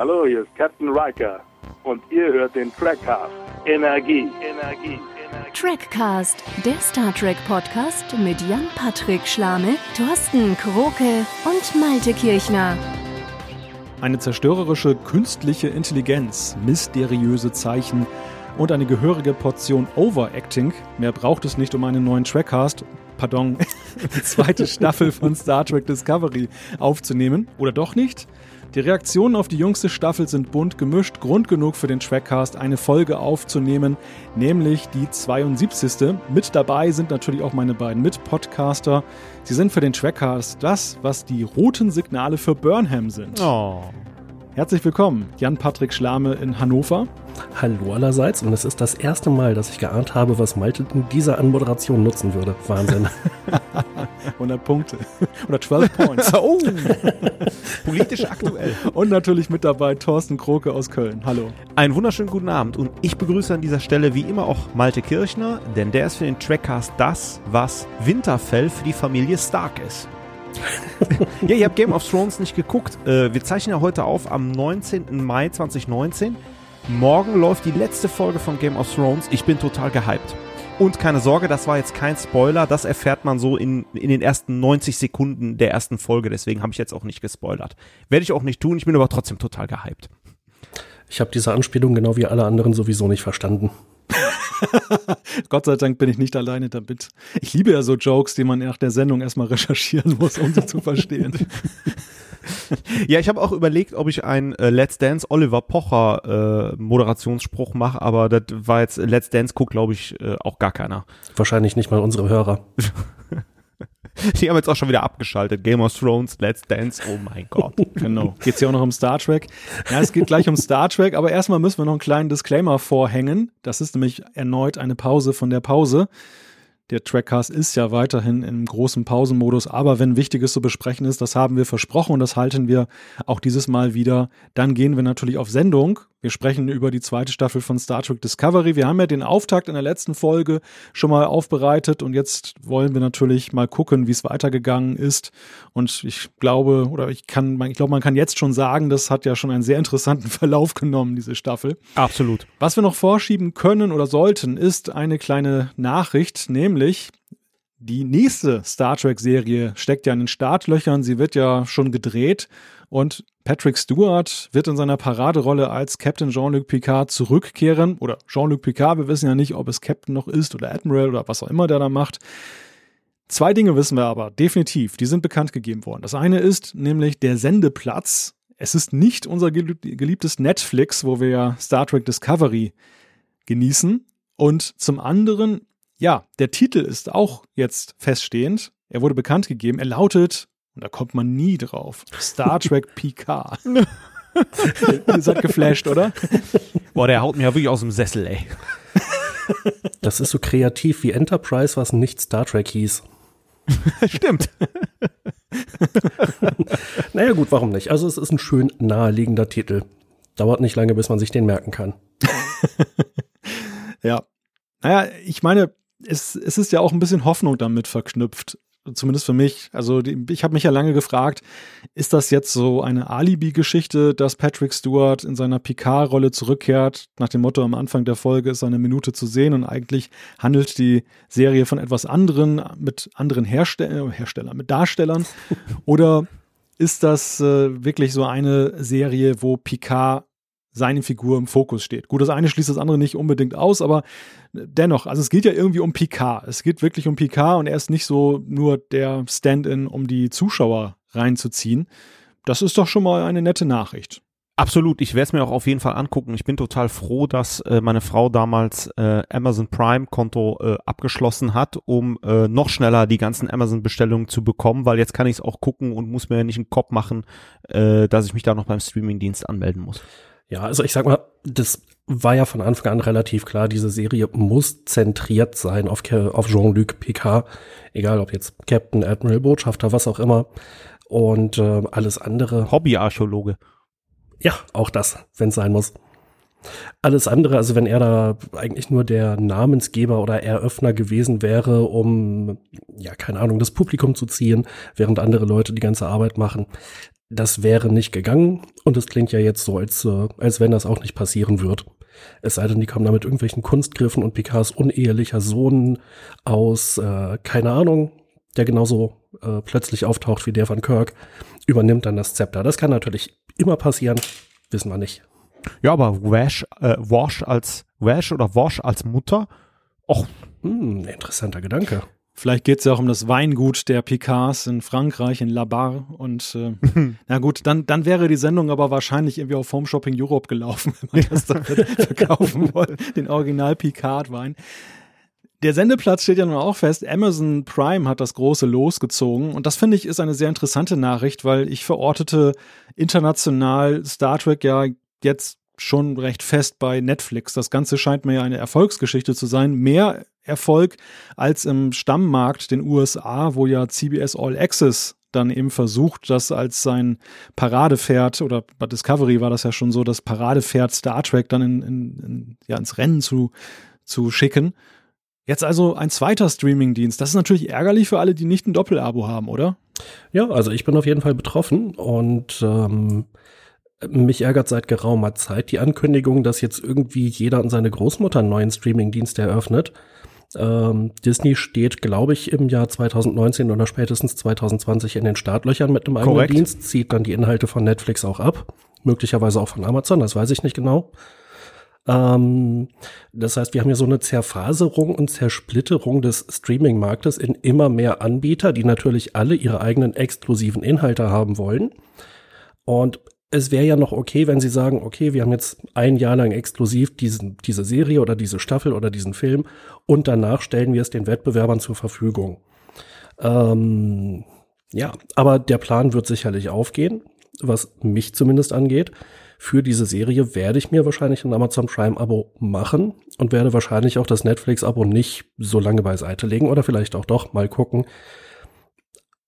Hallo, hier ist Captain Riker und ihr hört den Trackcast. Energie, Energie, Energie. Trackcast, der Star Trek Podcast mit Jan-Patrick Schlame, Thorsten Kroke und Malte Kirchner. Eine zerstörerische künstliche Intelligenz, mysteriöse Zeichen und eine gehörige Portion Overacting. Mehr braucht es nicht, um einen neuen Trackcast, pardon, die zweite Staffel von Star Trek Discovery aufzunehmen. Oder doch nicht? Die Reaktionen auf die jüngste Staffel sind bunt gemischt, Grund genug für den Trackcast, eine Folge aufzunehmen, nämlich die 72. Mit dabei sind natürlich auch meine beiden Mitpodcaster. Sie sind für den Trackcast das, was die roten Signale für Burnham sind. Oh. Herzlich willkommen, Jan-Patrick Schlame in Hannover. Hallo allerseits und es ist das erste Mal, dass ich geahnt habe, was Malte in dieser Anmoderation nutzen würde. Wahnsinn. 100 Punkte. Oder 12 Points. oh. Politisch aktuell. Und natürlich mit dabei Thorsten Kroke aus Köln. Hallo. Einen wunderschönen guten Abend und ich begrüße an dieser Stelle wie immer auch Malte Kirchner, denn der ist für den Trackcast das, was Winterfell für die Familie Stark ist. Ja, ihr habt Game of Thrones nicht geguckt. Äh, wir zeichnen ja heute auf am 19. Mai 2019. Morgen läuft die letzte Folge von Game of Thrones. Ich bin total gehypt. Und keine Sorge, das war jetzt kein Spoiler. Das erfährt man so in, in den ersten 90 Sekunden der ersten Folge. Deswegen habe ich jetzt auch nicht gespoilert. Werde ich auch nicht tun. Ich bin aber trotzdem total gehypt. Ich habe diese Anspielung genau wie alle anderen sowieso nicht verstanden. Gott sei Dank bin ich nicht alleine damit. Ich liebe ja so Jokes, die man nach der Sendung erstmal recherchieren muss, um sie zu verstehen. ja, ich habe auch überlegt, ob ich einen äh, Let's Dance Oliver Pocher äh, Moderationsspruch mache, aber das war jetzt Let's Dance guckt, glaube ich, äh, auch gar keiner. Wahrscheinlich nicht mal unsere Hörer. Die haben jetzt auch schon wieder abgeschaltet. Game of Thrones, Let's Dance, oh mein Gott. genau. Geht es ja auch noch um Star Trek. Ja, es geht gleich um Star Trek, aber erstmal müssen wir noch einen kleinen Disclaimer vorhängen. Das ist nämlich erneut eine Pause von der Pause. Der Trackcast ist ja weiterhin im großen Pausenmodus, aber wenn Wichtiges zu besprechen ist, das haben wir versprochen und das halten wir auch dieses Mal wieder. Dann gehen wir natürlich auf Sendung wir sprechen über die zweite Staffel von Star Trek Discovery. Wir haben ja den Auftakt in der letzten Folge schon mal aufbereitet und jetzt wollen wir natürlich mal gucken, wie es weitergegangen ist. Und ich glaube, oder ich kann, ich glaube, man kann jetzt schon sagen, das hat ja schon einen sehr interessanten Verlauf genommen, diese Staffel. Absolut. Was wir noch vorschieben können oder sollten, ist eine kleine Nachricht, nämlich die nächste Star Trek-Serie steckt ja in den Startlöchern. Sie wird ja schon gedreht. Und Patrick Stewart wird in seiner Paraderolle als Captain Jean-Luc Picard zurückkehren. Oder Jean-Luc Picard, wir wissen ja nicht, ob es Captain noch ist oder Admiral oder was auch immer der da macht. Zwei Dinge wissen wir aber definitiv, die sind bekannt gegeben worden. Das eine ist nämlich der Sendeplatz. Es ist nicht unser geliebtes Netflix, wo wir ja Star Trek Discovery genießen. Und zum anderen, ja, der Titel ist auch jetzt feststehend. Er wurde bekannt gegeben. Er lautet und da kommt man nie drauf. Star Trek PK. Ihr seid geflasht, oder? Boah, der haut mir ja wirklich aus dem Sessel, ey. Das ist so kreativ wie Enterprise, was nicht Star Trek hieß. Stimmt. naja, gut, warum nicht? Also, es ist ein schön naheliegender Titel. Dauert nicht lange, bis man sich den merken kann. ja. Naja, ich meine, es, es ist ja auch ein bisschen Hoffnung damit verknüpft zumindest für mich. Also die, ich habe mich ja lange gefragt, ist das jetzt so eine Alibi-Geschichte, dass Patrick Stewart in seiner Picard-Rolle zurückkehrt, nach dem Motto am Anfang der Folge ist eine Minute zu sehen und eigentlich handelt die Serie von etwas anderen, mit anderen Herstell Herstellern, mit Darstellern? Oder ist das äh, wirklich so eine Serie, wo Picard seine Figur im Fokus steht. Gut, das eine schließt das andere nicht unbedingt aus, aber dennoch, also es geht ja irgendwie um Picard. Es geht wirklich um Picard und er ist nicht so nur der Stand-in, um die Zuschauer reinzuziehen. Das ist doch schon mal eine nette Nachricht. Absolut, ich werde es mir auch auf jeden Fall angucken. Ich bin total froh, dass äh, meine Frau damals äh, Amazon Prime Konto äh, abgeschlossen hat, um äh, noch schneller die ganzen Amazon Bestellungen zu bekommen, weil jetzt kann ich es auch gucken und muss mir nicht einen Kopf machen, äh, dass ich mich da noch beim Streamingdienst anmelden muss. Ja, also ich sag mal, das war ja von Anfang an relativ klar, diese Serie muss zentriert sein auf, auf Jean-Luc Picard, egal ob jetzt Captain, Admiral, Botschafter, was auch immer. Und äh, alles andere. Hobbyarchäologe. Ja, auch das, wenn es sein muss. Alles andere, also wenn er da eigentlich nur der Namensgeber oder Eröffner gewesen wäre, um, ja, keine Ahnung, das Publikum zu ziehen, während andere Leute die ganze Arbeit machen, das wäre nicht gegangen und es klingt ja jetzt so, als, äh, als wenn das auch nicht passieren wird. Es sei denn, die kommen da mit irgendwelchen Kunstgriffen und Picards unehelicher Sohn aus, äh, keine Ahnung, der genauso äh, plötzlich auftaucht wie der von Kirk, übernimmt dann das Zepter. Das kann natürlich immer passieren, wissen wir nicht. Ja, aber Wash, äh, Wash als Wash oder Wash als Mutter, och. Hm, interessanter Gedanke. Vielleicht geht es ja auch um das Weingut der Picards in Frankreich, in La Barre. Und äh, na gut, dann, dann wäre die Sendung aber wahrscheinlich irgendwie auf Home Shopping Europe gelaufen, wenn man das dann verkaufen wollte, den Original Picard-Wein. Der Sendeplatz steht ja nun auch fest. Amazon Prime hat das große losgezogen. Und das finde ich ist eine sehr interessante Nachricht, weil ich verortete international Star Trek ja jetzt schon recht fest bei Netflix. Das Ganze scheint mir ja eine Erfolgsgeschichte zu sein. Mehr Erfolg als im Stammmarkt, den USA, wo ja CBS All Access dann eben versucht, das als sein Paradepferd oder bei Discovery war das ja schon so, das Paradepferd Star Trek dann in, in, in, ja, ins Rennen zu, zu schicken. Jetzt also ein zweiter Streamingdienst. Das ist natürlich ärgerlich für alle, die nicht ein Doppelabo haben, oder? Ja, also ich bin auf jeden Fall betroffen und ähm, mich ärgert seit geraumer Zeit die Ankündigung, dass jetzt irgendwie jeder an seine Großmutter einen neuen Streamingdienst eröffnet. Ähm, Disney steht, glaube ich, im Jahr 2019 oder spätestens 2020 in den Startlöchern mit einem eigenen Korrekt. Dienst, zieht dann die Inhalte von Netflix auch ab, möglicherweise auch von Amazon, das weiß ich nicht genau. Ähm, das heißt, wir haben hier so eine Zerfaserung und Zersplitterung des Streaming-Marktes in immer mehr Anbieter, die natürlich alle ihre eigenen exklusiven Inhalte haben wollen. Und es wäre ja noch okay, wenn sie sagen, okay, wir haben jetzt ein Jahr lang exklusiv diesen, diese Serie oder diese Staffel oder diesen Film und danach stellen wir es den Wettbewerbern zur Verfügung. Ähm, ja, aber der Plan wird sicherlich aufgehen, was mich zumindest angeht. Für diese Serie werde ich mir wahrscheinlich ein Amazon Prime-Abo machen und werde wahrscheinlich auch das Netflix-Abo nicht so lange beiseite legen oder vielleicht auch doch mal gucken.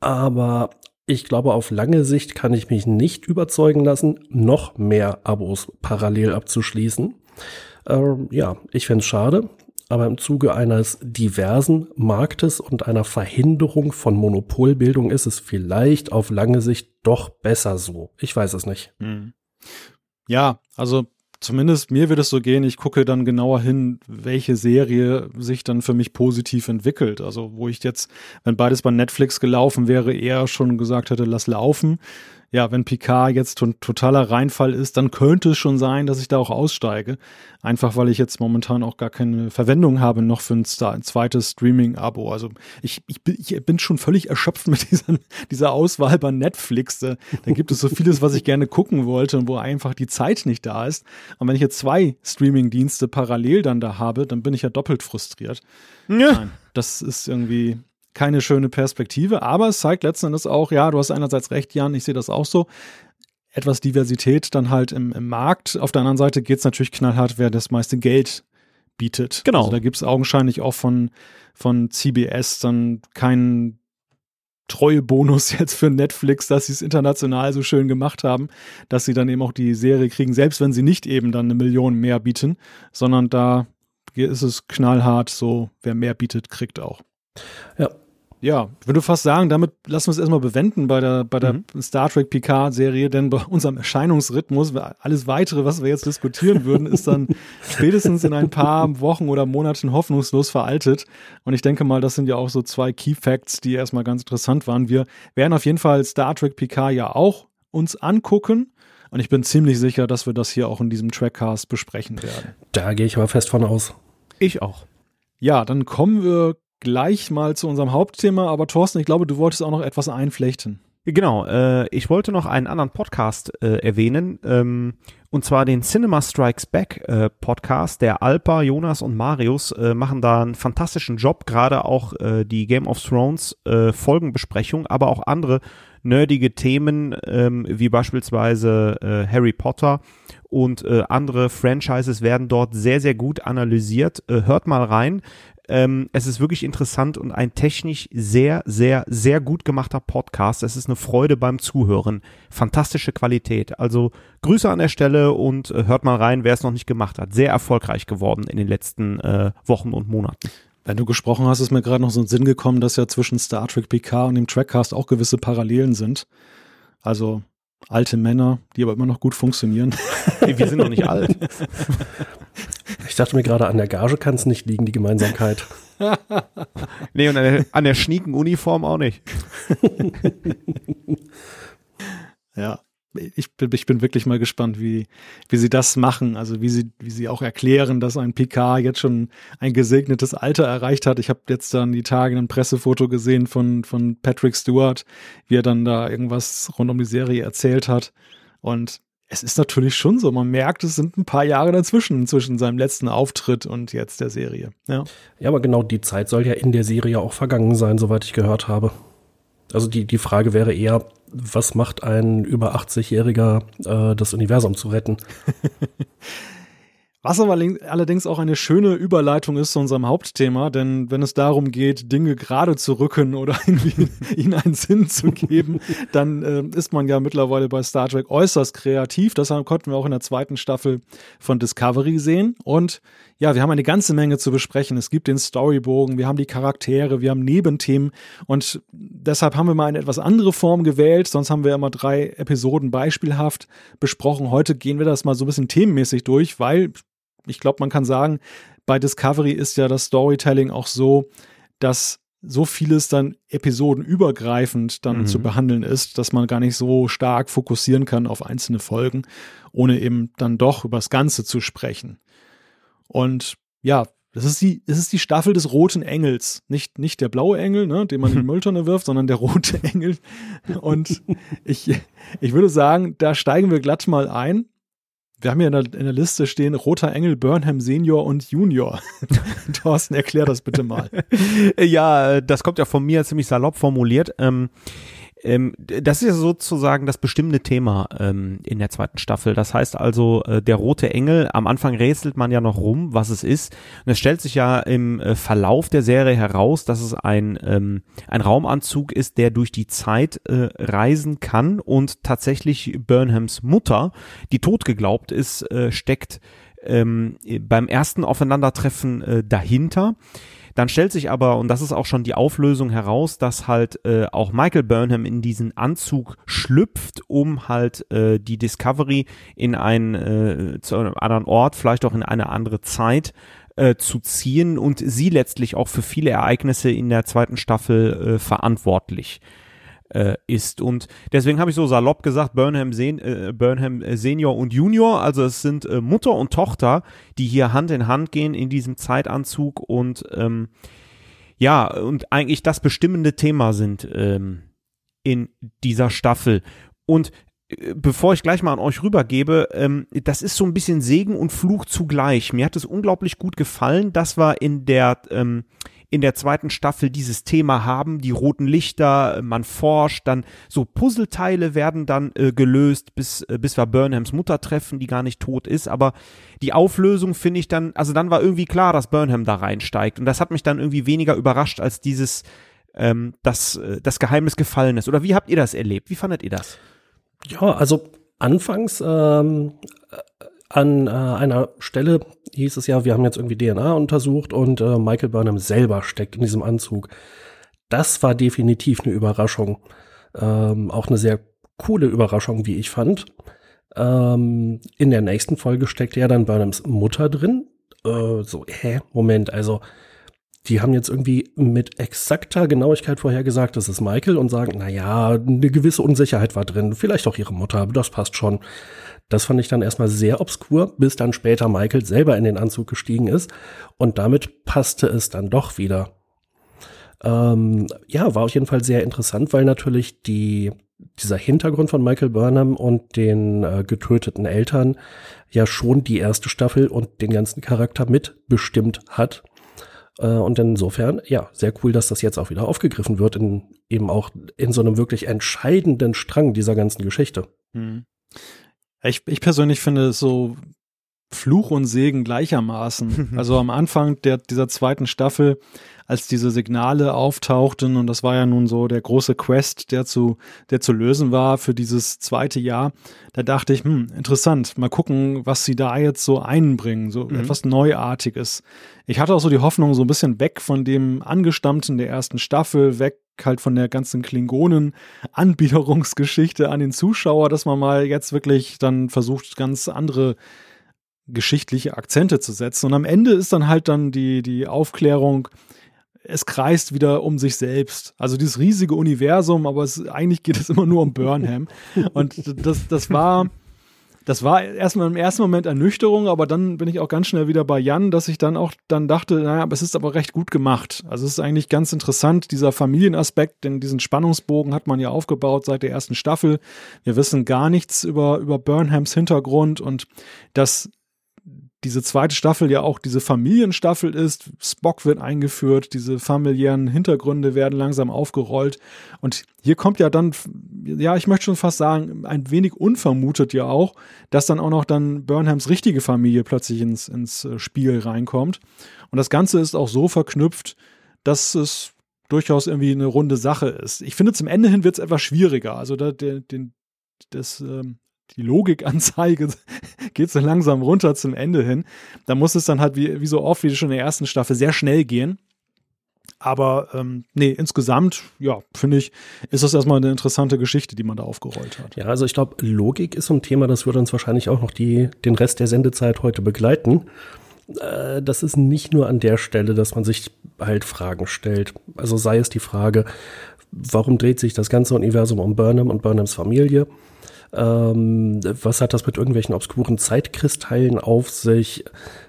Aber ich glaube, auf lange Sicht kann ich mich nicht überzeugen lassen, noch mehr Abos parallel abzuschließen. Ähm, ja, ich fände es schade, aber im Zuge eines diversen Marktes und einer Verhinderung von Monopolbildung ist es vielleicht auf lange Sicht doch besser so. Ich weiß es nicht. Mhm. Ja, also zumindest mir wird es so gehen, ich gucke dann genauer hin, welche Serie sich dann für mich positiv entwickelt. Also wo ich jetzt, wenn beides bei Netflix gelaufen wäre, eher schon gesagt hätte, lass laufen. Ja, wenn Picard jetzt ein totaler Reinfall ist, dann könnte es schon sein, dass ich da auch aussteige. Einfach weil ich jetzt momentan auch gar keine Verwendung habe noch für ein, Star, ein zweites Streaming-Abo. Also ich, ich, bin, ich bin schon völlig erschöpft mit dieser, dieser Auswahl bei Netflix. Da, da gibt es so vieles, was ich gerne gucken wollte und wo einfach die Zeit nicht da ist. Und wenn ich jetzt zwei Streaming-Dienste parallel dann da habe, dann bin ich ja doppelt frustriert. Ja. Nein, das ist irgendwie keine schöne Perspektive, aber es zeigt letzten Endes auch, ja, du hast einerseits recht, Jan, ich sehe das auch so, etwas Diversität dann halt im, im Markt. Auf der anderen Seite geht es natürlich knallhart, wer das meiste Geld bietet. Genau. Also da gibt es augenscheinlich auch von, von CBS dann keinen Treuebonus jetzt für Netflix, dass sie es international so schön gemacht haben, dass sie dann eben auch die Serie kriegen, selbst wenn sie nicht eben dann eine Million mehr bieten, sondern da ist es knallhart so, wer mehr bietet, kriegt auch. Ja. Ja, ich würde fast sagen, damit lassen wir es erstmal bewenden bei der, bei der Mhm. Star Trek Picard-Serie, denn bei unserem Erscheinungsrhythmus, alles weitere, was wir jetzt diskutieren würden, ist dann spätestens in ein paar Wochen oder Monaten hoffnungslos veraltet. Und ich denke mal, das sind ja auch so zwei Key Facts, die erstmal ganz interessant waren. Wir werden auf jeden Fall Star Trek Picard ja auch uns angucken. Und ich bin ziemlich sicher, dass wir das hier auch in diesem Trackcast besprechen werden. Da gehe ich aber fest von aus. Ich auch. Ja, dann kommen wir gleich mal zu unserem Hauptthema. Aber Thorsten, ich glaube, du wolltest auch noch etwas einflechten. Genau, äh, ich wollte noch einen anderen Podcast äh, erwähnen, ähm, und zwar den Cinema Strikes Back äh, Podcast. Der Alpa, Jonas und Marius äh, machen da einen fantastischen Job, gerade auch äh, die Game of Thrones äh, Folgenbesprechung, aber auch andere nerdige Themen, ähm, wie beispielsweise Harry Potter und andere Franchises werden dort sehr, sehr gut analysiert. Hört mal rein. Ähm, es ist wirklich interessant und ein technisch sehr, sehr, sehr gut gemachter Podcast. Es ist eine Freude beim Zuhören. Fantastische Qualität. Also Grüße an der Stelle und äh, hört mal rein, wer es noch nicht gemacht hat. Sehr erfolgreich geworden in den letzten äh, Wochen und Monaten. Wenn du gesprochen hast, ist mir gerade noch so ein Sinn gekommen, dass ja zwischen Star Trek PK und dem Trackcast auch gewisse Parallelen sind. Also alte Männer, die aber immer noch gut funktionieren. Hey, wir sind noch nicht alt. Ich dachte mir gerade, an der Gage kann es nicht liegen, die Gemeinsamkeit. Nee, und an der, an der schnieken Uniform auch nicht. Ja, ich bin, ich bin wirklich mal gespannt, wie, wie sie das machen. Also wie sie, wie sie auch erklären, dass ein Picard jetzt schon ein gesegnetes Alter erreicht hat. Ich habe jetzt dann die Tage ein Pressefoto gesehen von, von Patrick Stewart, wie er dann da irgendwas rund um die Serie erzählt hat. Und es ist natürlich schon so, man merkt, es sind ein paar Jahre dazwischen, zwischen seinem letzten Auftritt und jetzt der Serie. Ja, Ja, aber genau die Zeit soll ja in der Serie auch vergangen sein, soweit ich gehört habe. Also die, die Frage wäre eher, was macht ein über 80-Jähriger, äh, das Universum zu retten? Was aber allerdings auch eine schöne Überleitung ist zu unserem Hauptthema, denn wenn es darum geht, Dinge gerade zu rücken oder ihnen einen Sinn zu geben, dann äh, ist man ja mittlerweile bei Star Trek äußerst kreativ. Das konnten wir auch in der zweiten Staffel von Discovery sehen. Und ja, wir haben eine ganze Menge zu besprechen. Es gibt den Storybogen, wir haben die Charaktere, wir haben Nebenthemen und deshalb haben wir mal eine etwas andere Form gewählt. Sonst haben wir immer drei Episoden beispielhaft besprochen. Heute gehen wir das mal so ein bisschen themenmäßig durch, weil ich glaube, man kann sagen, bei Discovery ist ja das Storytelling auch so, dass so vieles dann episodenübergreifend dann mhm. zu behandeln ist, dass man gar nicht so stark fokussieren kann auf einzelne Folgen, ohne eben dann doch über das Ganze zu sprechen. Und ja, das ist die, das ist die Staffel des roten Engels. Nicht, nicht der blaue Engel, ne, den man in die Mülltonne wirft, sondern der rote Engel. Und ich, ich würde sagen, da steigen wir glatt mal ein wir haben hier in der, in der, Liste stehen Roter Engel, Burnham Senior und Junior. Thorsten, erklär das bitte mal. ja, das kommt ja von mir ziemlich salopp formuliert. Ähm, ähm, das ist ja sozusagen das bestimmende Thema ähm, in der zweiten Staffel. Das heißt also, äh, der rote Engel, am Anfang rätselt man ja noch rum, was es ist. Und es stellt sich ja im äh, Verlauf der Serie heraus, dass es ein, ähm, ein Raumanzug ist, der durch die Zeit äh, reisen kann und tatsächlich Burnhams Mutter, die tot geglaubt ist, äh, steckt ähm, beim ersten Aufeinandertreffen äh, dahinter. Dann stellt sich aber, und das ist auch schon die Auflösung heraus, dass halt äh, auch Michael Burnham in diesen Anzug schlüpft, um halt äh, die Discovery in einen äh, zu einem anderen Ort, vielleicht auch in eine andere Zeit äh, zu ziehen und sie letztlich auch für viele Ereignisse in der zweiten Staffel äh, verantwortlich. äh, ist. Und deswegen habe ich so salopp gesagt, Burnham, Sen äh, Burnham äh, Senior und Junior, also es sind äh, Mutter und Tochter, die hier Hand in Hand gehen in diesem Zeitanzug und ähm, ja, und eigentlich das bestimmende Thema sind ähm, in dieser Staffel. Und äh, bevor ich gleich mal an euch rübergebe, ähm, das ist so ein bisschen Segen und Fluch zugleich. Mir hat es unglaublich gut gefallen. Das war in der ähm, in der zweiten Staffel dieses Thema haben, die roten Lichter, man forscht, dann so Puzzleteile werden dann äh, gelöst, bis, äh, bis wir Burnhams Mutter treffen, die gar nicht tot ist, aber die Auflösung finde ich dann, also dann war irgendwie klar, dass Burnham da reinsteigt und das hat mich dann irgendwie weniger überrascht als dieses, ähm, dass äh, das Geheimnis gefallen ist. Oder wie habt ihr das erlebt? Wie fandet ihr das? Ja, also anfangs ähm, an äh, einer Stelle hieß es ja, wir haben jetzt irgendwie DNA untersucht und äh, Michael Burnham selber steckt in diesem Anzug. Das war definitiv eine Überraschung. Ähm, auch eine sehr coole Überraschung, wie ich fand. Ähm, in der nächsten Folge steckt ja dann Burnhams Mutter drin. Äh, so, hä, Moment, also die haben jetzt irgendwie mit exakter Genauigkeit vorhergesagt, das ist Michael und sagen, na ja, eine gewisse Unsicherheit war drin, vielleicht auch ihre Mutter, aber das passt schon. Das fand ich dann erstmal sehr obskur, bis dann später Michael selber in den Anzug gestiegen ist. Und damit passte es dann doch wieder. Ähm, ja, war auf jeden Fall sehr interessant, weil natürlich die, dieser Hintergrund von Michael Burnham und den äh, getöteten Eltern ja schon die erste Staffel und den ganzen Charakter mitbestimmt hat. Äh, und insofern, ja, sehr cool, dass das jetzt auch wieder aufgegriffen wird, in, eben auch in so einem wirklich entscheidenden Strang dieser ganzen Geschichte. Hm. Ich, ich persönlich finde es so Fluch und Segen gleichermaßen. Also am Anfang der, dieser zweiten Staffel, als diese Signale auftauchten, und das war ja nun so der große Quest, der zu, der zu lösen war für dieses zweite Jahr, da dachte ich, hm, interessant, mal gucken, was sie da jetzt so einbringen, so mhm. etwas Neuartiges. Ich hatte auch so die Hoffnung, so ein bisschen weg von dem Angestammten der ersten Staffel, weg halt von der ganzen Klingonen-Anbiederungsgeschichte an den Zuschauer, dass man mal jetzt wirklich dann versucht, ganz andere geschichtliche Akzente zu setzen. Und am Ende ist dann halt dann die, die Aufklärung, es kreist wieder um sich selbst. Also dieses riesige Universum, aber es, eigentlich geht es immer nur um Burnham. Und das, das war, das war erstmal im ersten Moment Ernüchterung, aber dann bin ich auch ganz schnell wieder bei Jan, dass ich dann auch dann dachte, naja, aber es ist aber recht gut gemacht. Also es ist eigentlich ganz interessant, dieser Familienaspekt, denn diesen Spannungsbogen hat man ja aufgebaut seit der ersten Staffel. Wir wissen gar nichts über, über Burnhams Hintergrund und das diese zweite Staffel ja auch diese Familienstaffel ist. Spock wird eingeführt, diese familiären Hintergründe werden langsam aufgerollt. Und hier kommt ja dann, ja, ich möchte schon fast sagen, ein wenig unvermutet ja auch, dass dann auch noch dann Burnhams richtige Familie plötzlich ins, ins äh, Spiel reinkommt. Und das Ganze ist auch so verknüpft, dass es durchaus irgendwie eine runde Sache ist. Ich finde, zum Ende hin wird es etwas schwieriger. Also da, den, den, das, ähm, die Logikanzeige geht so langsam runter zum Ende hin. Da muss es dann halt wie, wie so oft, wie schon in der ersten Staffel, sehr schnell gehen. Aber ähm, nee, insgesamt, ja, finde ich, ist das erstmal eine interessante Geschichte, die man da aufgerollt hat. Ja, also ich glaube, Logik ist so ein Thema, das wird uns wahrscheinlich auch noch die, den Rest der Sendezeit heute begleiten. Äh, das ist nicht nur an der Stelle, dass man sich halt Fragen stellt. Also sei es die Frage, warum dreht sich das ganze Universum um Burnham und Burnhams Familie? Ähm, was hat das mit irgendwelchen obskuren Zeitkristallen auf sich?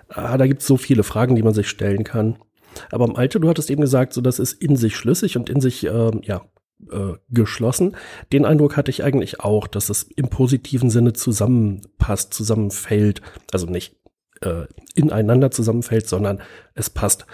Ah, da gibt es so viele Fragen, die man sich stellen kann. Aber im Alte, du hattest eben gesagt, so das ist in sich schlüssig und in sich, ähm, ja, äh, geschlossen. Den Eindruck hatte ich eigentlich auch, dass es im positiven Sinne zusammenpasst, zusammenfällt. Also nicht äh, ineinander zusammenfällt, sondern es passt.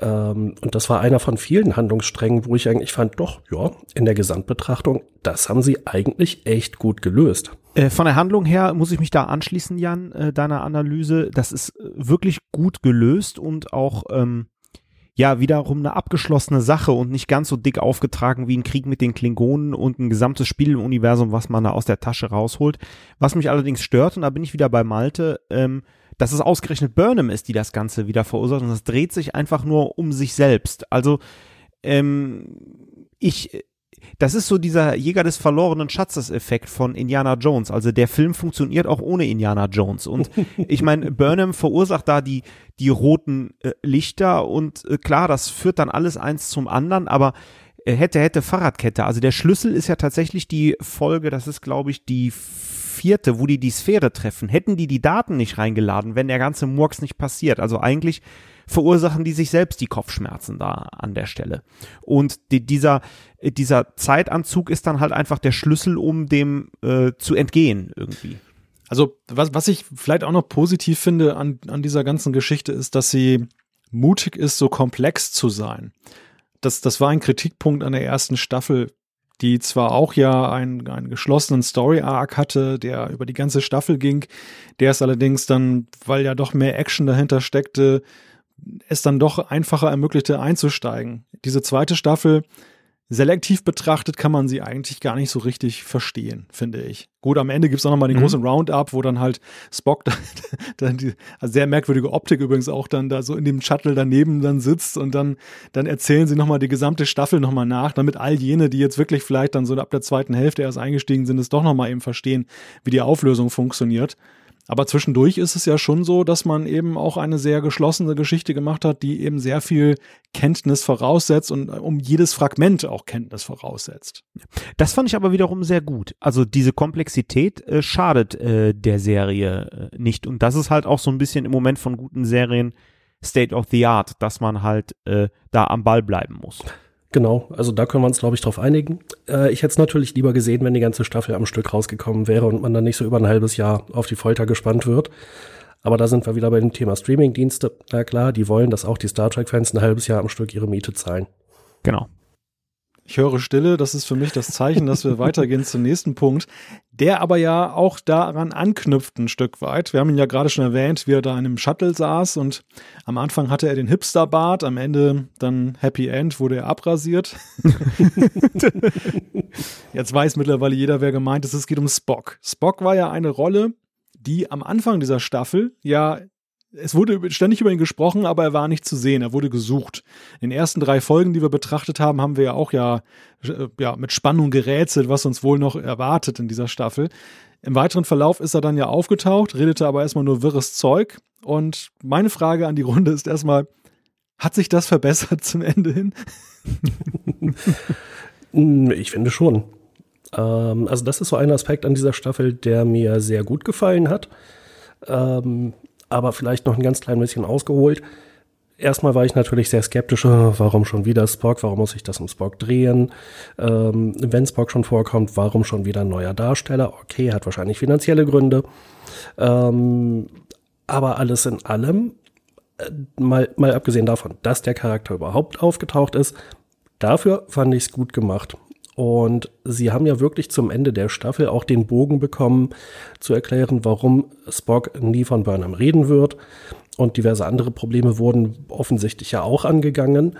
Ähm, und das war einer von vielen Handlungssträngen, wo ich eigentlich fand, doch, ja, in der Gesamtbetrachtung, das haben sie eigentlich echt gut gelöst. Äh, von der Handlung her muss ich mich da anschließen, Jan, äh, deiner Analyse. Das ist äh, wirklich gut gelöst und auch ähm, ja wiederum eine abgeschlossene Sache und nicht ganz so dick aufgetragen wie ein Krieg mit den Klingonen und ein gesamtes Spiel im Universum, was man da aus der Tasche rausholt. Was mich allerdings stört, und da bin ich wieder bei Malte, ähm, dass es ausgerechnet Burnham ist, die das Ganze wieder verursacht und es dreht sich einfach nur um sich selbst. Also ähm, ich das ist so dieser Jäger des verlorenen Schatzes-Effekt von Indiana Jones. Also der Film funktioniert auch ohne Indiana Jones. Und ich meine, Burnham verursacht da die, die roten äh, Lichter und äh, klar, das führt dann alles eins zum anderen, aber äh, hätte, hätte Fahrradkette. Also der Schlüssel ist ja tatsächlich die Folge, das ist glaube ich die vierte, wo die die Sphäre treffen, hätten die die Daten nicht reingeladen, wenn der ganze Murks nicht passiert. Also eigentlich verursachen die sich selbst die Kopfschmerzen da an der Stelle. Und die, dieser, dieser Zeitanzug ist dann halt einfach der Schlüssel, um dem äh, zu entgehen irgendwie. Also was, was ich vielleicht auch noch positiv finde an, an dieser ganzen Geschichte ist, dass sie mutig ist, so komplex zu sein. Das, das war ein Kritikpunkt an der ersten Staffel, die zwar auch ja einen, einen geschlossenen Story-Arc hatte, der über die ganze Staffel ging, der ist allerdings dann, weil ja doch mehr Action dahinter steckte, es dann doch einfacher ermöglichte einzusteigen. Diese zweite Staffel selektiv betrachtet kann man sie eigentlich gar nicht so richtig verstehen, finde ich. Gut, am Ende gibt es auch nochmal den mhm. großen Roundup, wo dann halt Spock dann die also sehr merkwürdige Optik übrigens auch dann da so in dem Shuttle daneben dann sitzt und dann, dann erzählen sie nochmal die gesamte Staffel nochmal nach, damit all jene, die jetzt wirklich vielleicht dann so ab der zweiten Hälfte erst eingestiegen sind, es doch nochmal eben verstehen, wie die Auflösung funktioniert. Aber zwischendurch ist es ja schon so, dass man eben auch eine sehr geschlossene Geschichte gemacht hat, die eben sehr viel Kenntnis voraussetzt und um jedes Fragment auch Kenntnis voraussetzt. Das fand ich aber wiederum sehr gut. Also diese Komplexität äh, schadet äh, der Serie äh, nicht. Und das ist halt auch so ein bisschen im Moment von guten Serien State of the Art, dass man halt äh, da am Ball bleiben muss. Genau, also da können wir uns, glaube ich, drauf einigen. Äh, ich hätte es natürlich lieber gesehen, wenn die ganze Staffel am Stück rausgekommen wäre und man dann nicht so über ein halbes Jahr auf die Folter gespannt wird. Aber da sind wir wieder bei dem Thema Streamingdienste. Na klar, die wollen, dass auch die Star Trek-Fans ein halbes Jahr am Stück ihre Miete zahlen. Genau. Ich höre Stille, das ist für mich das Zeichen, dass wir weitergehen zum nächsten Punkt, der aber ja auch daran anknüpft ein Stück weit. Wir haben ihn ja gerade schon erwähnt, wie er da in einem Shuttle saß und am Anfang hatte er den Hipsterbart, am Ende dann Happy End wurde er abrasiert. Jetzt weiß mittlerweile jeder, wer gemeint ist. Es geht um Spock. Spock war ja eine Rolle, die am Anfang dieser Staffel ja es wurde ständig über ihn gesprochen, aber er war nicht zu sehen. Er wurde gesucht. In den ersten drei Folgen, die wir betrachtet haben, haben wir ja auch ja, äh, ja mit Spannung gerätselt, was uns wohl noch erwartet in dieser Staffel. Im weiteren Verlauf ist er dann ja aufgetaucht, redete aber erstmal nur wirres Zeug. Und meine Frage an die Runde ist erstmal, hat sich das verbessert zum Ende hin? ich finde schon. Ähm, also das ist so ein Aspekt an dieser Staffel, der mir sehr gut gefallen hat. Ähm, aber vielleicht noch ein ganz klein bisschen ausgeholt. Erstmal war ich natürlich sehr skeptisch, äh, warum schon wieder Spock, warum muss ich das um Spock drehen? Ähm, wenn Spock schon vorkommt, warum schon wieder ein neuer Darsteller? Okay, hat wahrscheinlich finanzielle Gründe. Ähm, aber alles in allem, äh, mal, mal abgesehen davon, dass der Charakter überhaupt aufgetaucht ist, dafür fand ich es gut gemacht. Und sie haben ja wirklich zum Ende der Staffel auch den Bogen bekommen, zu erklären, warum Spock nie von Burnham reden wird. Und diverse andere Probleme wurden offensichtlich ja auch angegangen.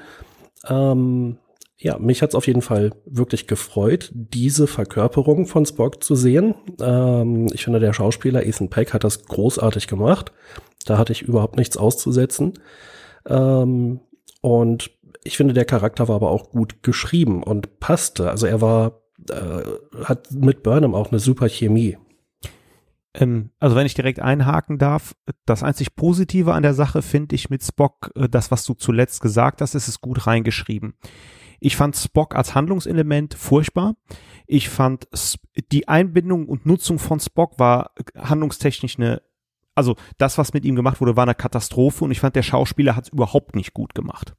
Ähm, ja, mich hat es auf jeden Fall wirklich gefreut, diese Verkörperung von Spock zu sehen. Ähm, ich finde, der Schauspieler Ethan Peck hat das großartig gemacht. Da hatte ich überhaupt nichts auszusetzen. Ähm, und ich finde, der Charakter war aber auch gut geschrieben und passte. Also er war, äh, hat mit Burnham auch eine super Chemie. Ähm, also wenn ich direkt einhaken darf, das einzig Positive an der Sache finde ich mit Spock, äh, das, was du zuletzt gesagt hast, ist es gut reingeschrieben. Ich fand Spock als Handlungselement furchtbar. Ich fand die Einbindung und Nutzung von Spock war handlungstechnisch eine, also das, was mit ihm gemacht wurde, war eine Katastrophe und ich fand, der Schauspieler hat es überhaupt nicht gut gemacht.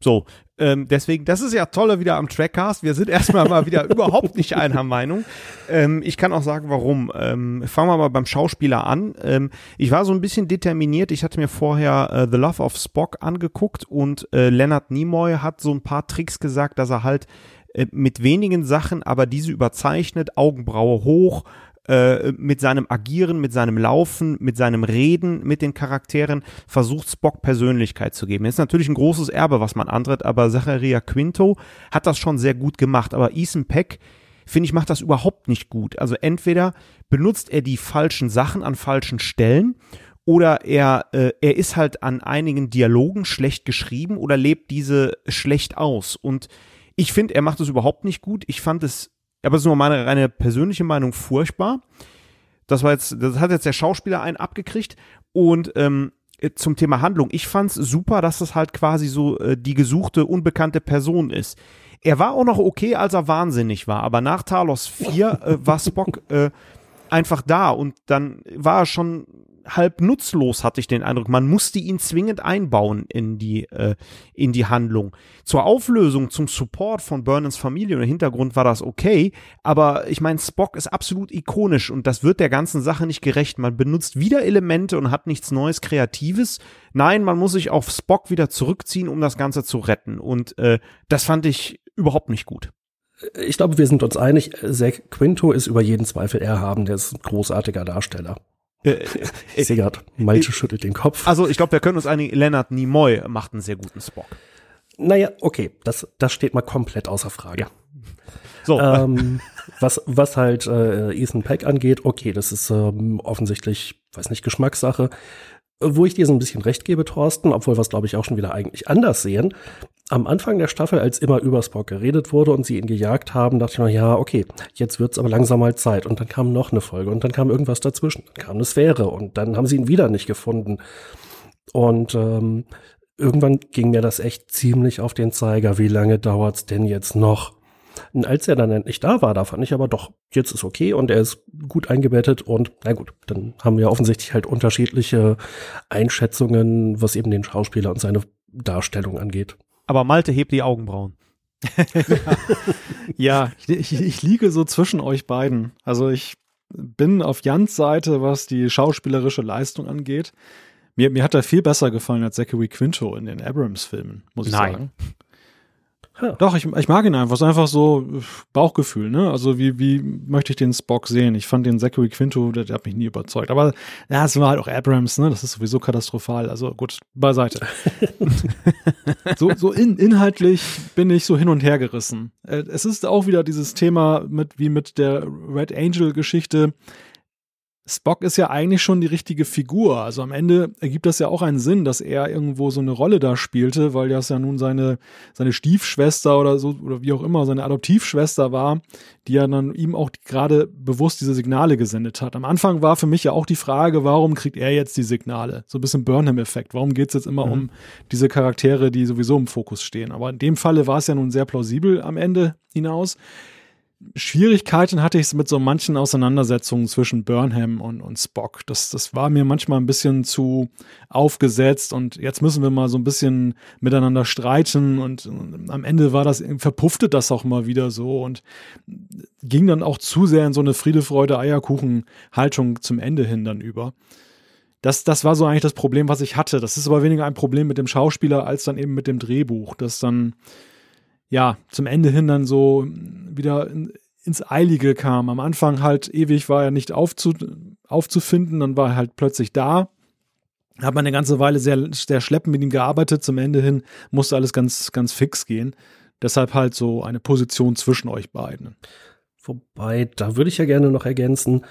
So, ähm, deswegen, das ist ja tolle wieder am Trackcast. Wir sind erstmal mal wieder überhaupt nicht einer Meinung. Ähm, ich kann auch sagen, warum. Ähm, fangen wir mal beim Schauspieler an. Ähm, ich war so ein bisschen determiniert. Ich hatte mir vorher äh, The Love of Spock angeguckt und äh, Leonard Nimoy hat so ein paar Tricks gesagt, dass er halt äh, mit wenigen Sachen, aber diese überzeichnet, Augenbraue hoch, äh, mit seinem Agieren, mit seinem Laufen, mit seinem Reden mit den Charakteren versucht Spock Persönlichkeit zu geben. Das ist natürlich ein großes Erbe, was man antritt, aber Zacharia Quinto hat das schon sehr gut gemacht. Aber Ethan Peck, finde ich, macht das überhaupt nicht gut. Also entweder benutzt er die falschen Sachen an falschen Stellen oder er, äh, er ist halt an einigen Dialogen schlecht geschrieben oder lebt diese schlecht aus. Und ich finde, er macht es überhaupt nicht gut. Ich fand es aber das ist nur meine reine persönliche Meinung furchtbar. Das war jetzt, das hat jetzt der Schauspieler einen abgekriegt und ähm, zum Thema Handlung. Ich fand's super, dass das halt quasi so äh, die gesuchte unbekannte Person ist. Er war auch noch okay, als er wahnsinnig war, aber nach Talos 4 äh, war Spock äh, einfach da und dann war er schon halb nutzlos, hatte ich den Eindruck. Man musste ihn zwingend einbauen in die, äh, in die Handlung. Zur Auflösung, zum Support von Burnhams Familie und Hintergrund war das okay, aber ich meine, Spock ist absolut ikonisch und das wird der ganzen Sache nicht gerecht. Man benutzt wieder Elemente und hat nichts Neues, Kreatives. Nein, man muss sich auf Spock wieder zurückziehen, um das Ganze zu retten. Und äh, das fand ich überhaupt nicht gut ich glaube, wir sind uns einig, Zack Quinto ist über jeden Zweifel erhaben, der ist ein großartiger Darsteller. Äh, ich sehe gerade, Malte äh, schüttelt den Kopf. Also ich glaube, wir können uns einigen, Leonard Nimoy macht einen sehr guten Spock. Naja, okay, das, das steht mal komplett außer Frage. Ja. So. Ähm, was, was halt äh, Ethan Peck angeht, okay, das ist ähm, offensichtlich, weiß nicht, Geschmackssache. Wo ich dir so ein bisschen recht gebe, Thorsten, obwohl wir es, glaube ich, auch schon wieder eigentlich anders sehen. Am Anfang der Staffel, als immer über Spock geredet wurde und sie ihn gejagt haben, dachte ich noch, ja, okay, jetzt wird's aber langsam mal Zeit. Und dann kam noch eine Folge und dann kam irgendwas dazwischen. Dann kam eine Sphäre und dann haben sie ihn wieder nicht gefunden. Und ähm, irgendwann ging mir das echt ziemlich auf den Zeiger. Wie lange dauert's denn jetzt noch? Und als er dann endlich da war, da fand ich aber doch, jetzt ist okay und er ist gut eingebettet und na gut, dann haben wir offensichtlich halt unterschiedliche Einschätzungen, was eben den Schauspieler und seine Darstellung angeht. Aber Malte hebt die Augenbrauen. ja, ich, ich, liege so zwischen euch beiden. Also ich bin auf Jans Seite, was die schauspielerische Leistung angeht. Mir, mir hat er viel besser gefallen als Zachary Quinto in den Abrams-Filmen, muss ich Nein. sagen. Doch, ich, ich mag ihn einfach. Es ist einfach so äh, Bauchgefühl, ne? Also wie, wie möchte ich den Spock sehen? Ich fand den Zachary Quinto, der, der hat mich nie überzeugt. Aber ja, es war halt auch Abrams, ne? Das ist sowieso katastrophal. Also gut, beiseite. so so in, inhaltlich bin ich so hin und her gerissen. Äh, Es ist auch wieder dieses Thema mit wie mit der Red Angel Geschichte. Spock ist ja eigentlich schon die richtige Figur. Also am Ende ergibt das ja auch einen Sinn, dass er irgendwo so eine Rolle da spielte, weil das ja nun seine, seine Stiefschwester oder so, oder wie auch immer, seine Adoptivschwester war, die ja dann ihm auch gerade bewusst diese Signale gesendet hat. Am Anfang war für mich ja auch die Frage, warum kriegt er jetzt die Signale? So ein bisschen Burnham-Effekt. Warum geht es jetzt immer Mhm. um diese Charaktere, die sowieso im Fokus stehen? Aber in dem Falle war es ja nun sehr plausibel am Ende hinaus. Schwierigkeiten hatte ich mit so manchen Auseinandersetzungen zwischen Burnham und, und Spock. Das, das war mir manchmal ein bisschen zu aufgesetzt und jetzt müssen wir mal so ein bisschen miteinander streiten und, und am Ende war das, verpuffte das auch mal wieder so und ging dann auch zu sehr in so eine Friede, Freude, Eierkuchen-Haltung zum Ende hin dann über. Das, das war so eigentlich das Problem, was ich hatte. Das ist aber weniger ein Problem mit dem Schauspieler als dann eben mit dem Drehbuch, das dann ja, zum Ende hin dann so wieder in, ins Eilige kam. Am Anfang halt ewig war er nicht aufzu, aufzufinden, dann war er halt plötzlich da. Hat man eine ganze Weile sehr, sehr schleppend mit ihm gearbeitet. Zum Ende hin musste alles ganz, ganz fix gehen. Deshalb halt so eine Position zwischen euch beiden. Wobei, da würde ich ja gerne noch ergänzen,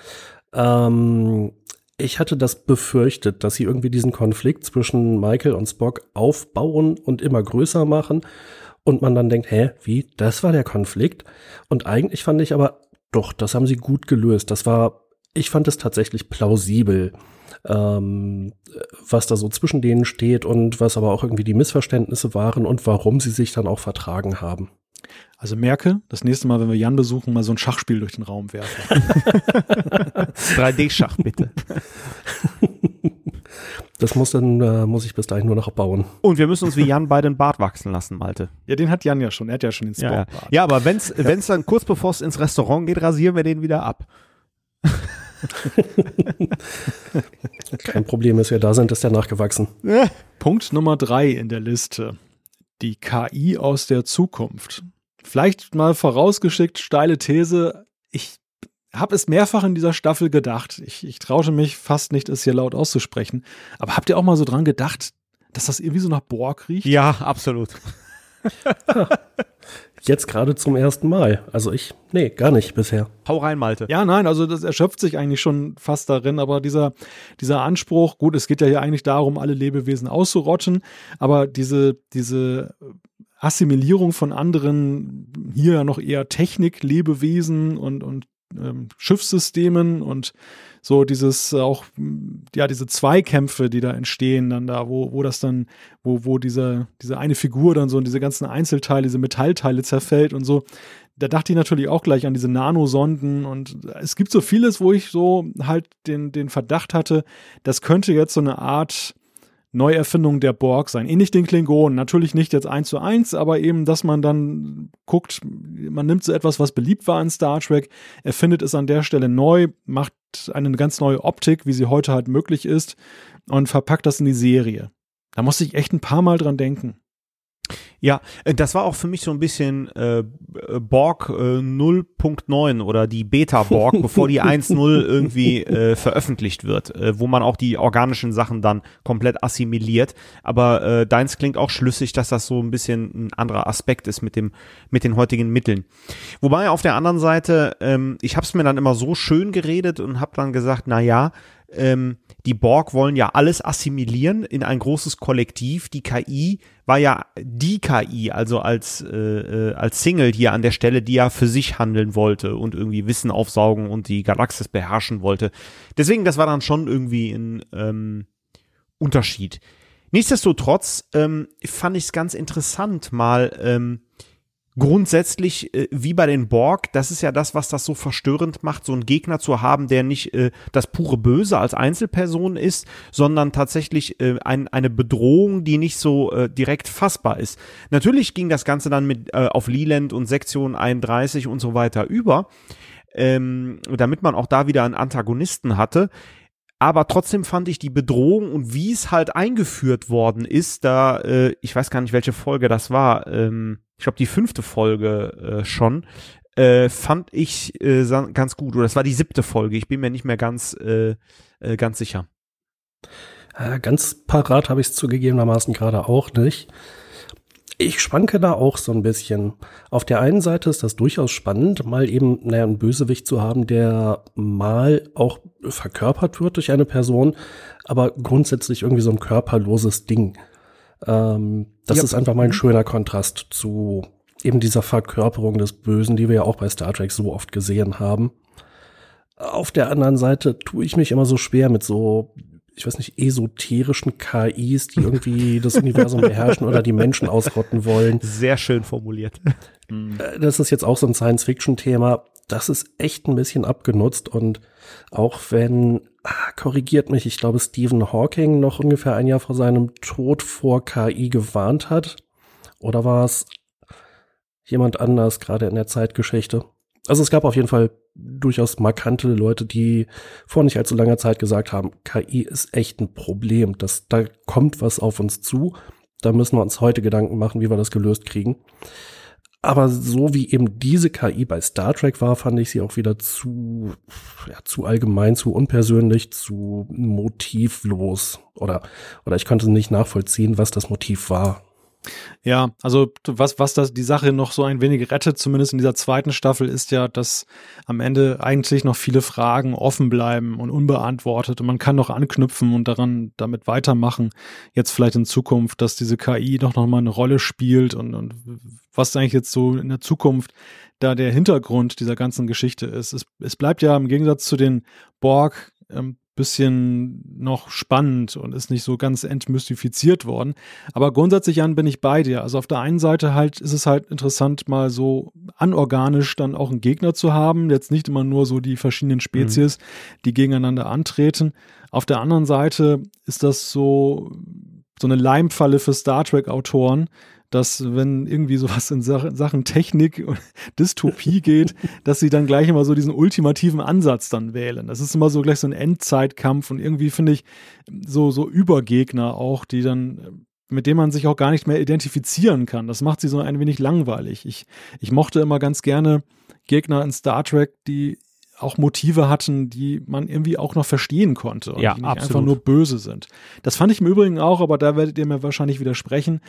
ähm, ich hatte das befürchtet, dass sie irgendwie diesen Konflikt zwischen Michael und Spock aufbauen und immer größer machen und man dann denkt, hä, wie, das war der Konflikt? Und eigentlich fand ich aber, doch, das haben sie gut gelöst. Das war, ich fand es tatsächlich plausibel, ähm, was da so zwischen denen steht und was aber auch irgendwie die Missverständnisse waren und warum sie sich dann auch vertragen haben. Also merke, das nächste Mal, wenn wir Jan besuchen, mal so ein Schachspiel durch den Raum werfen. 3D-Schach, bitte. Das muss dann, äh, muss ich bis dahin nur noch bauen. Und wir müssen uns wie Jan beide den Bart wachsen lassen, Malte. ja, den hat Jan ja schon. Er hat ja schon den Ja, ja. Spock-Bart. ja aber wenn's, wenn's dann kurz bevor es ins Restaurant geht, rasieren wir den wieder ab. Kein Problem, dass wir da sind, ist der nachgewachsen. Punkt Nummer drei in der Liste. Die KI aus der Zukunft. Vielleicht mal vorausgeschickt, steile These. Ich habe es mehrfach in dieser Staffel gedacht. Ich, ich traute mich fast nicht, es hier laut auszusprechen. Aber habt ihr auch mal so dran gedacht, dass das irgendwie so nach Borg riecht? Ja, absolut. Jetzt gerade zum ersten Mal. Also ich, nee, gar nicht bisher. Hau rein, Malte. Ja, nein, also das erschöpft sich eigentlich schon fast darin, aber dieser, dieser Anspruch, gut, es geht ja hier eigentlich darum, alle Lebewesen auszurotten, aber diese, diese Assimilierung von anderen, hier ja noch eher Technik-Lebewesen und, und ähm, Schiffssystemen und so dieses auch, ja, diese Zweikämpfe, die da entstehen, dann da, wo, wo das dann, wo, wo diese, diese eine Figur dann so in diese ganzen Einzelteile, diese Metallteile zerfällt und so. Da dachte ich natürlich auch gleich an diese Nanosonden und es gibt so vieles, wo ich so halt den, den Verdacht hatte, das könnte jetzt so eine Art Neuerfindung der Borg sein. Ähnlich den Klingonen. Natürlich nicht jetzt eins zu eins, aber eben, dass man dann guckt, man nimmt so etwas, was beliebt war in Star Trek, erfindet es an der Stelle neu, macht eine ganz neue Optik, wie sie heute halt möglich ist, und verpackt das in die Serie. Da musste ich echt ein paar Mal dran denken. Ja, äh, das war auch für mich so ein bisschen äh, Borg äh, 0.9 oder die Beta-Borg, bevor die 1.0 irgendwie äh, veröffentlicht wird, äh, wo man auch die organischen Sachen dann komplett assimiliert. Aber äh, deins klingt auch schlüssig, dass das so ein bisschen ein anderer Aspekt ist mit dem mit den heutigen Mitteln. Wobei auf der anderen Seite, ähm, ich habe es mir dann immer so schön geredet und habe dann gesagt, na ja, ähm, die Borg wollen ja alles assimilieren in ein großes Kollektiv. Die KI war ja die KI, also als, äh, äh, als Single hier an der Stelle, die ja für sich handeln wollte und irgendwie Wissen aufsaugen und die Galaxis beherrschen wollte. Deswegen, das war dann schon irgendwie ein ähm, Unterschied. Nichtsdestotrotz ähm, fand ich es ganz interessant, mal ähm, grundsätzlich äh, wie bei den Borg, das ist ja das, was das so verstörend macht, so einen Gegner zu haben, der nicht äh, das pure Böse als Einzelperson ist, sondern tatsächlich äh, ein, eine Bedrohung, die nicht so äh, direkt fassbar ist. Natürlich ging das Ganze dann mit äh, auf Leland und Sektion 31 und so weiter über, ähm, damit man auch da wieder einen Antagonisten hatte. Aber trotzdem fand ich die Bedrohung und wie es halt eingeführt worden ist, da, äh, ich weiß gar nicht, welche Folge das war, ähm, ich glaube, die fünfte Folge äh, schon, äh, fand ich äh, ganz gut. Oder das war die siebte Folge. Ich bin mir nicht mehr ganz, äh, äh, ganz sicher. Äh, ganz parat habe ich es zugegebenermaßen gerade auch nicht. Ich schwanke da auch so ein bisschen. Auf der einen Seite ist das durchaus spannend, mal eben naja, einen Bösewicht zu haben, der mal auch verkörpert wird durch eine Person, aber grundsätzlich irgendwie so ein körperloses Ding. Ähm, das ja. ist einfach mal ein schöner Kontrast zu eben dieser Verkörperung des Bösen, die wir ja auch bei Star Trek so oft gesehen haben. Auf der anderen Seite tue ich mich immer so schwer mit so ich weiß nicht, esoterischen KIs, die irgendwie das Universum beherrschen oder die Menschen ausrotten wollen. Sehr schön formuliert. Äh, das ist jetzt auch so ein Science-Fiction-Thema. Das ist echt ein bisschen abgenutzt und auch wenn, ah, korrigiert mich, ich glaube, Stephen Hawking noch ungefähr ein Jahr vor seinem Tod vor KI gewarnt hat. Oder war es jemand anders gerade in der Zeitgeschichte? Also es gab auf jeden Fall durchaus markante Leute, die vor nicht allzu langer Zeit gesagt haben, KI ist echt ein Problem. Das, da kommt was auf uns zu. Da müssen wir uns heute Gedanken machen, wie wir das gelöst kriegen. Aber so wie eben diese KI bei Star Trek war, fand ich sie auch wieder zu, ja, zu allgemein, zu unpersönlich, zu motivlos. Oder, oder ich konnte nicht nachvollziehen, was das Motiv war. Ja, also was, was das die Sache noch so ein wenig rettet, zumindest in dieser zweiten Staffel, ist ja, dass am Ende eigentlich noch viele Fragen offen bleiben und unbeantwortet und man kann noch anknüpfen und daran damit weitermachen. Jetzt vielleicht in Zukunft, dass diese KI doch noch mal eine Rolle spielt und, und was eigentlich jetzt so in der Zukunft da der Hintergrund dieser ganzen Geschichte ist. Es, es bleibt ja im Gegensatz zu den Borg ähm, bisschen noch spannend und ist nicht so ganz entmystifiziert worden. Aber grundsätzlich, Jan, bin ich bei dir. Also auf der einen Seite halt ist es halt interessant, mal so anorganisch dann auch einen Gegner zu haben. Jetzt nicht immer nur so die verschiedenen Spezies, mhm. die gegeneinander antreten. Auf der anderen Seite ist das so, so eine Leimfalle für Star Trek-Autoren, dass wenn irgendwie sowas in Sachen Technik und Dystopie geht, dass sie dann gleich immer so diesen ultimativen Ansatz dann wählen. Das ist immer so gleich so ein Endzeitkampf und irgendwie finde ich so, so Übergegner auch, die dann mit dem man sich auch gar nicht mehr identifizieren kann. Das macht sie so ein wenig langweilig. Ich, ich mochte immer ganz gerne Gegner in Star Trek, die auch Motive hatten, die man irgendwie auch noch verstehen konnte und ja, die nicht absolut. einfach nur böse sind. Das fand ich im Übrigen auch, aber da werdet ihr mir wahrscheinlich widersprechen,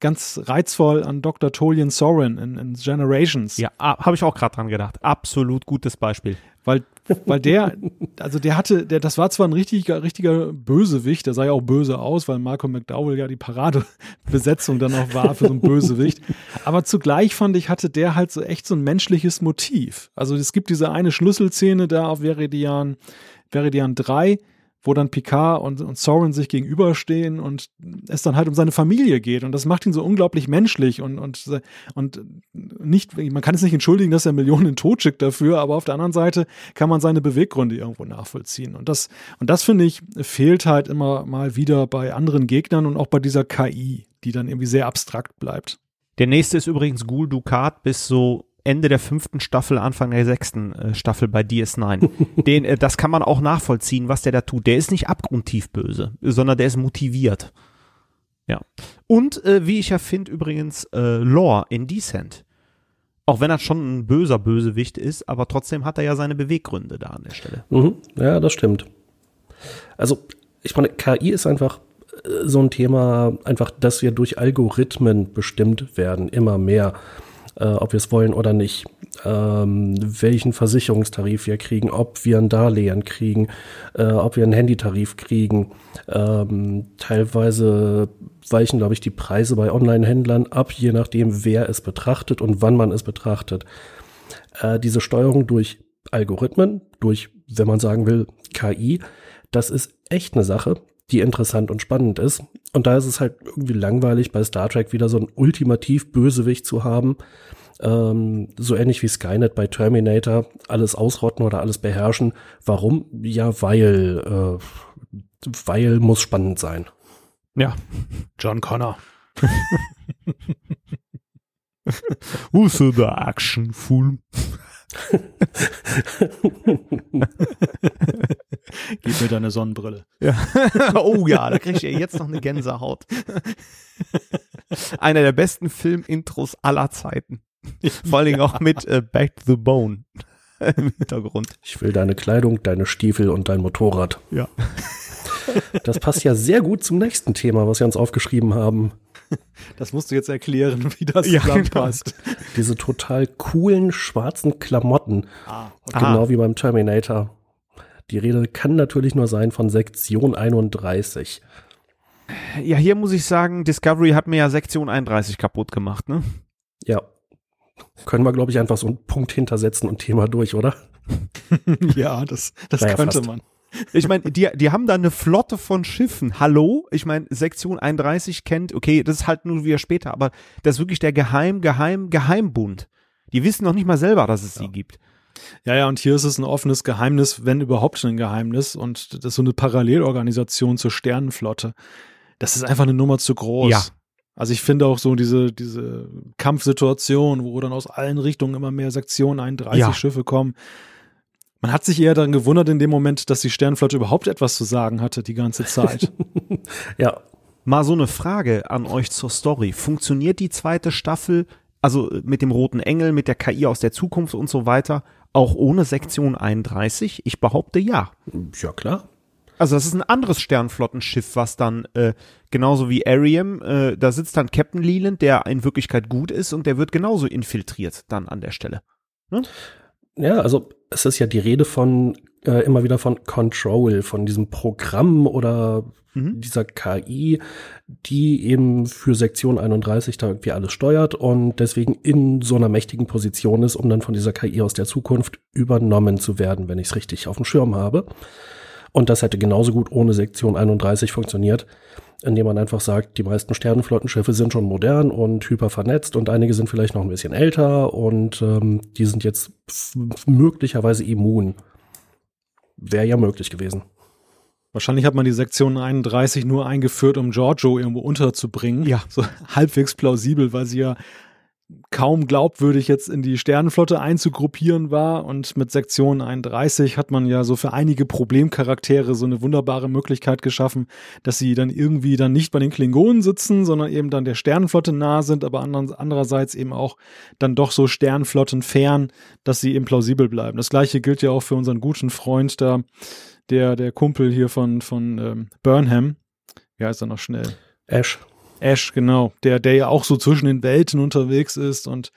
ganz reizvoll an Dr. Tolian Soren in, in Generations. Ja, habe ich auch gerade dran gedacht. Absolut gutes Beispiel. Weil, weil der, also der hatte, der, das war zwar ein richtiger, richtiger Bösewicht, der sah ja auch böse aus, weil Malcolm McDowell ja die Paradebesetzung dann auch war für so einen Bösewicht. Aber zugleich fand ich, hatte der halt so echt so ein menschliches Motiv. Also es gibt diese eine Schlüsselszene da auf Veridian, Veridian 3, wo dann Picard und, und Soren sich gegenüberstehen und es dann halt um seine Familie geht. Und das macht ihn so unglaublich menschlich und, und, und nicht, man kann es nicht entschuldigen, dass er Millionen tot schickt dafür, aber auf der anderen Seite kann man seine Beweggründe irgendwo nachvollziehen. Und das, und das finde ich, fehlt halt immer mal wieder bei anderen Gegnern und auch bei dieser KI, die dann irgendwie sehr abstrakt bleibt. Der nächste ist übrigens Gul Dukat bis so Ende der fünften Staffel, Anfang der sechsten äh, Staffel bei DS9. Den, äh, das kann man auch nachvollziehen, was der da tut. Der ist nicht abgrundtief böse, sondern der ist motiviert. Ja. Und äh, wie ich ja finde, übrigens äh, Lore in Descent. Auch wenn er schon ein böser Bösewicht ist, aber trotzdem hat er ja seine Beweggründe da an der Stelle. Mhm. Ja, das stimmt. Also, ich meine, KI ist einfach äh, so ein Thema, einfach, dass wir durch Algorithmen bestimmt werden, immer mehr äh, ob wir es wollen oder nicht, ähm, welchen Versicherungstarif wir kriegen, ob wir ein Darlehen kriegen, äh, ob wir einen Handytarif kriegen. Ähm, teilweise weichen, glaube ich, die Preise bei Online-Händlern ab, je nachdem, wer es betrachtet und wann man es betrachtet. Äh, diese Steuerung durch Algorithmen, durch, wenn man sagen will, KI, das ist echt eine Sache, die interessant und spannend ist. Und da ist es halt irgendwie langweilig, bei Star Trek wieder so ein ultimativ Bösewicht zu haben. Ähm, so ähnlich wie Skynet bei Terminator, alles ausrotten oder alles beherrschen. Warum? Ja, weil, äh, weil muss spannend sein. Ja, John Connor. Who's the action fool? Gib mir deine Sonnenbrille. Ja. oh ja, da krieg ich ja jetzt noch eine Gänsehaut. Einer der besten Filmintros aller Zeiten. Vor allen Dingen auch mit äh, Back to the Bone im Hintergrund. Ich will deine Kleidung, deine Stiefel und dein Motorrad. Ja. Das passt ja sehr gut zum nächsten Thema, was wir uns aufgeschrieben haben. Das musst du jetzt erklären, wie das Ja, zusammenpasst. Diese total coolen schwarzen Klamotten. Ah, Genau wie beim Terminator. Die Rede kann natürlich nur sein von Sektion 31. Ja, hier muss ich sagen, Discovery hat mir ja Sektion 31 kaputt gemacht, ne? Ja. Können wir, glaube ich, einfach so einen Punkt hintersetzen und Thema durch, oder? ja, das, das Naja, könnte fast. Man. Ich meine, die, die haben da eine Flotte von Schiffen. Hallo? Ich meine, Sektion 31 kennt, okay, das ist halt nur wieder später, aber das ist wirklich der Geheim, Geheim, Geheimbund. Die wissen noch nicht mal selber, dass es sie gibt. Ja, ja, und hier ist es ein offenes Geheimnis, wenn überhaupt schon ein Geheimnis. Und das ist so eine Parallelorganisation zur Sternenflotte. Das ist einfach eine Nummer zu groß. Ja. Also ich finde auch so diese, diese Kampfsituation, wo dann aus allen Richtungen immer mehr Sektion 31 Ja. Schiffe kommen. Man hat sich eher daran gewundert in dem Moment, dass die Sternenflotte überhaupt etwas zu sagen hatte die ganze Zeit. Ja. Mal so eine Frage an euch zur Story. Funktioniert die zweite Staffel, also mit dem roten Engel, mit der KI aus der Zukunft und so weiter, auch ohne Sektion 31? Ich behaupte ja. Ja, klar. Also das ist ein anderes Sternflottenschiff, was dann äh, genauso wie Ariam, äh, da sitzt dann Captain Leland, der in Wirklichkeit gut ist und der wird genauso infiltriert dann an der Stelle. Ja, also es ist ja die Rede von äh, immer wieder von Control, von diesem Programm oder Mhm. dieser KI, die eben für Sektion 31 da irgendwie alles steuert und deswegen in so einer mächtigen Position ist, um dann von dieser KI aus der Zukunft übernommen zu werden, wenn ich es richtig auf dem Schirm habe. Und das hätte genauso gut ohne Sektion 31 funktioniert, indem man einfach sagt, die meisten Sternenflottenschiffe sind schon modern und hyper vernetzt und einige sind vielleicht noch ein bisschen älter und ähm, die sind jetzt möglicherweise immun. Wäre ja möglich gewesen. Wahrscheinlich hat man die Sektion 31 nur eingeführt, um Giorgio irgendwo unterzubringen. Ja. So halbwegs plausibel, weil sie ja kaum glaubwürdig jetzt in die Sternenflotte einzugruppieren war. Und mit Sektion 31 hat man ja so für einige Problemcharaktere so eine wunderbare Möglichkeit geschaffen, dass sie dann irgendwie dann nicht bei den Klingonen sitzen, sondern eben dann der Sternenflotte nah sind, aber andererseits eben auch dann doch so Sternenflotten fern, dass sie eben plausibel bleiben. Das gleiche gilt ja auch für unseren guten Freund da, der, der Kumpel hier von, von ähm, Burnham. Wie heißt er noch schnell? Ash. Ash, genau, der, der ja auch so zwischen den Welten unterwegs ist und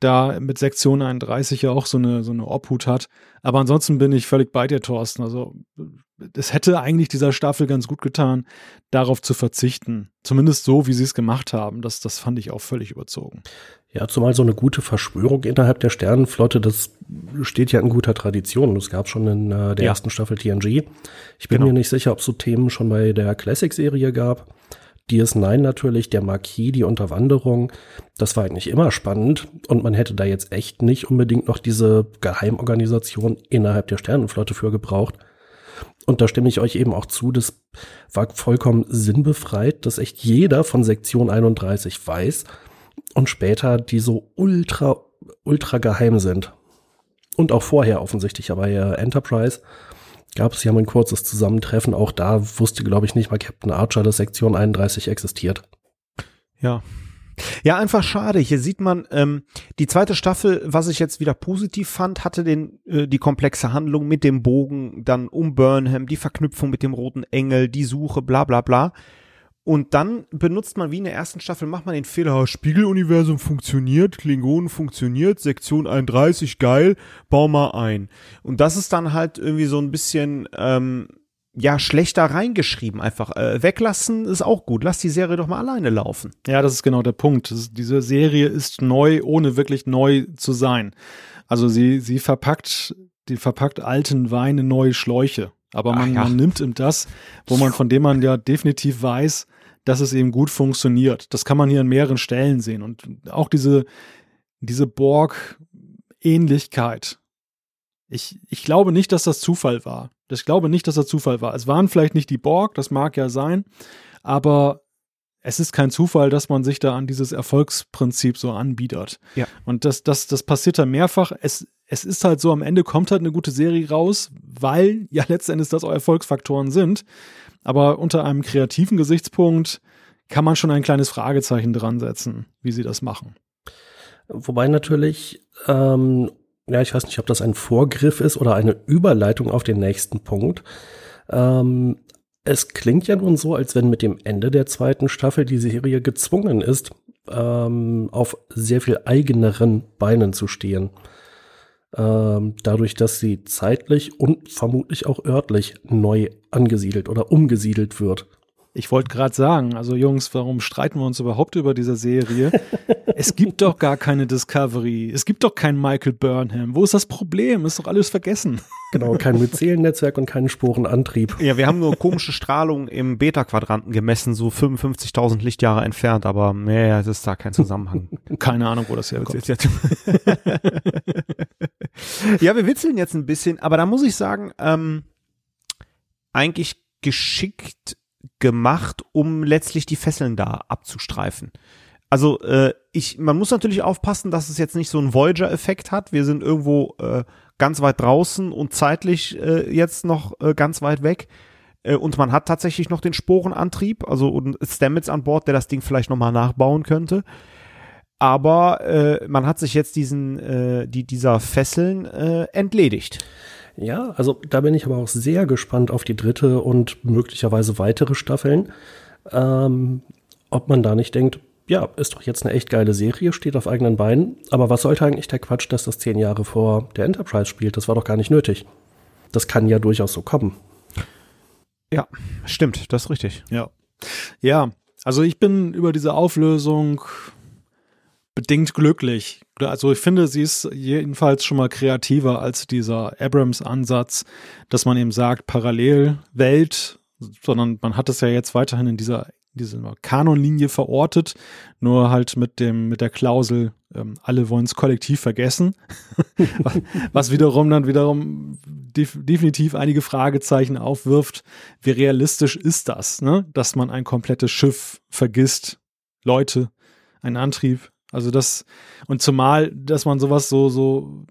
da mit Sektion 31 ja auch so eine, so eine Obhut hat. Aber ansonsten bin ich völlig bei dir, Thorsten. Also, es hätte eigentlich dieser Staffel ganz gut getan, darauf zu verzichten. Zumindest so, wie sie es gemacht haben. Das, das fand ich auch völlig überzogen. Ja, zumal so eine gute Verschwörung innerhalb der Sternenflotte, das steht ja in guter Tradition. Das gab schon in äh, der Ja. ersten Staffel TNG. Ich bin Genau. mir nicht sicher, ob es so Themen schon bei der Classic-Serie gab. DS9 natürlich, der Marquis, die Unterwanderung. Das war eigentlich immer spannend und man hätte da jetzt echt nicht unbedingt noch diese Geheimorganisation innerhalb der Sternenflotte für gebraucht. Und da stimme ich euch eben auch zu, das war vollkommen sinnbefreit, dass echt jeder von Sektion 31 weiß und später die so ultra, ultra geheim sind. Und auch vorher offensichtlich, aber ja Enterprise gab es ja mal ein kurzes Zusammentreffen. Auch da wusste, glaube ich, nicht mal Captain Archer, dass Sektion 31 existiert. Ja. Ja, einfach schade. Hier sieht man, ähm, die zweite Staffel, was ich jetzt wieder positiv fand, hatte den, äh, die komplexe Handlung mit dem Bogen, dann um Burnham, die Verknüpfung mit dem roten Engel, die Suche, bla bla bla. Und dann benutzt man wie in der ersten Staffel, macht man den Fehler, oh, Spiegeluniversum funktioniert, Klingonen funktioniert, Sektion 31 geil, bau mal ein. Und das ist dann halt irgendwie so ein bisschen, ähm, ja, schlechter reingeschrieben einfach. Äh, weglassen ist auch gut. Lass die Serie doch mal alleine laufen. Ja, das ist genau der Punkt. Ist, diese Serie ist neu, ohne wirklich neu zu sein. Also sie, sie verpackt, die verpackt alten Wein in neue Schläuche. Aber man, ja. man nimmt ihm das, wo man, von dem man ja definitiv weiß, dass es eben gut funktioniert. Das kann man hier an mehreren Stellen sehen. Und auch diese, diese Borg-Ähnlichkeit. Ich, ich glaube nicht, dass das Zufall war. Ich glaube nicht, dass das Zufall war. Es waren vielleicht nicht die Borg, das mag ja sein, aber es ist kein Zufall, dass man sich da an dieses Erfolgsprinzip so anbietet. Ja. Und das, das, das passiert da mehrfach. Es, es ist halt so, am Ende kommt halt eine gute Serie raus, weil ja letztendlich das auch Erfolgsfaktoren sind. Aber unter einem kreativen Gesichtspunkt kann man schon ein kleines Fragezeichen dran setzen, wie sie das machen. Wobei natürlich, ähm, ja, ich weiß nicht, ob das ein Vorgriff ist oder eine Überleitung auf den nächsten Punkt. Ähm, es klingt ja nun so, als wenn mit dem Ende der zweiten Staffel die Serie gezwungen ist, ähm, auf sehr viel eigeneren Beinen zu stehen. Ähm, dadurch, dass sie zeitlich und vermutlich auch örtlich neu angesiedelt oder umgesiedelt wird. Ich wollte gerade sagen, also Jungs, warum streiten wir uns überhaupt über diese Serie? es gibt doch gar keine Discovery. Es gibt doch keinen Michael Burnham. Wo ist das Problem? Ist doch alles vergessen. Genau, kein Myzelennetzwerk und keinen Sporenantrieb. Ja, wir haben nur komische Strahlung im Beta-Quadranten gemessen, so 55.000 Lichtjahre entfernt, aber nee, es ist da kein Zusammenhang. Keine Ahnung, wo das herkommt. ja, wir witzeln jetzt ein bisschen, aber da muss ich sagen, ähm, eigentlich geschickt gemacht, um letztlich die Fesseln da abzustreifen. Also äh, ich, man muss natürlich aufpassen, dass es jetzt nicht so einen Voyager-Effekt hat. Wir sind irgendwo äh, ganz weit draußen und zeitlich äh, jetzt noch äh, ganz weit weg. Äh, und man hat tatsächlich noch den Sporenantrieb, also Stamets an Bord, der das Ding vielleicht nochmal nachbauen könnte. Aber äh, man hat sich jetzt diesen, äh, die, dieser Fesseln äh, entledigt. Ja, also da bin ich aber auch sehr gespannt auf die dritte und möglicherweise weitere Staffeln. Ähm, ob man da nicht denkt, ja, ist doch jetzt eine echt geile Serie, steht auf eigenen Beinen. Aber was sollte eigentlich der Quatsch, dass das zehn Jahre vor der Enterprise spielt? Das war doch gar nicht nötig. Das kann ja durchaus so kommen. Ja, stimmt, das ist richtig. Ja. Ja, also ich bin über diese Auflösung bedingt glücklich. Also ich finde, sie ist jedenfalls schon mal kreativer als dieser Abrams-Ansatz, dass man eben sagt, Parallelwelt, sondern man hat es ja jetzt weiterhin in dieser diese Kanonlinie verortet, nur halt mit dem, mit der Klausel, ähm, alle wollen es kollektiv vergessen. was wiederum dann wiederum def definitiv einige Fragezeichen aufwirft. Wie realistisch ist das, ne? Dass man ein komplettes Schiff vergisst, Leute, einen Antrieb. Also das, und zumal, dass man sowas so, so,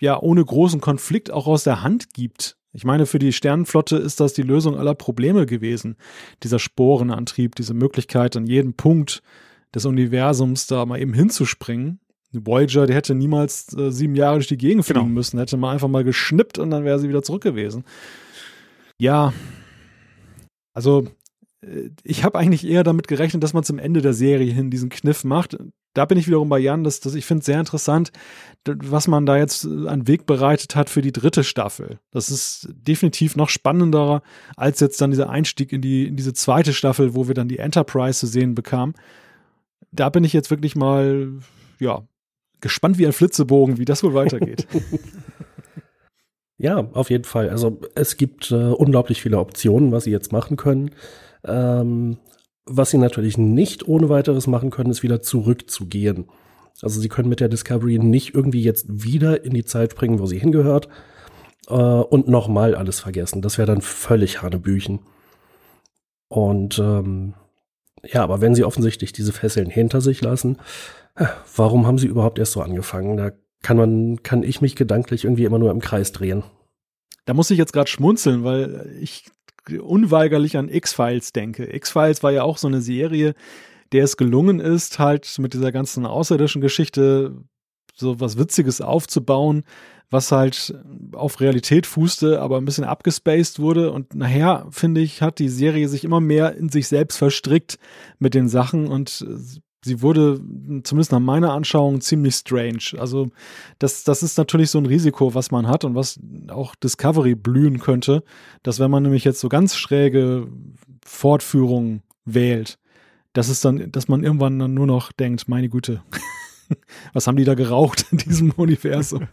ja, ohne großen Konflikt auch aus der Hand gibt. Ich meine, für die Sternenflotte ist das die Lösung aller Probleme gewesen. Dieser Sporenantrieb, diese Möglichkeit, an jedem Punkt des Universums da mal eben hinzuspringen. Voyager, die hätte niemals äh, sieben Jahre durch die Gegend fliegen genau. müssen, hätte man einfach mal geschnippt und dann wäre sie wieder zurück gewesen. Ja, also ich habe eigentlich eher damit gerechnet, dass man zum Ende der Serie hin diesen Kniff macht. Da bin ich wiederum bei Jan, dass, dass ich finde es sehr interessant, was man da jetzt äh, an Weg bereitet hat für die dritte Staffel. Das ist definitiv noch spannender als jetzt dann dieser Einstieg in die in diese zweite Staffel, wo wir dann die Enterprise zu sehen bekamen. Da bin ich jetzt wirklich mal ja gespannt wie ein Flitzebogen, wie das wohl weitergeht. Ja, auf jeden Fall. Also es gibt äh, unglaublich viele Optionen, was sie jetzt machen können. Ähm, was sie natürlich nicht ohne weiteres machen können, ist wieder zurückzugehen. Also sie können mit der Discovery nicht irgendwie jetzt wieder in die Zeit springen, wo sie hingehört äh, und nochmal alles vergessen. Das wäre dann völlig Hanebüchen. Und ähm, ja, aber wenn sie offensichtlich diese Fesseln hinter sich lassen, äh, warum haben sie überhaupt erst so angefangen? Da kann man, kann ich mich gedanklich irgendwie immer nur im Kreis drehen. Da muss ich jetzt gerade schmunzeln, weil ich unweigerlich an X-Files denke. X-Files war ja auch so eine Serie, der es gelungen ist, halt mit dieser ganzen außerirdischen Geschichte so was Witziges aufzubauen, was halt auf Realität fußte, aber ein bisschen abgespaced wurde. Und nachher, finde ich, hat die Serie sich immer mehr in sich selbst verstrickt mit den Sachen und sie wurde zumindest nach meiner Anschauung ziemlich strange. Also das, das ist natürlich so ein Risiko, was man hat und was auch Discovery blühen könnte, dass wenn man nämlich jetzt so ganz schräge Fortführungen wählt, dass es dann, dass man irgendwann dann nur noch denkt, meine Güte, was haben die da geraucht in diesem Universum?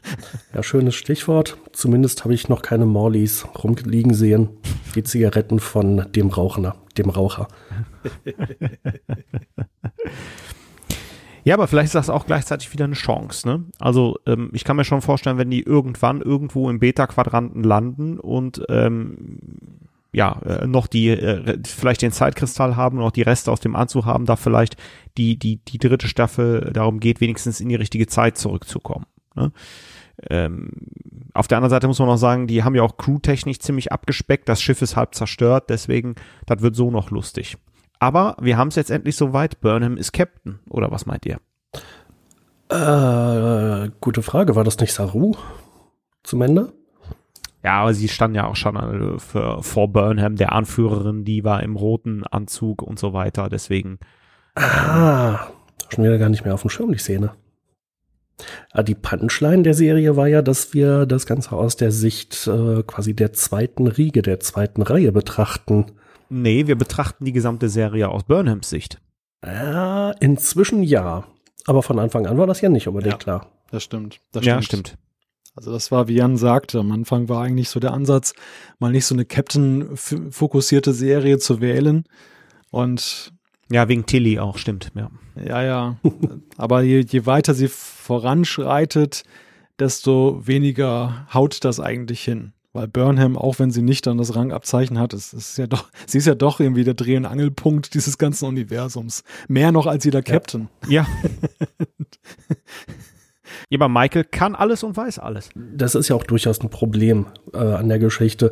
Ja, schönes Stichwort. Zumindest habe ich noch keine Morleys rumliegen sehen. Die Zigaretten von dem Raucher, dem Raucher. Ja, aber vielleicht ist das auch gleichzeitig wieder eine Chance. Ne? Also ähm, ich kann mir schon vorstellen, wenn die irgendwann irgendwo im Beta-Quadranten landen und ähm, ja, äh, noch die, äh, vielleicht den Zeitkristall haben, noch die Reste aus dem Anzug haben, da vielleicht die, die, die dritte Staffel darum geht, wenigstens in die richtige Zeit zurückzukommen. Ne? Ähm, auf der anderen Seite muss man auch sagen, die haben ja auch crewtechnisch ziemlich abgespeckt. Das Schiff ist halb zerstört, deswegen, das wird so noch lustig. Aber wir haben es jetzt endlich soweit. Burnham ist Captain, oder was meint ihr? Äh, gute Frage. War das nicht Saru zum Ende? Ja, aber sie stand ja auch schon äh, für, vor Burnham, der Anführerin, die war im roten Anzug und so weiter. Deswegen. Ah, schon wieder gar nicht mehr auf dem Schirm, die Szene. Ah, die Punchline der Serie war ja, dass wir das Ganze aus der Sicht äh, quasi der zweiten Riege, der zweiten Reihe betrachten. Nee, wir betrachten die gesamte Serie aus Burnhams Sicht. Ja, inzwischen ja. Aber von Anfang an war das ja nicht unbedingt Ja. klar. Das stimmt. Das Ja, stimmt. Also das war, wie Jan sagte, am Anfang war eigentlich so der Ansatz, mal nicht so eine Captain-fokussierte Serie zu wählen. Und Ja, wegen Tilly auch, stimmt. Ja. ja, ja. Aber je, je weiter sie voranschreitet, desto weniger haut das eigentlich hin. Weil Burnham, auch wenn sie nicht dann das Rangabzeichen hat, es ist ja doch, sie ist ja doch irgendwie der Dreh- und Angelpunkt dieses ganzen Universums. Mehr noch als jeder Captain. Ja. ja, aber Michael kann alles und weiß alles. Das ist ja auch durchaus ein Problem äh, an der Geschichte.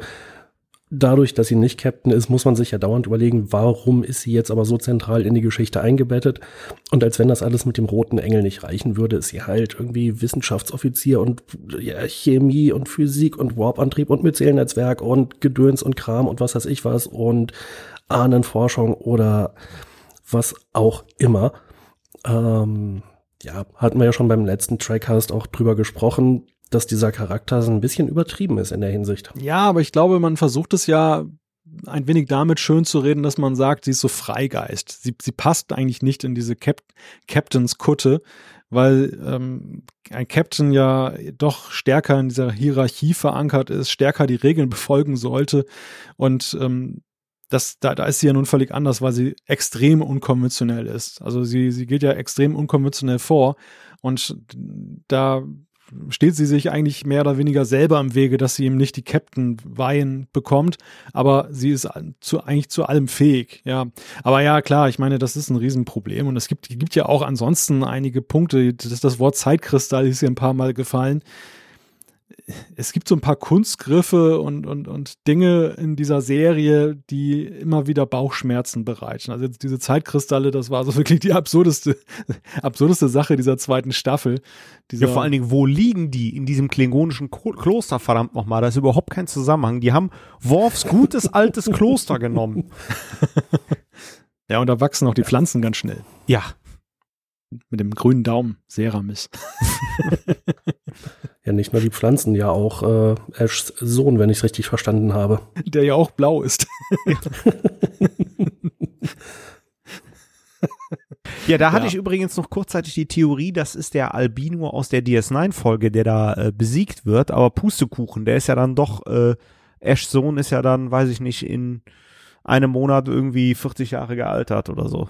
Dadurch, dass sie nicht Captain ist, muss man sich ja dauernd überlegen, warum ist sie jetzt aber so zentral in die Geschichte eingebettet? Und als wenn das alles mit dem roten Engel nicht reichen würde, ist sie halt irgendwie Wissenschaftsoffizier und ja, Chemie und Physik und Warp-Antrieb und Myzelnetzwerk und Gedöns und Kram und was weiß ich was und Ahnenforschung oder was auch immer. Ähm, ja, hatten wir ja schon beim letzten Trackcast auch drüber gesprochen, dass dieser Charakter so ein bisschen übertrieben ist in der Hinsicht. Ja, aber ich glaube, man versucht es ja ein wenig damit schön zu reden, dass man sagt, sie ist so Freigeist. Sie, sie passt eigentlich nicht in diese Cap Captains Kutte, weil ähm, ein Captain ja doch stärker in dieser Hierarchie verankert ist, stärker die Regeln befolgen sollte und ähm, das, da, da ist sie ja nun völlig anders, weil sie extrem unkonventionell ist. Also sie, sie geht ja extrem unkonventionell vor und da steht sie sich eigentlich mehr oder weniger selber im Wege, dass sie eben nicht die Captain-Weihen bekommt, aber sie ist zu, eigentlich zu allem fähig, ja. Aber ja, klar, ich meine, das ist ein Riesenproblem und es gibt, gibt ja auch ansonsten einige Punkte, das, das Wort Zeitkristall ist hier ein paar Mal gefallen. Es gibt so ein paar Kunstgriffe und, und, und Dinge in dieser Serie, die immer wieder Bauchschmerzen bereiten. Also jetzt diese Zeitkristalle, das war so wirklich die absurdeste, absurdeste Sache dieser zweiten Staffel. Dieser, Ja, vor allen Dingen, wo liegen die in diesem klingonischen Ko Kloster, verdammt nochmal? Da ist überhaupt kein Zusammenhang. Die haben Worfs gutes altes Kloster genommen. ja, und da wachsen auch die Pflanzen ganz schnell. Ja. Mit dem grünen Daumen. Seramis. Ja, nicht nur die Pflanzen, ja auch äh, Ashs Sohn, wenn ich es richtig verstanden habe. Der ja auch blau ist. Ja, da hatte Ja. ich übrigens noch kurzzeitig die Theorie, das ist der Albino aus der DS9-Folge, der da äh, besiegt wird, aber Pustekuchen, der ist ja dann doch, äh, Ashs Sohn ist ja dann, weiß ich nicht, in einem Monat irgendwie 40 Jahre gealtert oder so.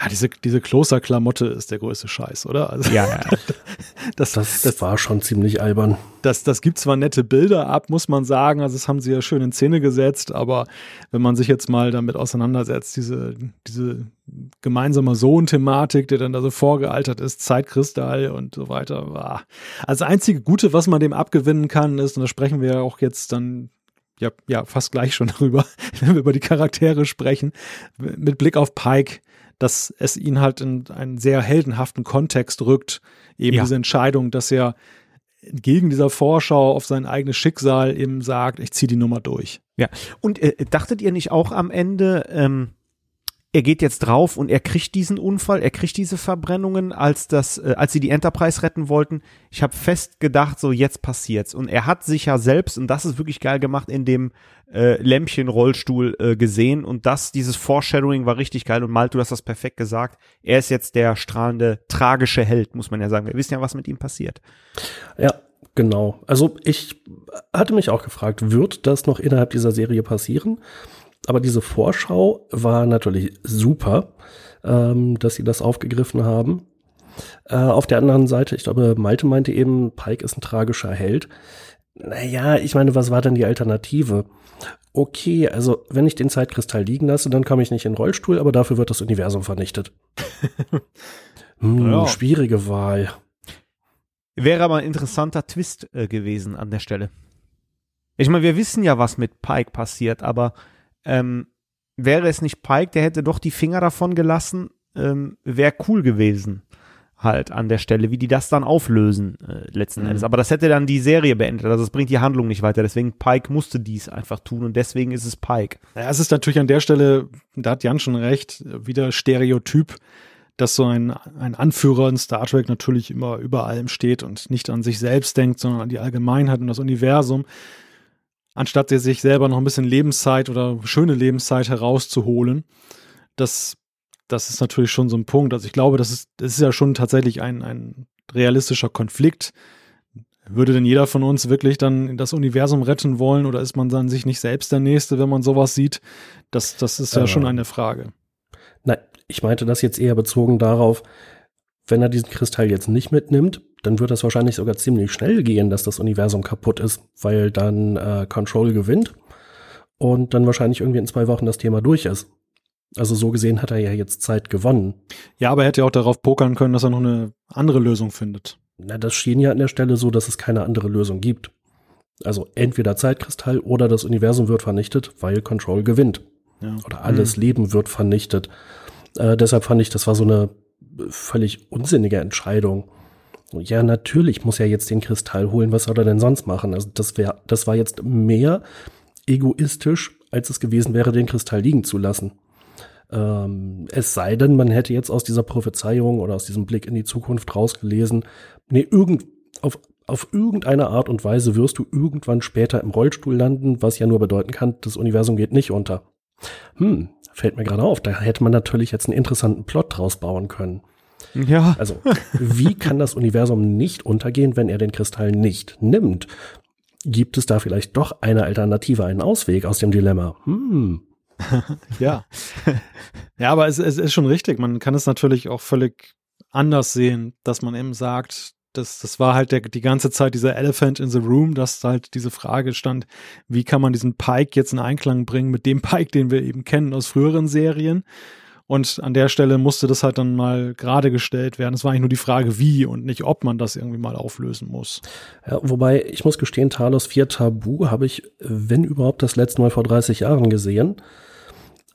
Ja, diese, diese Klosterklamotte ist der größte Scheiß, oder? Also, Ja, ja. das, Das, das, war schon ziemlich albern. das, das gibt zwar nette Bilder ab, muss man sagen. Also, das haben sie ja schön in Szene gesetzt, aber wenn man sich jetzt mal damit auseinandersetzt, diese, diese gemeinsame Sohn-Thematik, der dann da so vorgealtert ist, Zeitkristall und so weiter. War. Also, das einzige Gute, was man dem abgewinnen kann, ist, und da sprechen wir ja auch jetzt dann ja, ja, fast gleich schon darüber, wenn wir über die Charaktere sprechen, mit Blick auf Pike, dass es ihn halt in einen sehr heldenhaften Kontext rückt, eben Ja. diese Entscheidung, dass er entgegen dieser Vorschau auf sein eigenes Schicksal eben sagt, ich ziehe die Nummer durch. Und äh, dachtet ihr nicht auch am Ende, ähm, er geht jetzt drauf und er kriegt diesen Unfall, er kriegt diese Verbrennungen, als das, äh, als sie die Enterprise retten wollten. Ich habe fest gedacht, so jetzt passiert's. Und er hat sich ja selbst, und das ist wirklich geil gemacht, in dem äh, Lämpchen-Rollstuhl äh, gesehen. Und das, dieses Foreshadowing war richtig geil. Und Malte, du hast das perfekt gesagt. Er ist jetzt der strahlende, tragische Held, muss man ja sagen. Wir wissen ja, was mit ihm passiert. Ja, genau. Also ich hatte mich auch gefragt, wird das noch innerhalb dieser Serie passieren? Aber diese Vorschau war natürlich super, ähm, dass sie das aufgegriffen haben. Äh, auf der anderen Seite, ich glaube, Malte meinte eben, Pike ist ein tragischer Held. Naja, ich meine, was war denn die Alternative? Okay, also wenn ich den Zeitkristall liegen lasse, dann komme ich nicht in den Rollstuhl, aber dafür wird das Universum vernichtet. hm, Ja. Schwierige Wahl. Wäre aber ein interessanter Twist äh, gewesen an der Stelle. Ich meine, wir wissen ja, was mit Pike passiert, aber ähm, wäre es nicht Pike, der hätte doch die Finger davon gelassen, ähm, wäre cool gewesen halt an der Stelle, wie die das dann auflösen äh, letzten Mhm. Endes. Aber das hätte dann die Serie beendet, also es bringt die Handlung nicht weiter. Deswegen Pike musste dies einfach tun und deswegen ist es Pike. Ja, es ist natürlich an der Stelle, da hat Jan schon recht, wieder Stereotyp, dass so ein, ein Anführer in Star Trek natürlich immer über allem steht und nicht an sich selbst denkt, sondern an die Allgemeinheit und das Universum. Anstatt sich selber noch ein bisschen Lebenszeit oder schöne Lebenszeit herauszuholen. Das, das ist natürlich schon so ein Punkt. Also ich glaube, das ist, das ist ja schon tatsächlich ein, ein realistischer Konflikt. Würde denn jeder von uns wirklich dann das Universum retten wollen oder ist man dann sich nicht selbst der Nächste, wenn man sowas sieht? Das, das ist ja Äh. schon eine Frage. Nein, ich meinte das jetzt eher bezogen darauf, wenn er diesen Kristall jetzt nicht mitnimmt, dann wird das wahrscheinlich sogar ziemlich schnell gehen, dass das Universum kaputt ist, weil dann äh, Control gewinnt und dann wahrscheinlich irgendwie in zwei Wochen das Thema durch ist. Also so gesehen hat er ja jetzt Zeit gewonnen. Ja, aber er hätte ja auch darauf pokern können, dass er noch eine andere Lösung findet. Na, das schien ja an der Stelle so, dass es keine andere Lösung gibt. Also entweder Zeitkristall oder das Universum wird vernichtet, weil Control gewinnt. Ja. Oder alles Leben wird vernichtet. Äh, deshalb fand ich, das war so eine völlig unsinnige Entscheidung. Ja, natürlich muss er jetzt den Kristall holen. Was soll er denn sonst machen? Also das wäre, das war jetzt mehr egoistisch, als es gewesen wäre, den Kristall liegen zu lassen. Ähm, es sei denn, man hätte jetzt aus dieser Prophezeiung oder aus diesem Blick in die Zukunft rausgelesen, nee, irgend, auf, auf irgendeine Art und Weise wirst du irgendwann später im Rollstuhl landen, was ja nur bedeuten kann, das Universum geht nicht unter. Hm, fällt mir gerade auf, da hätte man natürlich jetzt einen interessanten Plot draus bauen können. Ja. Also, wie kann das Universum nicht untergehen, wenn er den Kristall nicht nimmt? Gibt es da vielleicht doch eine Alternative, einen Ausweg aus dem Dilemma? Hm. Ja. ja, aber es, es ist schon richtig. Man kann es natürlich auch völlig anders sehen, dass man eben sagt, das, das war halt der, die ganze Zeit dieser Elephant in the Room, dass halt diese Frage stand, wie kann man diesen Pike jetzt in Einklang bringen mit dem Pike, den wir eben kennen aus früheren Serien. Und an der Stelle musste das halt dann mal gerade gestellt werden. Es war eigentlich nur die Frage, wie und nicht, ob man das irgendwie mal auflösen muss. Ja, wobei, ich muss gestehen, Talos 4 Tabu habe ich, wenn überhaupt, das letzte Mal vor 30 Jahren gesehen.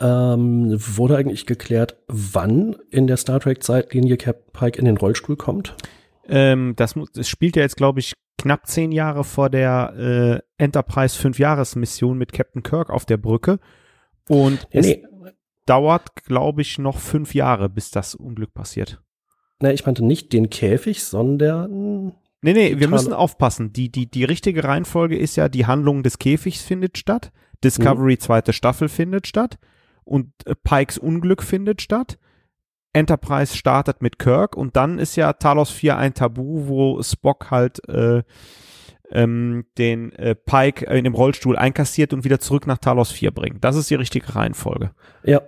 Ähm, wurde eigentlich geklärt, wann in der Star Trek-Zeitlinie Captain Pike in den Rollstuhl kommt? Ähm, das, das spielt ja jetzt, glaube ich, knapp zehn Jahre vor der äh, Enterprise Fünf-Jahres-Mission mit Captain Kirk auf der Brücke. Und Nee, es nee, dauert, glaube ich, noch fünf Jahre, bis das Unglück passiert. nee, ich meinte nicht den Käfig, sondern Nee, nee, wir müssen aufpassen. Die, die, die richtige Reihenfolge ist ja, die Handlung des Käfigs findet statt, Discovery zweite Staffel findet statt und äh, Pikes Unglück findet statt. Enterprise startet mit Kirk und dann ist ja Talos 4 ein Tabu, wo Spock halt äh, ähm, den äh, Pike äh, in dem Rollstuhl einkassiert und wieder zurück nach Talos 4 bringt. Das ist die richtige Reihenfolge. Ja,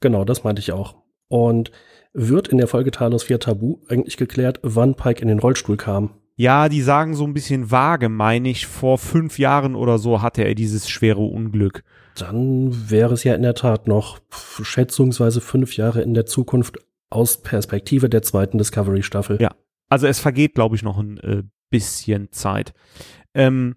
genau, das meinte ich auch. Und wird in der Folge Talos 4 Tabu eigentlich geklärt, wann Pike in den Rollstuhl kam? Ja, die sagen so ein bisschen vage, meine ich, vor fünf Jahren oder so hatte er dieses schwere Unglück. Dann wäre es ja in der Tat noch schätzungsweise fünf Jahre in der Zukunft aus Perspektive der zweiten Discovery-Staffel. Ja. Also es vergeht, glaube ich, noch ein äh, bisschen Zeit. Ähm,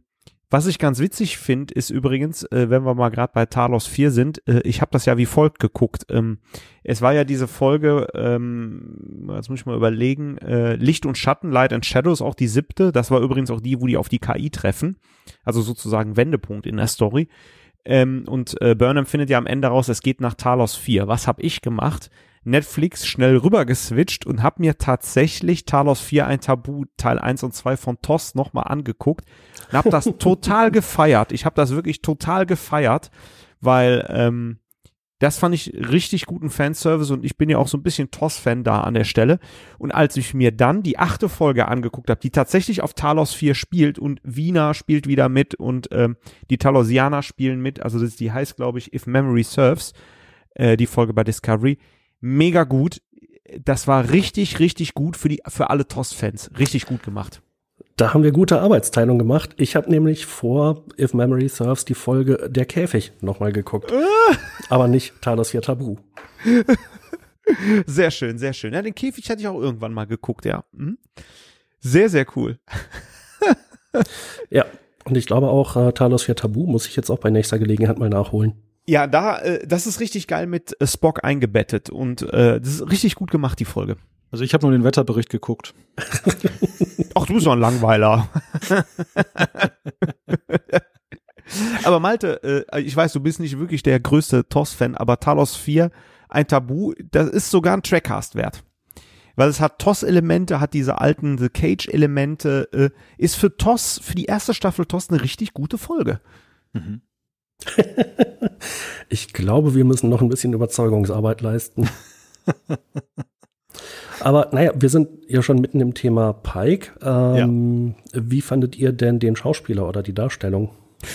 was ich ganz witzig finde, ist übrigens, äh, wenn wir mal gerade bei Talos 4 sind, äh, ich habe das ja wie folgt geguckt. Ähm, es war ja diese Folge, ähm, jetzt muss ich mal überlegen, äh, Licht und Schatten, Light and Shadows, auch die siebte. Das war übrigens auch die, wo die auf die KI treffen. Also sozusagen Wendepunkt in der Story. Ähm, und äh, Burnham findet ja am Ende raus, es geht nach Talos 4. Was habe ich gemacht? Netflix schnell rüber geswitcht und habe mir tatsächlich Talos 4 ein Tabu Teil 1 und 2 von TOS nochmal angeguckt und habe das total gefeiert. Ich habe das wirklich total gefeiert, weil ähm, das fand ich richtig guten Fanservice und ich bin ja auch so ein bisschen TOS-Fan da an der Stelle. Und als ich mir dann die achte Folge angeguckt habe, die tatsächlich auf Talos 4 spielt und Wiener spielt wieder mit und ähm, die Talosianer spielen mit, also das, die heißt, glaube ich, If Memory Serves, äh, die Folge bei Discovery, mega gut. Das war richtig, richtig gut für die, für alle TOS-Fans. Richtig gut gemacht. Da haben wir gute Arbeitsteilung gemacht. Ich habe nämlich vor If Memory Serves die Folge Der Käfig nochmal geguckt. Aber nicht Talos 4 Tabu. Sehr schön, sehr schön. Ja, den Käfig hatte ich auch irgendwann mal geguckt, ja. Mhm. Sehr, sehr cool. ja, und ich glaube auch, äh, Talos 4 Tabu muss ich jetzt auch bei nächster Gelegenheit mal nachholen. Ja, da, äh, das ist richtig geil mit äh, Spock eingebettet und äh, das ist richtig gut gemacht, die Folge. Also ich habe nur den Wetterbericht geguckt. Ach, du bist doch ein Langweiler. aber Malte, äh, ich weiß, du bist nicht wirklich der größte TOS-Fan, aber Talos 4, ein Tabu, das ist sogar ein Trackcast wert. Weil es hat TOS-Elemente, hat diese alten The Cage-Elemente, äh, ist für TOS, für die erste Staffel TOS eine richtig gute Folge. Mhm. ich glaube, wir müssen noch ein bisschen Überzeugungsarbeit leisten. Aber naja, wir sind ja schon mitten im Thema Pike. Ähm, ja. Wie fandet ihr denn den Schauspieler oder die Darstellung?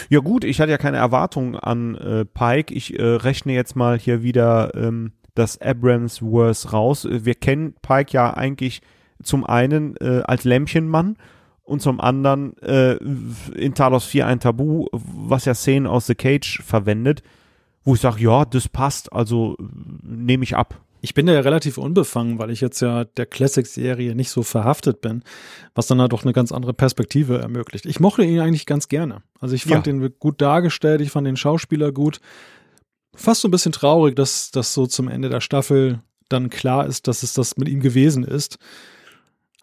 Ja gut, ich hatte ja keine Erwartungen an äh, Pike. Ich äh, rechne jetzt mal hier wieder ähm, das Abrams Worth raus. Wir kennen Pike ja eigentlich zum einen äh, als Lämpchenmann und zum anderen äh, in Talos 4 ein Tabu, was ja Szenen aus The Cage verwendet, wo ich sage, ja, das passt, also nehme ich ab. Ich bin da ja relativ unbefangen, weil ich jetzt ja der Classic-Serie nicht so verhaftet bin, was dann halt doch eine ganz andere Perspektive ermöglicht. Ich mochte ihn eigentlich ganz gerne. Also ich fand ja. ihn gut dargestellt, ich fand den Schauspieler gut. Fast so ein bisschen traurig, dass das so zum Ende der Staffel dann klar ist, dass es das mit ihm gewesen ist.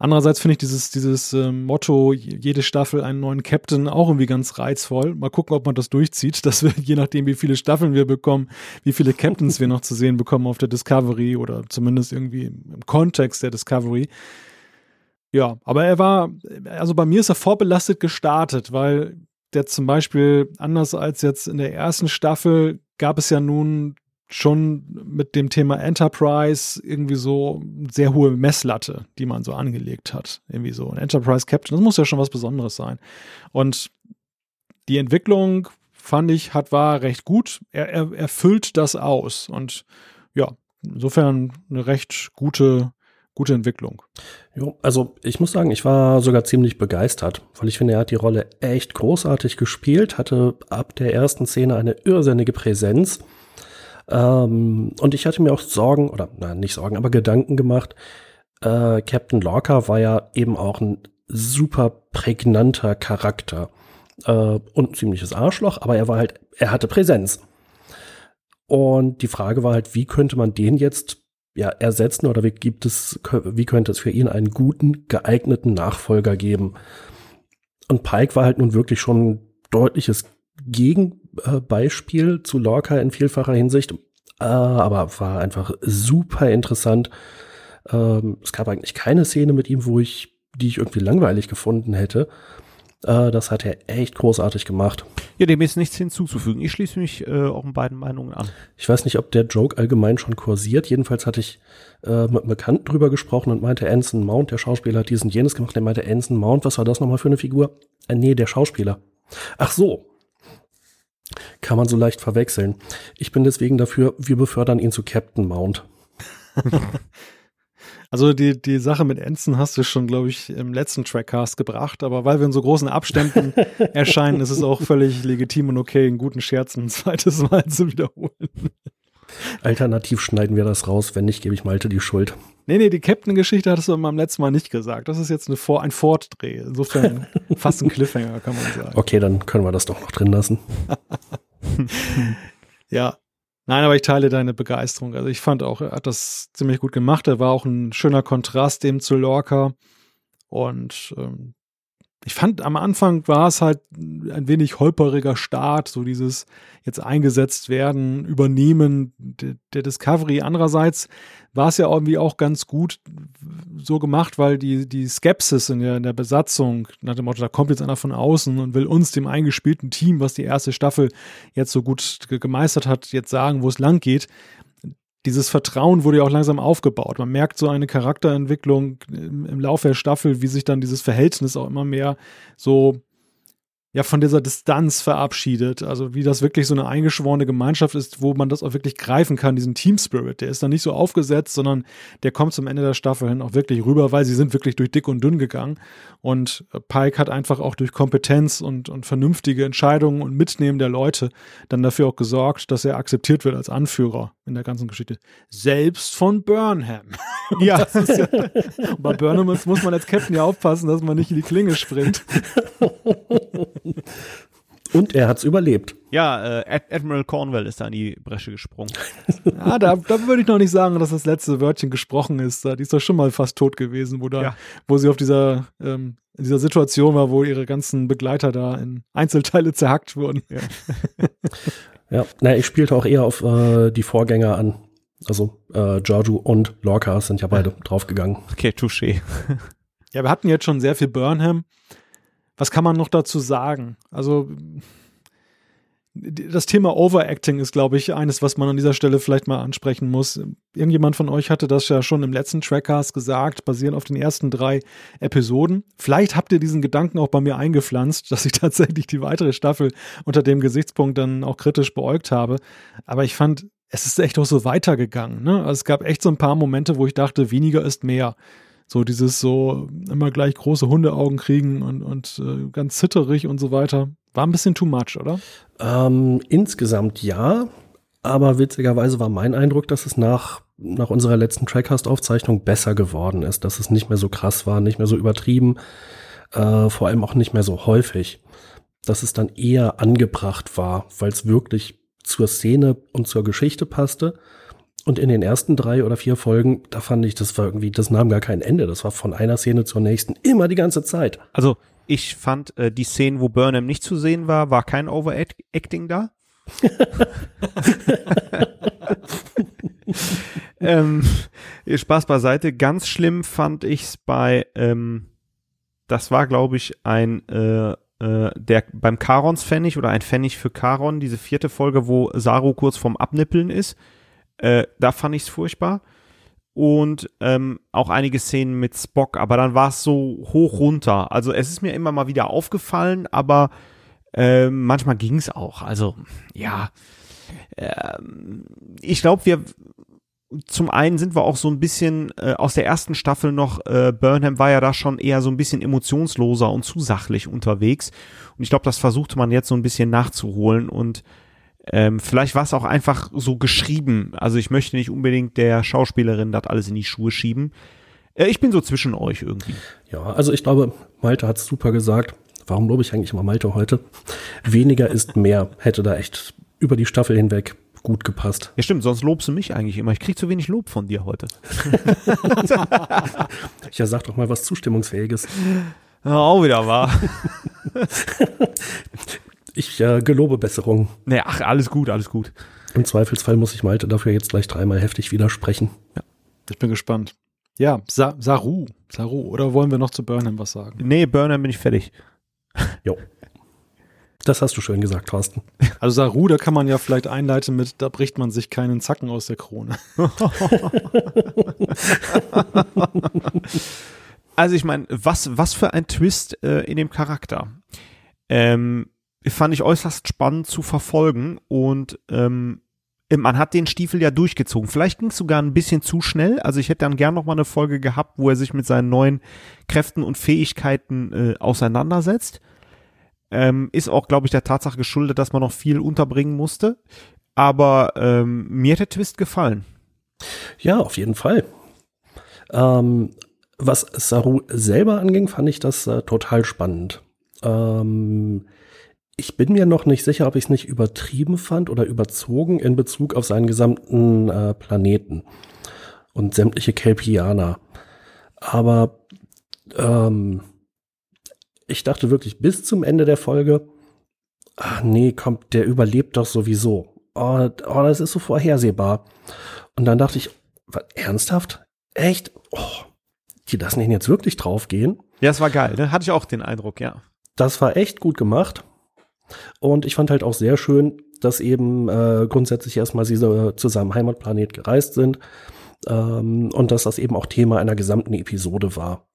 Andererseits finde ich dieses, dieses äh, Motto, jede Staffel einen neuen Captain, auch irgendwie ganz reizvoll. Mal gucken, ob man das durchzieht, dass wir, je nachdem, wie viele Staffeln wir bekommen, wie viele Captains wir noch zu sehen bekommen auf der Discovery oder zumindest irgendwie im Kontext der Discovery. Ja, aber er war, also bei mir ist er vorbelastet gestartet, weil der zum Beispiel, anders als jetzt in der ersten Staffel, gab es ja nun schon mit dem Thema Enterprise irgendwie so sehr hohe Messlatte, die man so angelegt hat. Irgendwie so ein Enterprise Captain, das muss ja schon was Besonderes sein. Und die Entwicklung, fand ich, hat war recht gut. Er, er, er das aus. Und ja, insofern eine recht gute, gute Entwicklung. Jo, also ich muss sagen, ich war sogar ziemlich begeistert, weil ich finde, er hat die Rolle echt großartig gespielt, hatte ab der ersten Szene eine irrsinnige Präsenz ähm, und ich hatte mir auch Sorgen, oder na, nicht Sorgen, aber Gedanken gemacht. Äh, Captain Lorca war ja eben auch ein super prägnanter Charakter. Äh, und ein ziemliches Arschloch, aber er war halt, er hatte Präsenz. Und die Frage war halt, wie könnte man den jetzt ja, ersetzen oder wie gibt es, wie könnte es für ihn einen guten, geeigneten Nachfolger geben? Und Pike war halt nun wirklich schon ein deutliches Gegenbeispiel zu Lorca in vielfacher Hinsicht, äh, aber war einfach super interessant. Ähm, es gab eigentlich keine Szene mit ihm, wo ich, die ich irgendwie langweilig gefunden hätte. Äh, das hat er echt großartig gemacht. Ja, dem ist nichts hinzuzufügen. Ich schließe mich äh, auch in beiden Meinungen an. Ich weiß nicht, ob der Joke allgemein schon kursiert. Jedenfalls hatte ich äh, mit einem Bekannten drüber gesprochen und meinte, Anson Mount, der Schauspieler, hat diesen jenes gemacht. Der meinte, Anson Mount, was war das nochmal für eine Figur? Äh, nee, der Schauspieler. Ach so, kann man so leicht verwechseln. Ich bin deswegen dafür, wir befördern ihn zu Captain Mount. Also die, die Sache mit Ensign hast du schon, glaube ich, im letzten Trackcast gebracht, aber weil wir in so großen Abständen erscheinen, ist es auch völlig legitim und okay, einen guten Scherz ein zweites Mal zu wiederholen. Alternativ schneiden wir das raus, wenn nicht, gebe ich Malte die Schuld. Nee, nee, die Captain-Geschichte hattest du beim letzten Mal nicht gesagt. Das ist jetzt eine Vor ein Fortdreh. Insofern fast ein Cliffhanger, kann man sagen. Okay, dann können wir das doch noch drin lassen. ja. Nein, aber ich teile deine Begeisterung. Also ich fand auch, er hat das ziemlich gut gemacht. Er war auch ein schöner Kontrast dem zu Lorca. Und ähm, ich fand am Anfang war es halt ein wenig holperiger Start, so dieses jetzt eingesetzt werden, übernehmen der, Discovery. Andererseits war es ja irgendwie auch ganz gut so gemacht, weil die, die Skepsis in der, in der Besatzung nach dem Motto, da kommt jetzt einer von außen und will uns, dem eingespielten Team, was die erste Staffel jetzt so gut gemeistert hat, jetzt sagen, wo es lang geht, dieses Vertrauen wurde ja auch langsam aufgebaut. Man merkt so eine Charakterentwicklung im, im Laufe der Staffel, wie sich dann dieses Verhältnis auch immer mehr so ja von dieser Distanz verabschiedet. Also wie das wirklich so eine eingeschworene Gemeinschaft ist, wo man das auch wirklich greifen kann, diesen Team Spirit. Der ist dann nicht so aufgesetzt, sondern der kommt zum Ende der Staffel hin auch wirklich rüber, weil sie sind wirklich durch dick und dünn gegangen. Und Pike hat einfach auch durch Kompetenz und, und vernünftige Entscheidungen und Mitnehmen der Leute dann dafür auch gesorgt, dass er akzeptiert wird als Anführer in der ganzen Geschichte. Selbst von Burnham. Ja. ja bei Burnham muss man als Captain ja aufpassen, dass man nicht in die Klinge springt. Und er hat's überlebt. Ja, äh, Admiral Cornwell ist da in die Bresche gesprungen. ja, da, da würde ich noch nicht sagen, dass das letzte Wörtchen gesprochen ist. Die ist doch schon mal fast tot gewesen, wo, da, ja. wo sie auf dieser, ähm, in dieser Situation war, wo ihre ganzen Begleiter da in Einzelteile zerhackt wurden. Ja, ja na, ich spielte auch eher auf äh, die Vorgänger an. Also äh, Giorgio und Lorca sind ja beide draufgegangen. Okay, touché. ja, wir hatten jetzt schon sehr viel Burnham. Was kann man noch dazu sagen? Also das Thema Overacting ist, glaube ich, eines, was man an dieser Stelle vielleicht mal ansprechen muss. Irgendjemand von euch hatte das ja schon im letzten Trackcast gesagt, basierend auf den ersten drei Episoden. Vielleicht habt ihr diesen Gedanken auch bei mir eingepflanzt, dass ich tatsächlich die weitere Staffel unter dem Gesichtspunkt dann auch kritisch beäugt habe. Aber ich fand, es ist echt auch so weitergegangen. Ne? Also es gab echt so ein paar Momente, wo ich dachte, weniger ist mehr. So dieses so immer gleich große Hundeaugen kriegen und, und äh, ganz zitterig und so weiter. War ein bisschen too much, oder? Ähm, insgesamt ja. Aber witzigerweise war mein Eindruck, dass es nach, nach unserer letzten Trackcast-Aufzeichnung besser geworden ist, dass es nicht mehr so krass war, nicht mehr so übertrieben, äh, vor allem auch nicht mehr so häufig. Dass es dann eher angebracht war, weil es wirklich zur Szene und zur Geschichte passte und in den ersten drei oder vier Folgen, da fand ich, das war irgendwie, das nahm gar kein Ende. Das war von einer Szene zur nächsten immer die ganze Zeit. Also ich fand äh, die Szenen, wo Burnham nicht zu sehen war, war kein Overacting da. ähm, Spaß beiseite. Ganz schlimm fand ich's bei, ähm, das war glaube ich ein äh, äh, der beim Karons Pfennig oder ein Pfennig für Karon, diese vierte Folge, wo Saru kurz vorm Abnippeln ist äh, da fand ich es furchtbar. Und ähm, auch einige Szenen mit Spock, aber dann war es so hoch runter. Also es ist mir immer mal wieder aufgefallen, aber äh, manchmal ging es auch. Also ja, äh, ich glaube, wir zum einen sind wir auch so ein bisschen äh, aus der ersten Staffel noch, äh, Burnham war ja da schon eher so ein bisschen emotionsloser und zu sachlich unterwegs. Und ich glaube, das versuchte man jetzt so ein bisschen nachzuholen und ähm, vielleicht war es auch einfach so geschrieben. Also ich möchte nicht unbedingt der Schauspielerin das alles in die Schuhe schieben. Äh, ich bin so zwischen euch irgendwie. Ja, also ich glaube, Malte hat es super gesagt. Warum lobe ich eigentlich immer Malte heute? Weniger ist mehr. Hätte da echt über die Staffel hinweg gut gepasst. Ja, stimmt, sonst lobst du mich eigentlich immer. Ich krieg zu wenig Lob von dir heute. ja, sag doch mal was Zustimmungsfähiges. Ja, auch wieder wahr. Ich äh, gelobe Besserung. Nee, ach, alles gut, alles gut. Im Zweifelsfall muss ich Malte dafür jetzt gleich dreimal heftig widersprechen. Ja, ich bin gespannt. Ja, Sa Saru. Saru. Oder wollen wir noch zu Burnham was sagen? Nee, Burnham bin ich fertig. Jo. Das hast du schön gesagt, Thorsten. Also Saru, da kann man ja vielleicht einleiten mit, da bricht man sich keinen Zacken aus der Krone. also ich meine, was, was für ein Twist äh, in dem Charakter. Ähm, fand ich äußerst spannend zu verfolgen und ähm, man hat den Stiefel ja durchgezogen. Vielleicht ging es sogar ein bisschen zu schnell. Also ich hätte dann gern noch mal eine Folge gehabt, wo er sich mit seinen neuen Kräften und Fähigkeiten äh, auseinandersetzt. Ähm, ist auch, glaube ich, der Tatsache geschuldet, dass man noch viel unterbringen musste. Aber ähm, mir hat der Twist gefallen. Ja, auf jeden Fall. Ähm, was Saru selber anging, fand ich das äh, total spannend. Ähm, ich bin mir noch nicht sicher, ob ich es nicht übertrieben fand oder überzogen in Bezug auf seinen gesamten äh, Planeten und sämtliche Kelpianer. Aber ähm, ich dachte wirklich bis zum Ende der Folge, ach nee, kommt, der überlebt doch sowieso. Oh, oh, das ist so vorhersehbar. Und dann dachte ich, was, ernsthaft? Echt? Oh, die lassen ihn jetzt wirklich draufgehen? Ja, es war geil, ne? Hatte ich auch den Eindruck, ja. Das war echt gut gemacht. Und ich fand halt auch sehr schön, dass eben äh, grundsätzlich erstmal sie so zu seinem Heimatplanet gereist sind ähm, und dass das eben auch Thema einer gesamten Episode war.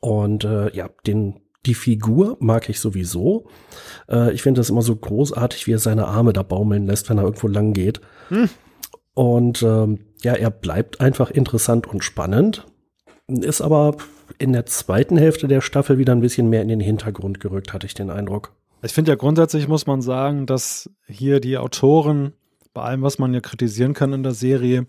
Und äh, ja, den, Die Figur mag ich sowieso. Äh, ich finde das immer so großartig, wie er seine Arme da baumeln lässt, wenn er irgendwo lang geht. Hm. Und ähm, ja, er bleibt einfach interessant und spannend, ist aber in der zweiten Hälfte der Staffel wieder ein bisschen mehr in den Hintergrund gerückt, hatte ich den Eindruck. Ich finde ja grundsätzlich muss man sagen, dass hier die Autoren, bei allem, was man ja kritisieren kann in der Serie,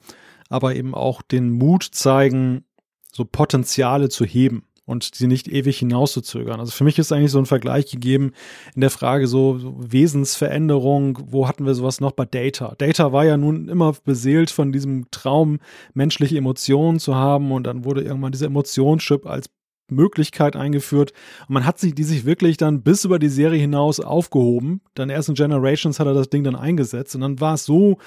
aber eben auch den Mut zeigen, so Potenziale zu heben und sie nicht ewig hinauszuzögern. Also für mich ist eigentlich so ein Vergleich gegeben in der Frage so, Wesensveränderung, wo hatten wir sowas noch bei Data? Data war ja nun immer beseelt von diesem Traum, menschliche Emotionen zu haben und dann wurde irgendwann dieser Emotionschip als Möglichkeit eingeführt. Und man hat sich die sich wirklich dann bis über die Serie hinaus aufgehoben. Dann erst in Generations hat er das Ding dann eingesetzt und dann war es so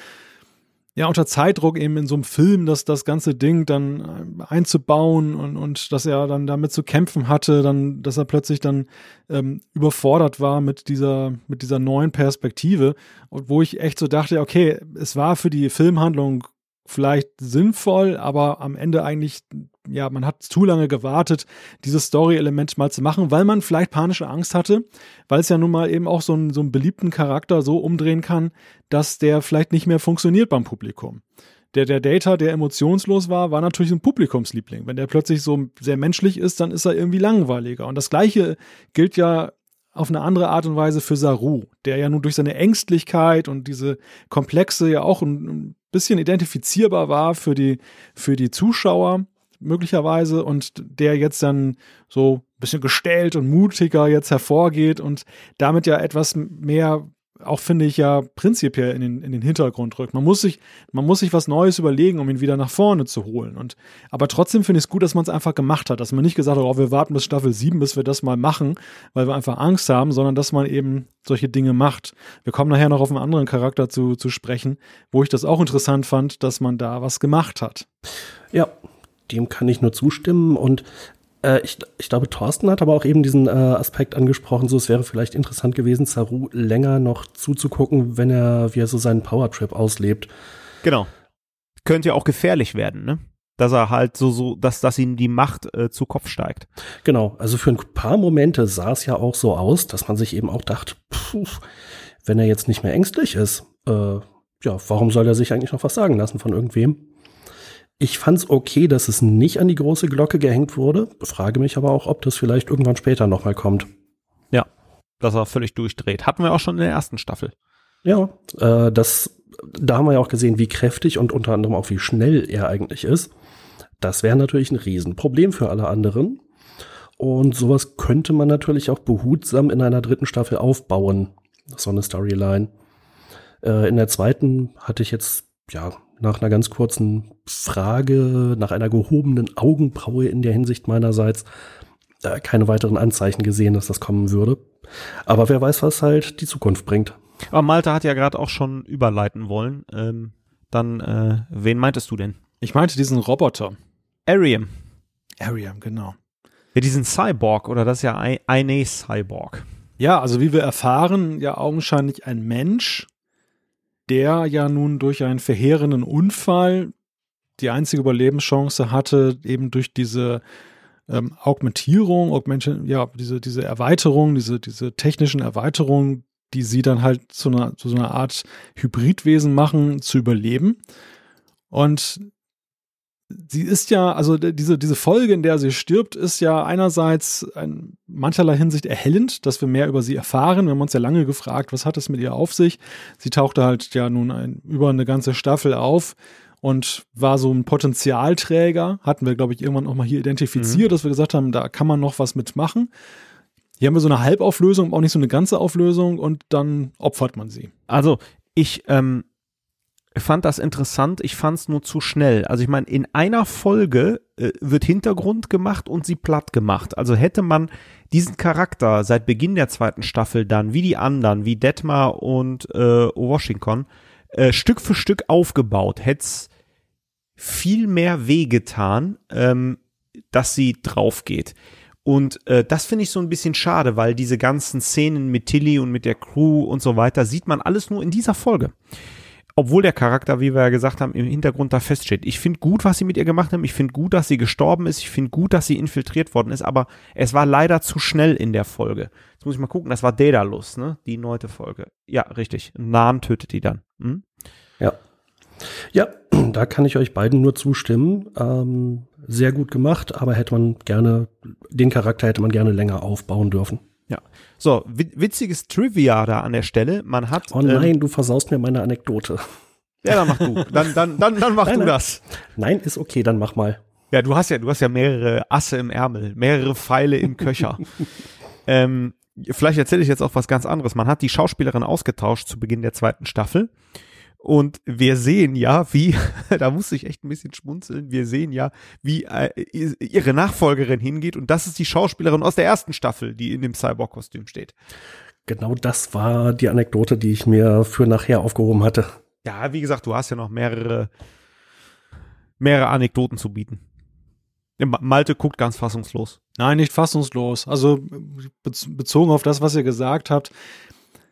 ja unter Zeitdruck eben in so einem Film, dass das ganze Ding dann äh, einzubauen und, und dass er dann damit zu kämpfen hatte, dann, dass er plötzlich dann ähm, überfordert war mit dieser, mit dieser neuen Perspektive. Und wo ich echt so dachte, okay, es war für die Filmhandlung vielleicht sinnvoll, aber am Ende eigentlich, ja, man hat zu lange gewartet, dieses Story-Element mal zu machen, weil man vielleicht panische Angst hatte, weil es ja nun mal eben auch so einen, so einen beliebten Charakter so umdrehen kann, dass der vielleicht nicht mehr funktioniert beim Publikum. Der, der Data, der emotionslos war, war natürlich ein Publikumsliebling. Wenn der plötzlich so sehr menschlich ist, dann ist er irgendwie langweiliger. Und das Gleiche gilt ja auf eine andere Art und Weise für Saru, der ja nun durch seine Ängstlichkeit und diese Komplexe ja auch ein, bisschen identifizierbar war für die, für die Zuschauer möglicherweise und der jetzt dann so ein bisschen gestellt und mutiger jetzt hervorgeht und damit ja etwas mehr auch finde ich ja prinzipiell in den, in den Hintergrund rückt. Man muss sich, man muss sich was Neues überlegen, um ihn wieder nach vorne zu holen. Und, aber trotzdem finde ich es gut, dass man es einfach gemacht hat, dass man nicht gesagt hat, oh, wir warten bis Staffel 7, bis wir das mal machen, weil wir einfach Angst haben, sondern dass man eben solche Dinge macht. Wir kommen nachher noch auf einen anderen Charakter zu, zu sprechen, wo ich das auch interessant fand, dass man da was gemacht hat. Ja, dem kann ich nur zustimmen und äh, ich, ich glaube, Thorsten hat aber auch eben diesen äh, Aspekt angesprochen, so es wäre vielleicht interessant gewesen, Saru länger noch zuzugucken, wenn er, wie er so seinen Powertrip auslebt. Genau. Könnte ja auch gefährlich werden, ne? Dass er halt so, so, dass, dass ihm die Macht äh, zu Kopf steigt. Genau, also für ein paar Momente sah es ja auch so aus, dass man sich eben auch dachte, pff, wenn er jetzt nicht mehr ängstlich ist, äh, ja, warum soll er sich eigentlich noch was sagen lassen von irgendwem? Ich fand es okay, dass es nicht an die große Glocke gehängt wurde. Frage mich aber auch, ob das vielleicht irgendwann später nochmal kommt. Ja, dass er völlig durchdreht. Hatten wir auch schon in der ersten Staffel. Ja, äh, das, da haben wir ja auch gesehen, wie kräftig und unter anderem auch wie schnell er eigentlich ist. Das wäre natürlich ein Riesenproblem für alle anderen. Und sowas könnte man natürlich auch behutsam in einer dritten Staffel aufbauen. So eine Storyline. Äh, in der zweiten hatte ich jetzt ja nach einer ganz kurzen Frage, nach einer gehobenen Augenbraue in der Hinsicht meinerseits, äh, keine weiteren Anzeichen gesehen, dass das kommen würde. Aber wer weiß, was halt die Zukunft bringt. Aber Malte hat ja gerade auch schon überleiten wollen. Ähm, dann, äh, wen meintest du denn? Ich meinte diesen Roboter. Ariam. Ariam, genau. Ja, diesen Cyborg, oder das ist ja eine Cyborg. Ja, also wie wir erfahren, ja augenscheinlich ein Mensch, der ja nun durch einen verheerenden Unfall die einzige Überlebenschance hatte, eben durch diese ähm, Augmentierung, Augmentation, ja, diese, diese Erweiterung, diese, diese technischen Erweiterungen, die sie dann halt zu einer, zu so einer Art Hybridwesen machen, zu überleben. Und sie ist ja, also diese, diese Folge, in der sie stirbt, ist ja einerseits in mancherlei Hinsicht erhellend, dass wir mehr über sie erfahren. Wir haben uns ja lange gefragt, was hat es mit ihr auf sich? Sie tauchte halt ja nun ein, über eine ganze Staffel auf und war so ein Potenzialträger. Hatten wir, glaube ich, irgendwann auch mal hier identifiziert, mhm. dass wir gesagt haben, da kann man noch was mitmachen. Hier haben wir so eine Halbauflösung, auch nicht so eine ganze Auflösung und dann opfert man sie. Also ich ähm, fand das interessant, ich fand es nur zu schnell. Also ich meine, in einer Folge äh, wird Hintergrund gemacht und sie platt gemacht. Also hätte man diesen Charakter seit Beginn der zweiten Staffel dann, wie die anderen, wie Detmar und äh, Washington, äh, Stück für Stück aufgebaut, hätte es viel mehr wehgetan, ähm, dass sie drauf geht. Und äh, das finde ich so ein bisschen schade, weil diese ganzen Szenen mit Tilly und mit der Crew und so weiter sieht man alles nur in dieser Folge obwohl der Charakter, wie wir ja gesagt haben, im Hintergrund da feststeht. Ich finde gut, was sie mit ihr gemacht haben. Ich finde gut, dass sie gestorben ist. Ich finde gut, dass sie infiltriert worden ist. Aber es war leider zu schnell in der Folge. Jetzt muss ich mal gucken. Das war Daedalus, ne? Die neunte Folge. Ja, richtig. Nahen tötet die dann. Hm? Ja. Ja, da kann ich euch beiden nur zustimmen. Ähm, sehr gut gemacht, aber hätte man gerne, den Charakter hätte man gerne länger aufbauen dürfen. Ja. So, witziges Trivia da an der Stelle. Man hat. Oh nein, ähm, du versaust mir meine Anekdote. Ja, dann mach du. Dann, dann, dann, dann mach nein, du nein. das. Nein, ist okay, dann mach mal. Ja, du hast ja, du hast ja mehrere Asse im Ärmel, mehrere Pfeile im Köcher. ähm, vielleicht erzähle ich jetzt auch was ganz anderes. Man hat die Schauspielerin ausgetauscht zu Beginn der zweiten Staffel. Und wir sehen ja, wie, da muss ich echt ein bisschen schmunzeln, wir sehen ja, wie äh, ihre Nachfolgerin hingeht und das ist die Schauspielerin aus der ersten Staffel, die in dem Cyborg-Kostüm steht. Genau das war die Anekdote, die ich mir für nachher aufgehoben hatte. Ja, wie gesagt, du hast ja noch mehrere, mehrere Anekdoten zu bieten. Malte guckt ganz fassungslos. Nein, nicht fassungslos. Also bezogen auf das, was ihr gesagt habt.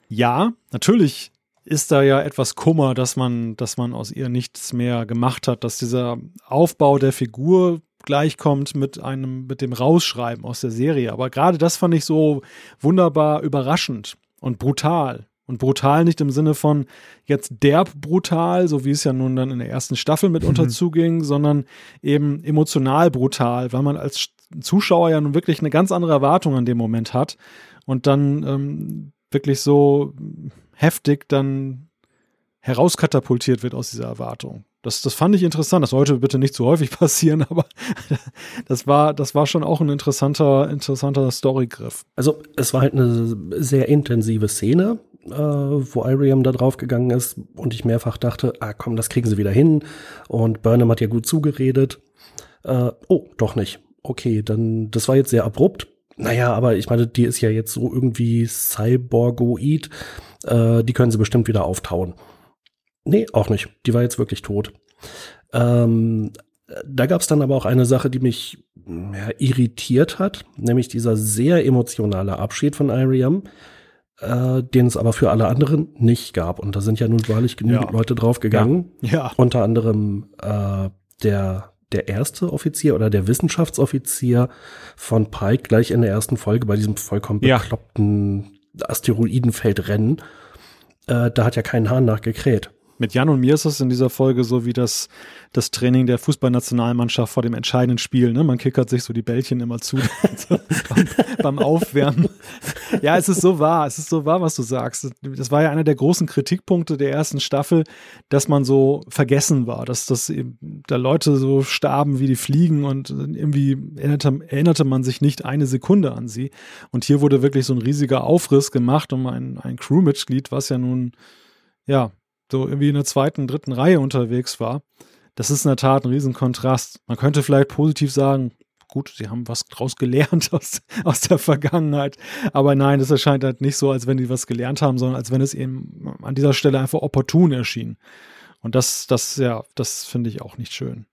Ja, natürlich ist da ja etwas Kummer, dass man, dass man aus ihr nichts mehr gemacht hat, dass dieser Aufbau der Figur gleichkommt mit einem, mit dem Rausschreiben aus der Serie. Aber gerade das fand ich so wunderbar überraschend und brutal. Und brutal nicht im Sinne von jetzt derb brutal, so wie es ja nun dann in der ersten Staffel mitunter mhm. zuging, sondern eben emotional brutal, weil man als Zuschauer ja nun wirklich eine ganz andere Erwartung an dem Moment hat und dann ähm, wirklich so heftig dann herauskatapultiert wird aus dieser Erwartung. Das, das fand ich interessant. Das sollte bitte nicht zu häufig passieren, aber das war, das war schon auch ein interessanter, interessanter Storygriff. Also es war halt eine sehr intensive Szene, äh, wo Iriam da drauf gegangen ist und ich mehrfach dachte, ah komm, das kriegen sie wieder hin. Und Burnham hat ja gut zugeredet. Äh, oh, doch nicht. Okay, dann, das war jetzt sehr abrupt. Naja, aber ich meine, die ist ja jetzt so irgendwie Cyborgoid äh, die können sie bestimmt wieder auftauen. Nee, auch nicht. Die war jetzt wirklich tot. Ähm, da gab es dann aber auch eine Sache, die mich ja, irritiert hat, nämlich dieser sehr emotionale Abschied von Iriam, äh, den es aber für alle anderen nicht gab. Und da sind ja nun wahrlich genügend ja. Leute draufgegangen. Ja. ja. Unter anderem äh, der der erste Offizier oder der Wissenschaftsoffizier von Pike gleich in der ersten Folge bei diesem vollkommen bekloppten Asteroidenfeldrennen, äh, da hat ja kein Hahn nachgekräht. Mit Jan und mir ist es in dieser Folge so wie das, das Training der Fußballnationalmannschaft vor dem entscheidenden Spiel. Ne? Man kickert sich so die Bällchen immer zu beim, beim, Aufwärmen. Ja, es ist so wahr, es ist so wahr, was du sagst. Das war ja einer der großen Kritikpunkte der ersten Staffel, dass man so vergessen war, dass das da Leute so starben wie die Fliegen und irgendwie erinnerte, erinnerte man sich nicht eine Sekunde an sie. Und hier wurde wirklich so ein riesiger Aufriss gemacht um ein, ein Crewmitglied, was ja nun ja, so irgendwie in der zweiten, dritten Reihe unterwegs war. Das ist in der Tat ein Riesenkontrast. Man könnte vielleicht positiv sagen, gut, sie haben was draus gelernt aus, aus der Vergangenheit. Aber nein, es erscheint halt nicht so, als wenn die was gelernt haben, sondern als wenn es eben an dieser Stelle einfach opportun erschien. Und das, das, ja, das finde ich auch nicht schön.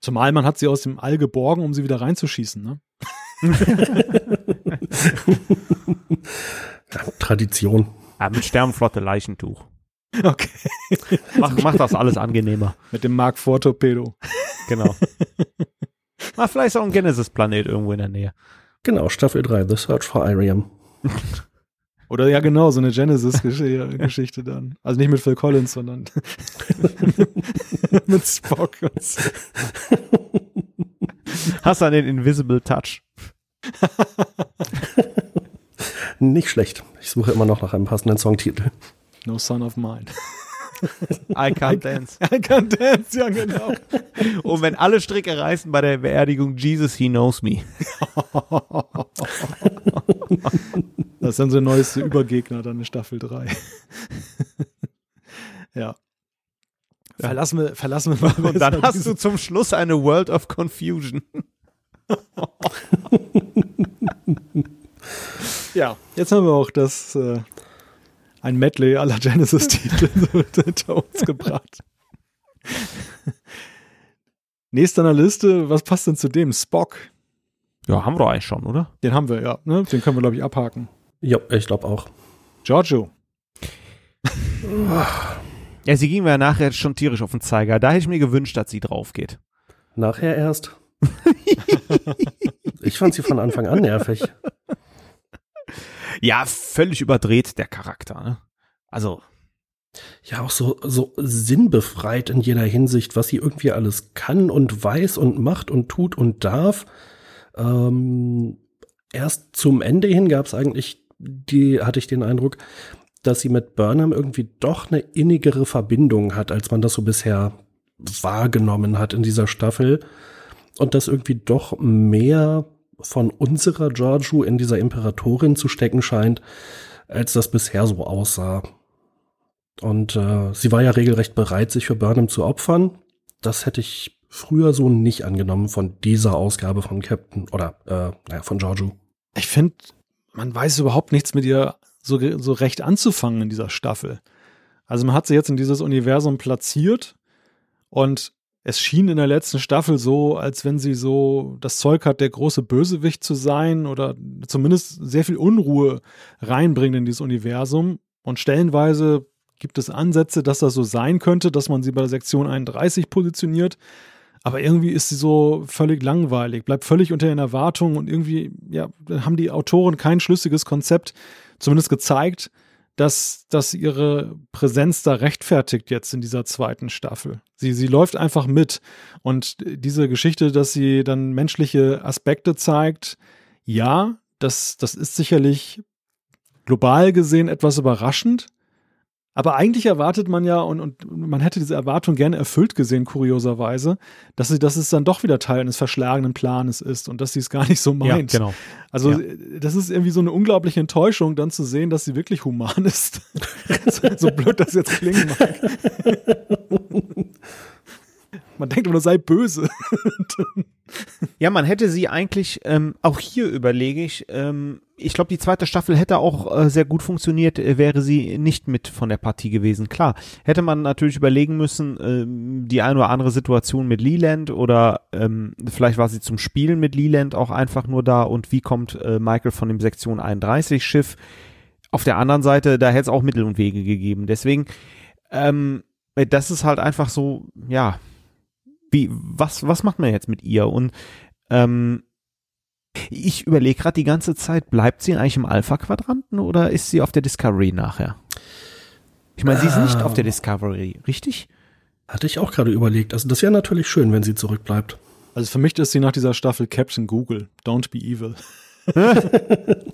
Zumal man hat sie aus dem All geborgen, um sie wieder reinzuschießen, ne? Tradition. Ja, mit Sternflotte Leichentuch. Okay. Mach, mach das alles angenehmer. Mit dem Mark IV Torpedo. Genau. Mach vielleicht auch ein Genesis-Planet irgendwo in der Nähe. Genau, Staffel 3, The Search for Irium. Oder ja, genau, so eine Genesis-Geschichte dann. Also nicht mit Phil Collins, sondern mit Spock. Hast du den Invisible Touch? nicht schlecht. Ich suche immer noch nach einem passenden Songtitel. No Son of Mine. I can't dance. I can't dance, ja genau. Und wenn alle Stricke reißen bei der Beerdigung Jesus, he knows me. das ist dann so der neueste Übergegner dann in Staffel 3. ja. Verlassen wir, verlassen wir mal. Und dann hast du zum Schluss eine World of Confusion. ja, jetzt haben wir auch das äh, ein Medley aller Genesis-Titel hinter uns gebracht. Nächster an der Liste, was passt denn zu dem? Spock. Ja, haben wir eigentlich schon, oder? Den haben wir, ja. Ne? Den können wir, glaube ich, abhaken. Ja, ich glaube auch. Giorgio. Ja, sie ging mir ja nachher schon tierisch auf den Zeiger. Da hätte ich mir gewünscht, dass sie drauf geht. Nachher erst. ich fand sie von Anfang an nervig. Ja, völlig überdreht der Charakter. Ne? Also. Ja, auch so, so sinnbefreit in jeder Hinsicht, was sie irgendwie alles kann und weiß und macht und tut und darf. Ähm, erst zum Ende hin gab es eigentlich, die hatte ich den Eindruck, dass sie mit Burnham irgendwie doch eine innigere Verbindung hat, als man das so bisher wahrgenommen hat in dieser Staffel. Und dass irgendwie doch mehr von unserer Giorgio in dieser Imperatorin zu stecken scheint, als das bisher so aussah. Und äh, sie war ja regelrecht bereit, sich für Burnham zu opfern. Das hätte ich früher so nicht angenommen von dieser Ausgabe von Captain oder äh, naja, von Giorgio. Ich finde, man weiß überhaupt nichts mit ihr so, so recht anzufangen in dieser Staffel. Also man hat sie jetzt in dieses Universum platziert und es schien in der letzten Staffel so, als wenn sie so das Zeug hat, der große Bösewicht zu sein oder zumindest sehr viel Unruhe reinbringen in dieses Universum. Und stellenweise gibt es Ansätze, dass das so sein könnte, dass man sie bei der Sektion 31 positioniert. Aber irgendwie ist sie so völlig langweilig, bleibt völlig unter den Erwartungen und irgendwie ja, haben die Autoren kein schlüssiges Konzept zumindest gezeigt, dass, dass ihre Präsenz da rechtfertigt jetzt in dieser zweiten Staffel. Sie, sie läuft einfach mit. Und diese Geschichte, dass sie dann menschliche Aspekte zeigt, ja, das, das ist sicherlich global gesehen etwas überraschend. Aber eigentlich erwartet man ja, und, und man hätte diese Erwartung gerne erfüllt gesehen, kurioserweise, dass, sie, dass es dann doch wieder Teil eines verschlagenen Planes ist und dass sie es gar nicht so meint. Ja, genau. Also, Ja. das ist irgendwie so eine unglaubliche Enttäuschung, dann zu sehen, dass sie wirklich human ist. so, so blöd das jetzt klingen mag. man denkt immer, sei böse. Ja, man hätte sie eigentlich, ähm, auch hier überlege ich, ähm, ich glaube, die zweite Staffel hätte auch äh, sehr gut funktioniert, äh, wäre sie nicht mit von der Partie gewesen. Klar, hätte man natürlich überlegen müssen, ähm, die eine oder andere Situation mit Leland oder ähm, vielleicht war sie zum Spielen mit Leland auch einfach nur da und wie kommt äh, Michael von dem Sektion 31 Schiff. Auf der anderen Seite, da hätte es auch Mittel und Wege gegeben. Deswegen, ähm, das ist halt einfach so, ja, wie, was, was macht man jetzt mit ihr? Und ähm, ich überlege gerade die ganze Zeit, bleibt sie eigentlich im Alpha-Quadranten oder ist sie auf der Discovery nachher? Ich meine, sie ist nicht auf der Discovery, richtig? Hatte ich auch gerade überlegt. Also das wäre natürlich schön, wenn sie zurückbleibt. Also für mich ist sie nach dieser Staffel Captain Google. Don't be evil.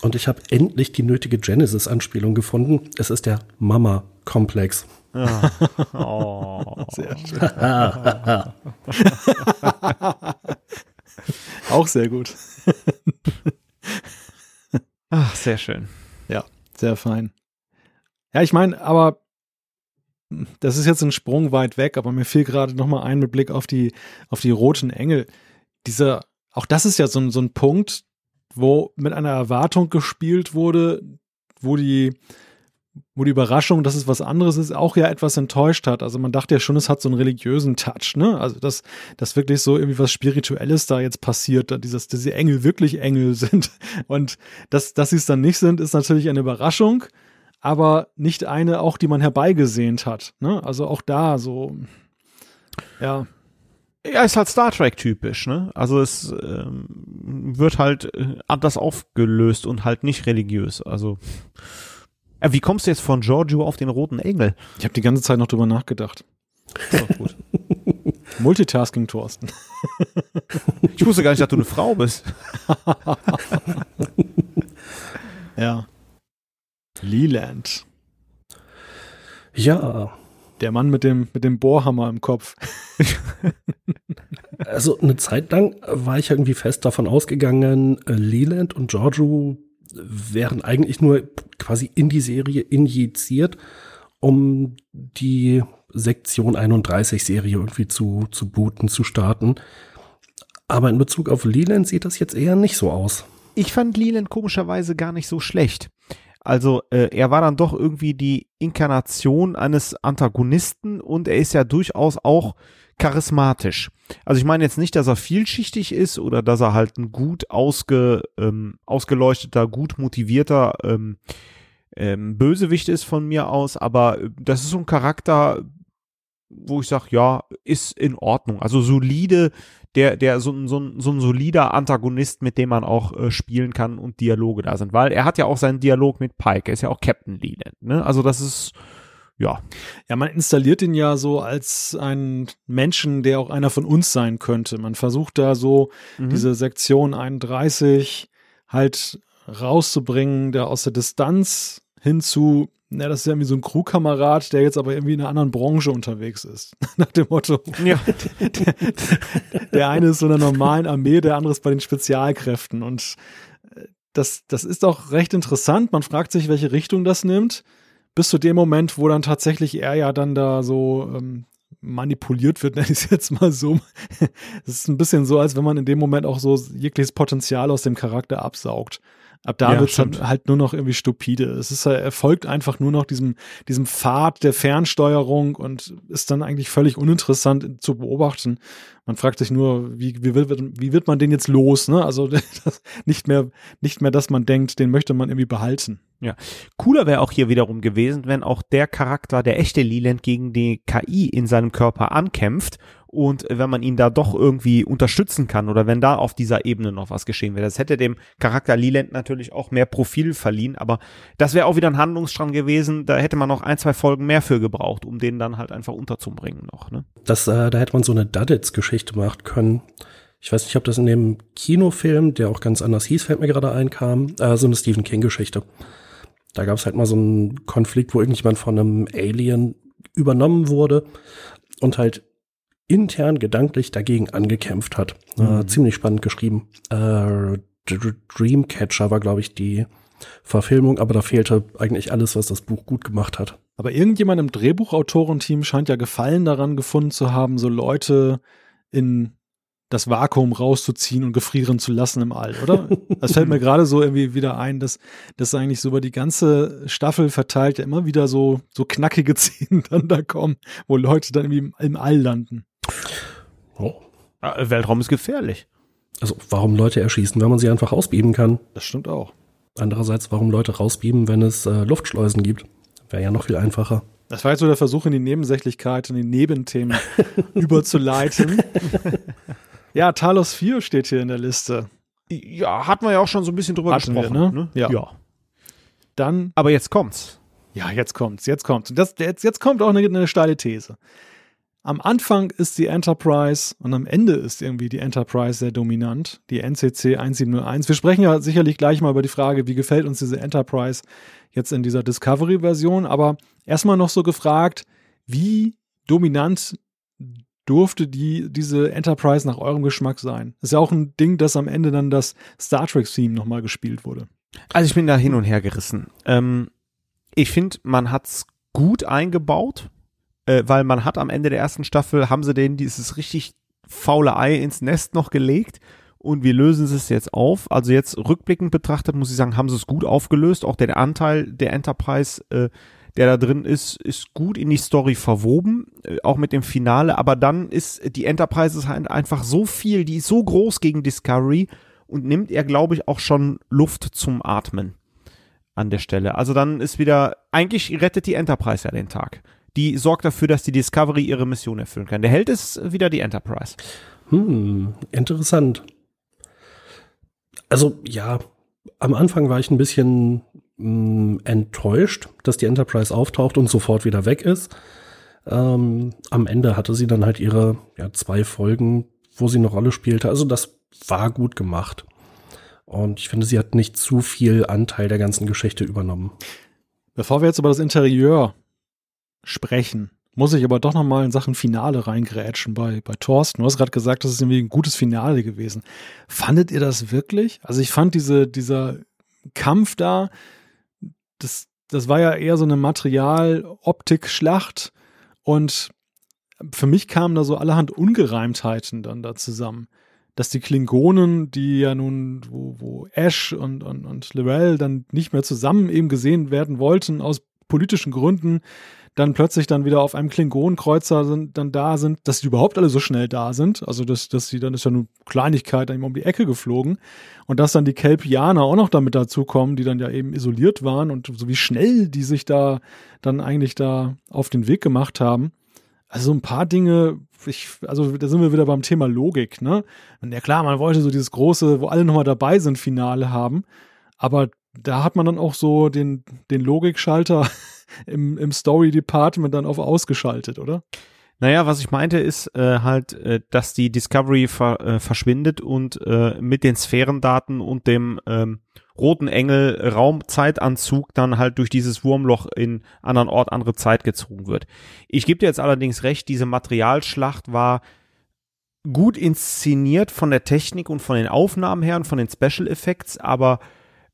Und ich habe endlich die nötige Genesis-Anspielung gefunden. Es ist der Mama-Komplex. Oh. Sehr schön. Auch sehr gut. Ach, sehr schön. Sehr fein. Ja, ich meine, aber das ist jetzt ein Sprung weit weg, aber mir fiel gerade noch mal ein mit Blick auf die, auf die roten Engel. Dieser, auch das ist ja so, ein- so ein Punkt, wo mit einer Erwartung gespielt wurde, wo die, wo die Überraschung, dass es was anderes ist, auch ja etwas enttäuscht hat. Also man dachte ja schon, es hat so einen religiösen Touch, ne? Also dass, dass wirklich so irgendwie was Spirituelles da jetzt passiert, dass die Engel wirklich Engel sind. Und dass, dass sie es dann nicht sind, ist natürlich eine Überraschung, aber nicht eine auch, die man herbeigesehnt hat. Ne? Also auch da so, ja, Ja, ist halt Star Trek typisch, ne? Also es ähm, wird halt äh, anders aufgelöst und halt nicht religiös. Also wie kommst du jetzt von Giorgio auf den roten Engel? ich habe die ganze Zeit noch drüber nachgedacht. Gut. Multitasking, Thorsten. Ich wusste gar nicht, dass du eine Frau bist. Ja. Leland. Ja, Der Mann mit dem, mit dem Bohrhammer im Kopf. also eine Zeit lang war ich irgendwie fest davon ausgegangen, äh, Leland und Giorgio wären eigentlich nur quasi in die Serie injiziert, um die Sektion 31 Serie irgendwie zu, zu booten, zu starten. Aber in Bezug auf Leland sieht das jetzt eher nicht so aus. Ich fand Leland komischerweise gar nicht so schlecht. Also äh, er war dann doch irgendwie die Inkarnation eines Antagonisten und er ist ja durchaus auch charismatisch. Also ich meine jetzt nicht, dass er vielschichtig ist oder dass er halt ein gut ausge, ähm, ausgeleuchteter, gut motivierter ähm, ähm, Bösewicht ist von mir aus, aber das ist so ein Charakter, wo ich sage, ja, ist in Ordnung. Also solide, der, der so, so, so ein solider Antagonist, mit dem man auch äh, spielen kann und Dialoge da sind. Weil er hat ja auch seinen Dialog mit Pike, er ist ja auch Captain Leland. Ne? Also das ist, ja. Ja, man installiert ihn ja so als einen Menschen, der auch einer von uns sein könnte. Man versucht da so mhm. diese Sektion 31 halt rauszubringen, der aus der Distanz hinzu ja, das ist ja irgendwie so ein Crewkamerad, der jetzt aber irgendwie in einer anderen Branche unterwegs ist. Nach dem Motto. Ja. Der, der, eine ist so in der normalen Armee, der andere ist bei den Spezialkräften. Und äh, das, das ist auch recht interessant. Man fragt sich, welche Richtung das nimmt. Bis zu dem Moment, wo dann tatsächlich er ja dann da so ähm, manipuliert wird, nenne ich es jetzt mal so. Es ist ein bisschen so, als wenn man in dem Moment auch so jegliches Potenzial aus dem Charakter absaugt. Ab da ja, wird es dann halt nur noch irgendwie stupide. Es ist, er folgt einfach nur noch diesem, diesem Pfad der Fernsteuerung und ist dann eigentlich völlig uninteressant zu beobachten. Man fragt sich nur, wie, wie, wird, wie wird man den jetzt los? Ne? Also nicht mehr, nicht mehr, dass man denkt, den möchte man irgendwie behalten. Ja. Cooler wäre auch hier wiederum gewesen, wenn auch der Charakter, der echte Leland, gegen die KI in seinem Körper ankämpft und wenn man ihn da doch irgendwie unterstützen kann oder wenn da auf dieser Ebene noch was geschehen wäre. Das hätte dem Charakter Leland natürlich auch mehr Profil verliehen, aber das wäre auch wieder ein Handlungsstrang gewesen. Da hätte man noch ein, zwei Folgen mehr für gebraucht, um den dann halt einfach unterzubringen noch. Ne? Das, äh, da hätte man so eine Duddits-Geschichte machen können. Ich weiß nicht, ob das in dem Kinofilm, der auch ganz anders hieß, fällt mir gerade ein, kam, äh, so eine Stephen King-Geschichte. Da gab es halt mal so einen Konflikt, wo irgendjemand von einem Alien übernommen wurde und halt intern gedanklich dagegen angekämpft hat. Äh, mhm. Äh, ziemlich spannend geschrieben. Äh, Dreamcatcher war, glaube ich, die Verfilmung, aber da fehlte eigentlich alles, was das Buch gut gemacht hat. Aber irgendjemand im Drehbuchautorenteam scheint ja Gefallen daran gefunden zu haben, so Leute in das Vakuum rauszuziehen und gefrieren zu lassen im All, oder? Das fällt mir gerade so irgendwie wieder ein, dass das eigentlich so über die ganze Staffel verteilt ja immer wieder so, so knackige Szenen dann da kommen, wo Leute dann irgendwie im All landen. Oh. Weltraum ist gefährlich. Also warum Leute erschießen, wenn man sie einfach ausbieben kann? Das stimmt auch. Andererseits, warum Leute rausbieben, wenn es äh, Luftschleusen gibt? Wäre ja noch viel einfacher. Das war jetzt so der Versuch, in die Nebensächlichkeit und die Nebenthemen überzuleiten. Ja, Talos 4 steht hier in der Liste. Ja, hatten wir ja auch schon so ein bisschen drüber hatten gesprochen. Wir, ne? ne? Ja. ja. Dann. Aber jetzt kommt's. Ja, jetzt kommt's, jetzt kommt's. Und das, jetzt, jetzt kommt auch eine, eine steile These. Am Anfang ist die Enterprise und am Ende ist irgendwie die Enterprise sehr dominant, die NCC 1701. Wir sprechen ja sicherlich gleich mal über die Frage, wie gefällt uns diese Enterprise jetzt in dieser Discovery-Version, aber erstmal noch so gefragt, wie dominant durfte die, diese Enterprise nach eurem Geschmack sein? Ist ja auch ein Ding, dass am Ende dann das Star Trek-Theme nochmal gespielt wurde. Also ich bin da hin und her gerissen. Ähm, ich finde, man hat's gut eingebaut, äh, weil man hat am Ende der ersten Staffel, haben sie denen dieses richtig faule Ei ins Nest noch gelegt und wir lösen es jetzt auf. Also jetzt rückblickend betrachtet muss ich sagen, haben sie es gut aufgelöst. Auch der Anteil der Enterprise äh, der da drin ist, ist gut in die Story verwoben, äh, auch mit dem Finale, aber dann ist die Enterprise halt einfach so viel, die ist so groß gegen Discovery und nimmt er, glaube ich, auch schon Luft zum Atmen an der Stelle. Also dann ist wieder, eigentlich rettet die Enterprise ja den Tag. Die sorgt dafür, dass die Discovery ihre Mission erfüllen kann. Der Held ist wieder die Enterprise. Hm, interessant. Also ja, am Anfang war ich ein bisschen mh, enttäuscht, dass die Enterprise auftaucht und sofort wieder weg ist. Ähm, am Ende hatte sie dann halt ihre ja, zwei Folgen, wo sie eine Rolle spielte. Also das war gut gemacht. Und ich finde, sie hat nicht zu viel Anteil der ganzen Geschichte übernommen. Bevor wir jetzt über das Interieur sprechen, muss ich aber doch noch mal in Sachen Finale reingrätschen bei, bei Thorsten. Du hast gerade gesagt, das ist irgendwie ein gutes Finale gewesen. Fandet ihr das wirklich? Also ich fand diese, dieser Kampf da, das, das war ja eher so eine Material-Optik-Schlacht und für mich kamen da so allerhand Ungereimtheiten dann da zusammen. Dass die Klingonen, die ja nun, wo, wo Ash und, und, und Lorel dann nicht mehr zusammen eben gesehen werden wollten, aus politischen Gründen dann plötzlich dann wieder auf einem Klingonenkreuzer sind, dann da sind, dass die überhaupt alle so schnell da sind. Also dass, dass sie dann ist ja eine Kleinigkeit dann eben um die Ecke geflogen und dass dann die Kelpianer auch noch damit dazukommen, die dann ja eben isoliert waren und so wie schnell die sich da dann eigentlich da auf den Weg gemacht haben. Also so ein paar Dinge, ich, also da sind wir wieder beim Thema Logik, ne? Und ja klar, man wollte so dieses große, wo alle nochmal dabei sind, Finale haben, aber da hat man dann auch so den, den Logikschalter im, im Story-Department dann auf ausgeschaltet, oder? Naja, was ich meinte ist äh, halt, äh, dass die Discovery ver äh, verschwindet und äh, mit den Sphärendaten und dem ähm, roten Engel Raumzeitanzug dann halt durch dieses Wurmloch in anderen Ort, andere Zeit gezogen wird. Ich gebe dir jetzt allerdings recht, diese Materialschlacht war gut inszeniert von der Technik und von den Aufnahmen her und von den Special Effects, aber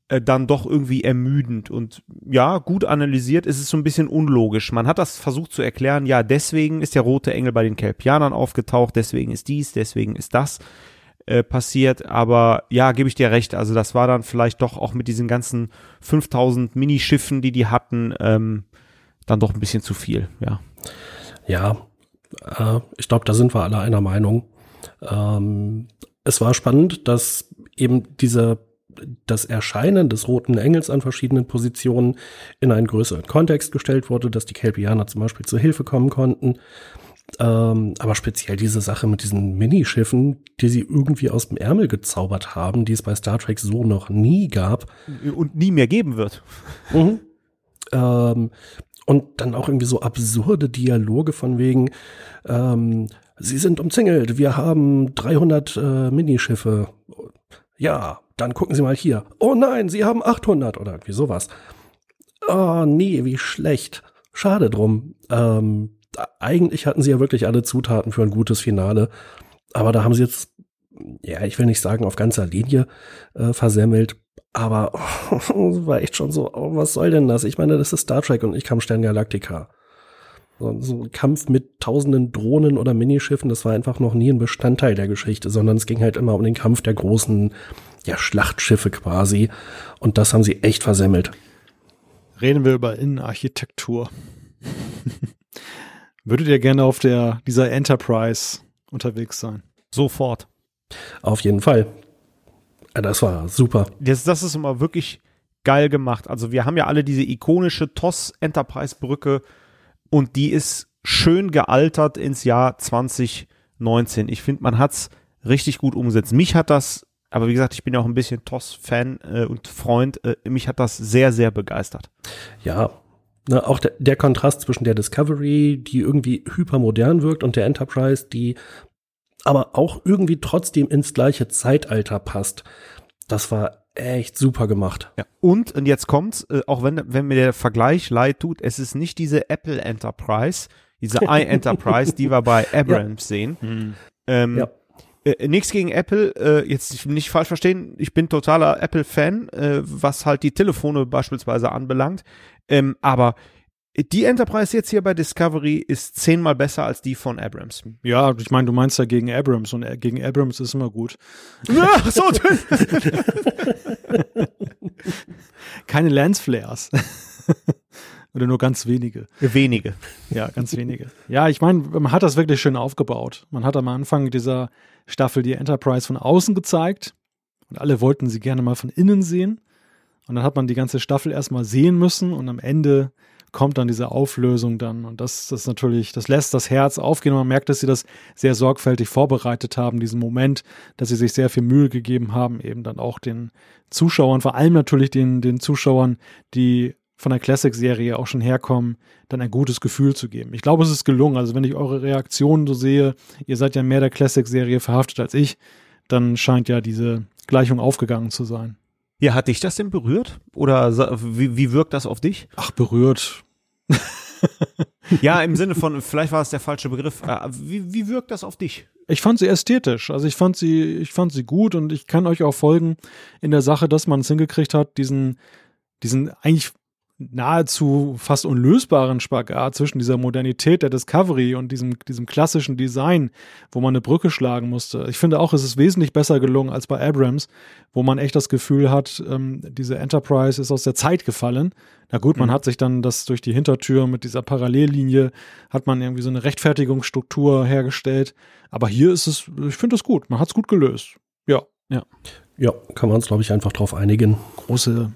äh, dann doch irgendwie ermüdend und ja, gut analysiert ist es so ein bisschen unlogisch. Man hat das versucht zu erklären, ja, deswegen ist der rote Engel bei den Kelpianern aufgetaucht, deswegen ist dies, deswegen ist das äh, passiert, aber ja, gebe ich dir recht, also das war dann vielleicht doch auch mit diesen ganzen 5000 Minischiffen, die die hatten, ähm, dann doch ein bisschen zu viel, ja. Ja, äh, ich glaube, da sind wir alle einer Meinung. Ähm, es war spannend, dass eben diese das Erscheinen des roten Engels an verschiedenen Positionen in einen größeren Kontext gestellt wurde, dass die Kelpianer zum Beispiel zur Hilfe kommen konnten. Ähm, aber speziell diese Sache mit diesen Minischiffen, die sie irgendwie aus dem Ärmel gezaubert haben, die es bei Star Trek so noch nie gab. Und nie mehr geben wird. Mhm. Ähm, und dann auch irgendwie so absurde Dialoge von wegen, ähm, Sie sind umzingelt, wir haben 300 äh, Minischiffe. Ja, dann gucken Sie mal hier. Oh nein, Sie haben 800 oder irgendwie sowas. Oh nee, wie schlecht. Schade drum. Ähm, eigentlich hatten Sie ja wirklich alle Zutaten für ein gutes Finale. Aber da haben Sie jetzt, ja, ich will nicht sagen auf ganzer Linie äh, versemmelt. Aber oh, war echt schon so, oh, was soll denn das? Ich meine, das ist Star Trek und ich kam Stern Galactica. So, so ein Kampf mit tausenden Drohnen oder Minischiffen, das war einfach noch nie ein Bestandteil der Geschichte, sondern es ging halt immer um den Kampf der großen ja, Schlachtschiffe quasi. Und das haben sie echt versemmelt. Reden wir über Innenarchitektur. Würdet ihr gerne auf der, dieser Enterprise unterwegs sein? Sofort. Auf jeden Fall. Das war super. Das, das ist immer wirklich geil gemacht. Also wir haben ja alle diese ikonische TOS Enterprise Brücke und die ist schön gealtert ins Jahr 2019. Ich finde, man hat es richtig gut umgesetzt. Mich hat das aber wie gesagt, ich bin ja auch ein bisschen TOS-Fan äh, und Freund. Äh, mich hat das sehr, sehr begeistert. Ja, ne, auch der, der Kontrast zwischen der Discovery, die irgendwie hypermodern wirkt, und der Enterprise, die aber auch irgendwie trotzdem ins gleiche Zeitalter passt. Das war echt super gemacht. Ja. Und, und jetzt kommt's, äh, auch wenn, wenn mir der Vergleich leid tut, es ist nicht diese Apple Enterprise, diese i-Enterprise, die wir bei Abrams ja. sehen. Mhm. Ähm, ja. Äh, nichts gegen Apple, äh, jetzt nicht falsch verstehen, ich bin totaler Apple-Fan, äh, was halt die Telefone beispielsweise anbelangt. Ähm, aber die Enterprise jetzt hier bei Discovery ist zehnmal besser als die von Abrams. Ja, ich meine, du meinst ja gegen Abrams und äh, gegen Abrams ist immer gut. Ja, so. Keine Lensflares. Oder nur ganz wenige. Wenige. Ja, ganz wenige. Ja, ich meine, man hat das wirklich schön aufgebaut. Man hat am Anfang dieser Staffel die Enterprise von außen gezeigt und alle wollten sie gerne mal von innen sehen. Und dann hat man die ganze Staffel erstmal sehen müssen und am Ende kommt dann diese Auflösung dann. Und das, das natürlich, das lässt das Herz aufgehen und man merkt, dass sie das sehr sorgfältig vorbereitet haben, diesen Moment, dass sie sich sehr viel Mühe gegeben haben, eben dann auch den Zuschauern, vor allem natürlich den, den Zuschauern, die von der Classic-Serie auch schon herkommen, dann ein gutes Gefühl zu geben. Ich glaube, es ist gelungen. Also wenn ich eure Reaktionen so sehe, ihr seid ja mehr der Classic-Serie verhaftet als ich, dann scheint ja diese Gleichung aufgegangen zu sein. Ja, hat dich das denn berührt? Oder wie, wie wirkt das auf dich? Ach, berührt. ja, im Sinne von, vielleicht war es der falsche Begriff. Äh, wie, wie wirkt das auf dich? Ich fand sie ästhetisch. Also ich fand sie, ich fand sie gut und ich kann euch auch folgen in der Sache, dass man es hingekriegt hat, diesen, diesen eigentlich nahezu fast unlösbaren Spagat zwischen dieser Modernität der Discovery und diesem, diesem klassischen Design, wo man eine Brücke schlagen musste. Ich finde auch, es ist wesentlich besser gelungen als bei Abrams, wo man echt das Gefühl hat, ähm, diese Enterprise ist aus der Zeit gefallen. Na gut, man mhm. hat sich dann das durch die Hintertür mit dieser Parallellinie, hat man irgendwie so eine Rechtfertigungsstruktur hergestellt. Aber hier ist es, ich finde es gut, man hat es gut gelöst. Ja. Ja. Ja, kann man uns, glaube ich, einfach drauf einigen. Große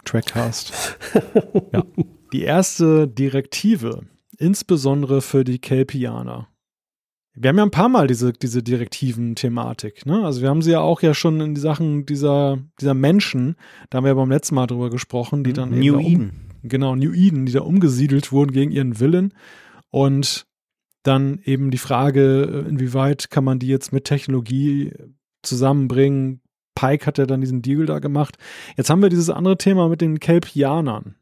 Einigkeits-Trackcast. ja. Die erste Direktive, insbesondere für die Kelpianer. Wir haben ja ein paar Mal diese, diese Direktiven-Thematik. Ne? Also wir haben sie ja auch ja schon in die Sachen dieser, dieser Menschen, da haben wir ja beim letzten Mal drüber gesprochen, die dann New eben Eden. Um, genau, New Eden, die da umgesiedelt wurden gegen ihren Willen. Und dann eben die Frage, inwieweit kann man die jetzt mit Technologie zusammenbringen, Pike hat ja dann diesen Deal da gemacht. Jetzt haben wir dieses andere Thema mit den Kelpianern.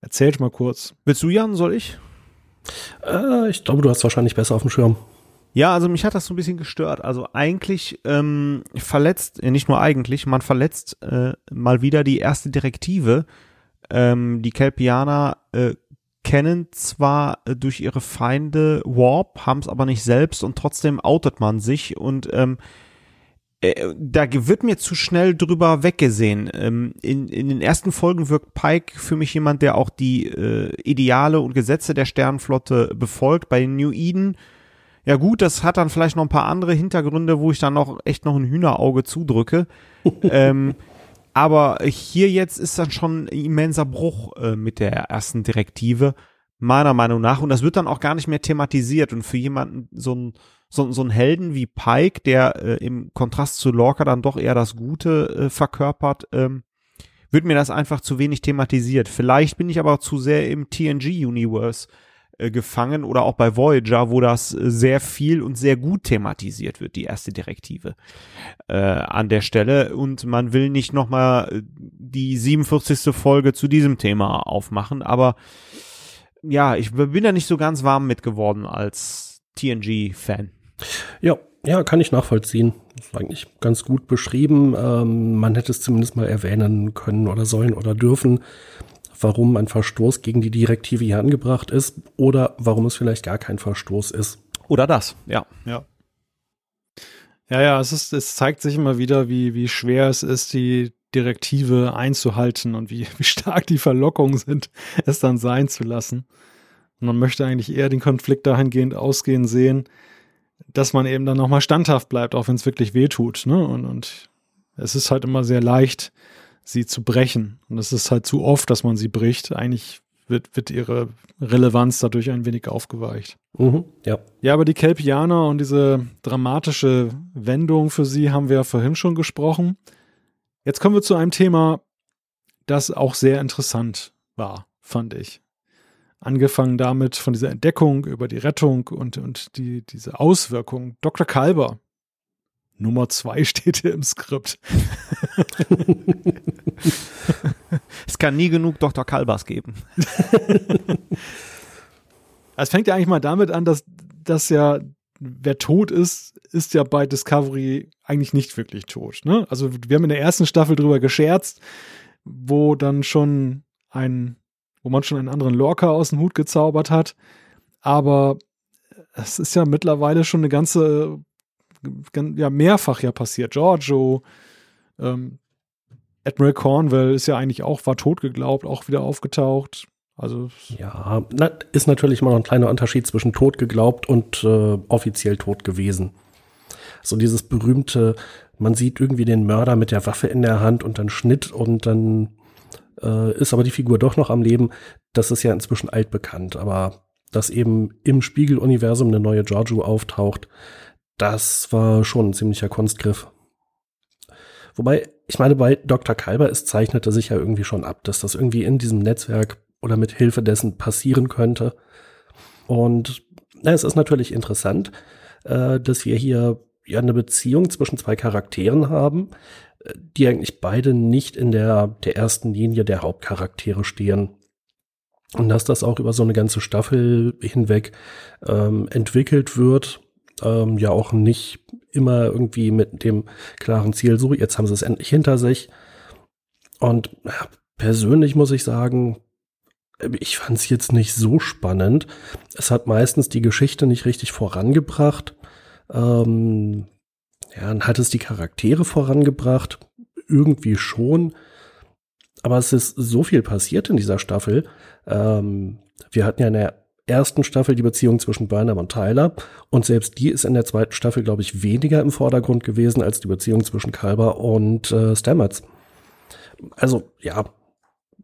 Erzählt mal kurz. Willst du, Jan? Soll ich? Äh, ich glaube, du hast wahrscheinlich besser auf dem Schirm. Ja, also mich hat das so ein bisschen gestört. Also eigentlich ähm, verletzt, äh, nicht nur eigentlich, man verletzt äh, mal wieder die erste Direktive. Ähm, die Kelpianer äh, kennen zwar äh, durch ihre Feinde Warp, haben es aber nicht selbst und trotzdem outet man sich und ähm, äh, da wird mir zu schnell drüber weggesehen. Ähm, in, in den ersten Folgen wirkt Pike für mich jemand, der auch die äh, Ideale und Gesetze der Sternenflotte befolgt. Bei New Eden, ja gut, das hat dann vielleicht noch ein paar andere Hintergründe, wo ich dann noch echt noch ein Hühnerauge zudrücke. ähm, aber hier jetzt ist dann schon ein immenser Bruch äh, mit der ersten Direktive, meiner Meinung nach. Und das wird dann auch gar nicht mehr thematisiert. Und für jemanden so ein so, so ein Helden wie Pike, der äh, im Kontrast zu Lorca dann doch eher das Gute äh, verkörpert, ähm, wird mir das einfach zu wenig thematisiert. Vielleicht bin ich aber zu sehr im TNG-Universe äh, gefangen oder auch bei Voyager, wo das äh, sehr viel und sehr gut thematisiert wird, die erste Direktive äh, an der Stelle. Und man will nicht nochmal äh, die 47. Folge zu diesem Thema aufmachen, aber ja, ich bin da nicht so ganz warm mit geworden als TNG-Fan. Ja, ja, kann ich nachvollziehen. Das ist eigentlich ganz gut beschrieben. Ähm, man hätte es zumindest mal erwähnen können oder sollen oder dürfen, warum ein Verstoß gegen die Direktive hier angebracht ist oder warum es vielleicht gar kein Verstoß ist. Oder das, ja. Ja. Ja, ja, es ist, es zeigt sich immer wieder, wie, wie schwer es ist, die Direktive einzuhalten und wie, wie stark die Verlockungen sind, es dann sein zu lassen. Und man möchte eigentlich eher den Konflikt dahingehend ausgehen sehen, dass man eben dann nochmal standhaft bleibt, auch wenn es wirklich weh tut. Ne? Und, und es ist halt immer sehr leicht, sie zu brechen. Und es ist halt zu oft, dass man sie bricht. Eigentlich wird, wird ihre Relevanz dadurch ein wenig aufgeweicht. Mhm, ja. Ja, aber die Kelpianer und diese dramatische Wendung für sie haben wir ja vorhin schon gesprochen. Jetzt kommen wir zu einem Thema, das auch sehr interessant war, fand ich. Angefangen damit von dieser Entdeckung über die Rettung und, und die, diese Auswirkung. Dr. Kalber, Nummer zwei steht hier im Skript. es kann nie genug Dr. Kalbers geben. es fängt ja eigentlich mal damit an, dass, dass ja wer tot ist, ist ja bei Discovery eigentlich nicht wirklich tot. Ne? Also wir haben in der ersten Staffel drüber gescherzt, wo dann schon ein wo man schon einen anderen Lorca aus dem Hut gezaubert hat. Aber es ist ja mittlerweile schon eine ganze, ja, mehrfach ja passiert. Giorgio, ähm, Admiral Cornwell ist ja eigentlich auch, war tot geglaubt, auch wieder aufgetaucht. Also ja, na, ist natürlich mal ein kleiner Unterschied zwischen tot geglaubt und äh, offiziell tot gewesen. So dieses berühmte, man sieht irgendwie den Mörder mit der Waffe in der Hand und dann Schnitt und dann äh, ist aber die Figur doch noch am Leben. Das ist ja inzwischen altbekannt, aber dass eben im Spiegeluniversum eine neue Giorgio auftaucht, das war schon ein ziemlicher Kunstgriff. Wobei, ich meine, bei Dr. Kalber, es zeichnete sich ja irgendwie schon ab, dass das irgendwie in diesem Netzwerk oder mit Hilfe dessen passieren könnte. Und na, es ist natürlich interessant, äh, dass wir hier ja eine Beziehung zwischen zwei Charakteren haben, die eigentlich beide nicht in der, der ersten Linie der Hauptcharaktere stehen. Und dass das auch über so eine ganze Staffel hinweg ähm, entwickelt wird, ähm, ja auch nicht immer irgendwie mit dem klaren Ziel, so, jetzt haben sie es endlich hinter sich. Und persönlich muss ich sagen, ich fand es jetzt nicht so spannend. Es hat meistens die Geschichte nicht richtig vorangebracht. Ähm, ja, dann hat es die Charaktere vorangebracht. Irgendwie schon. Aber es ist so viel passiert in dieser Staffel. Ähm, wir hatten ja in der ersten Staffel die Beziehung zwischen Burnham und Tyler. Und selbst die ist in der zweiten Staffel, glaube ich, weniger im Vordergrund gewesen als die Beziehung zwischen Kalber und äh, Stamets. Also, ja,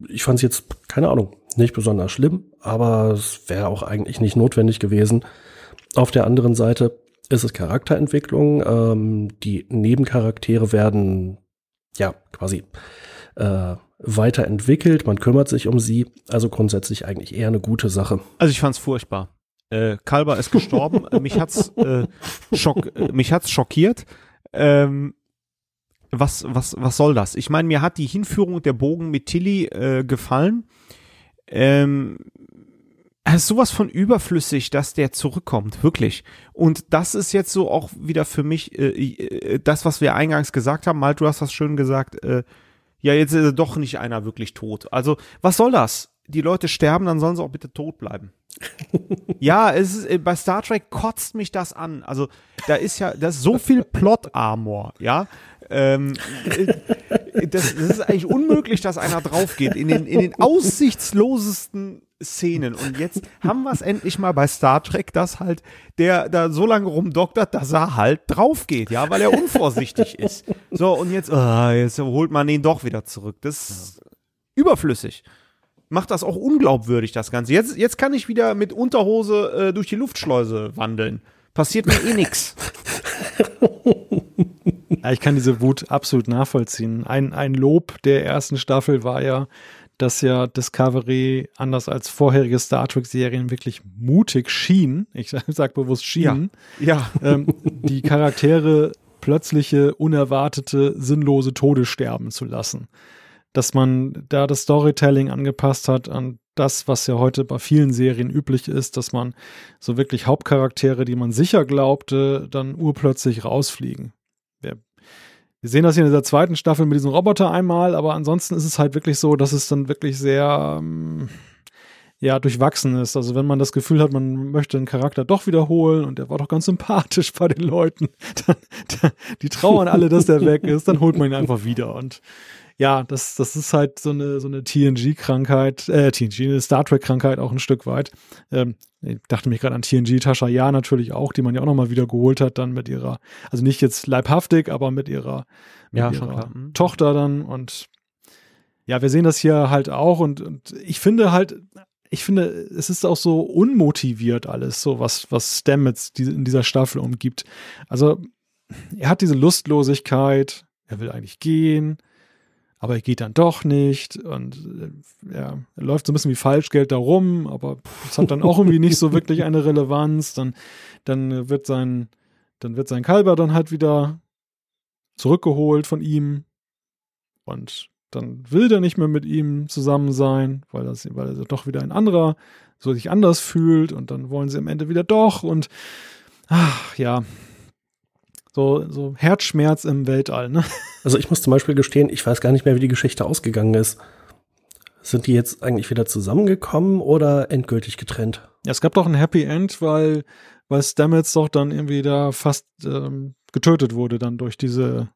ich fand es jetzt, keine Ahnung, nicht besonders schlimm, aber es wäre auch eigentlich nicht notwendig gewesen. Auf der anderen Seite ist es Charakterentwicklung. Ähm, die Nebencharaktere werden ja quasi äh, weiterentwickelt. Man kümmert sich um sie. Also grundsätzlich eigentlich eher eine gute Sache. Also ich fand es furchtbar. Äh, Kalber ist gestorben. mich hat's äh, schock, mich hat's schockiert. Ähm, was, was, was soll das? Ich meine, mir hat die Hinführung der Bogen mit Tilly äh, gefallen. Ähm, ist sowas von überflüssig, dass der zurückkommt, wirklich. Und das ist jetzt so auch wieder für mich äh, äh, das, was wir eingangs gesagt haben. Mal, du hast das schön gesagt. Äh, ja, jetzt ist doch nicht einer wirklich tot. Also, was soll das? Die Leute sterben, dann sollen sie auch bitte tot bleiben. ja, es ist, äh, bei Star Trek kotzt mich das an. Also, da ist ja, da ist so viel Plot-Armor, ja. Ähm, äh, das, das, ist eigentlich unmöglich, dass einer drauf geht. In den, in den aussichtslosesten Szenen. Und jetzt haben wir es endlich mal bei Star Trek, dass halt der da so lange rumdoktert, dass er halt drauf geht, ja, weil er unvorsichtig ist. So, und jetzt, oh, jetzt holt man ihn doch wieder zurück. Das ist überflüssig. Macht das auch unglaubwürdig, das Ganze. Jetzt, jetzt kann ich wieder mit Unterhose äh, durch die Luftschleuse wandeln. Passiert mir eh nix. Ja, ich kann diese Wut absolut nachvollziehen. Ein, ein Lob der ersten Staffel war ja, dass ja Discovery anders als vorherige Star Trek-Serien wirklich mutig schien, ich sage bewusst schien, ja. ja. Ähm, die Charaktere plötzliche, unerwartete, sinnlose Tode sterben zu lassen. Dass man da das Storytelling angepasst hat an das, was ja heute bei vielen Serien üblich ist, dass man so wirklich Hauptcharaktere, die man sicher glaubte, dann urplötzlich rausfliegen. Wir sehen das hier in dieser zweiten Staffel mit diesem Roboter einmal, aber ansonsten ist es halt wirklich so, dass es dann wirklich sehr ähm, ja, durchwachsen ist. Also wenn man das Gefühl hat, man möchte einen Charakter doch wiederholen und der war doch ganz sympathisch bei den Leuten, dann, die trauern alle, dass der weg ist, dann holt man ihn einfach wieder. Und ja, das, das ist halt so eine, so eine TNG-Krankheit, äh, TNG, eine Star Trek-Krankheit auch ein Stück weit. Ähm, ich dachte mich gerade an TNG, Tascha Ja natürlich auch, die man ja auch nochmal wieder geholt hat, dann mit ihrer, also nicht jetzt leibhaftig, aber mit ihrer, mit ja, ihrer mhm. Tochter dann und ja, wir sehen das hier halt auch und, und ich finde halt, ich finde, es ist auch so unmotiviert alles, so was, was Stamets in dieser Staffel umgibt. Also, er hat diese Lustlosigkeit, er will eigentlich gehen, aber er geht dann doch nicht und äh, ja, er läuft so ein bisschen wie Falschgeld da rum, aber es hat dann auch irgendwie nicht so wirklich eine Relevanz. Dann, dann wird sein, dann wird sein Kalber dann halt wieder zurückgeholt von ihm und dann will der nicht mehr mit ihm zusammen sein, weil, das, weil er doch wieder ein anderer so sich anders fühlt und dann wollen sie am Ende wieder doch und ach ja, so, so Herzschmerz im Weltall, ne? Also ich muss zum Beispiel gestehen, ich weiß gar nicht mehr, wie die Geschichte ausgegangen ist. Sind die jetzt eigentlich wieder zusammengekommen oder endgültig getrennt? Ja, es gab doch ein Happy End, weil, weil Stamets doch dann irgendwie da fast ähm, getötet wurde dann durch diese,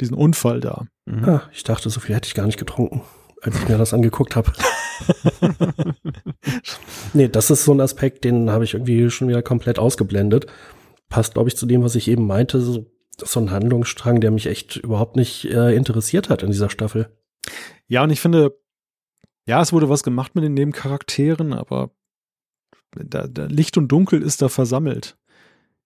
diesen Unfall da. Mhm. Ah, ich dachte, so viel hätte ich gar nicht getrunken, als ich mir das angeguckt habe. nee, das ist so ein Aspekt, den habe ich irgendwie schon wieder komplett ausgeblendet passt, glaube ich, zu dem, was ich eben meinte, so, so ein Handlungsstrang, der mich echt überhaupt nicht äh, interessiert hat in dieser Staffel. Ja, und ich finde, ja, es wurde was gemacht mit den Nebencharakteren, aber da, da Licht und Dunkel ist da versammelt,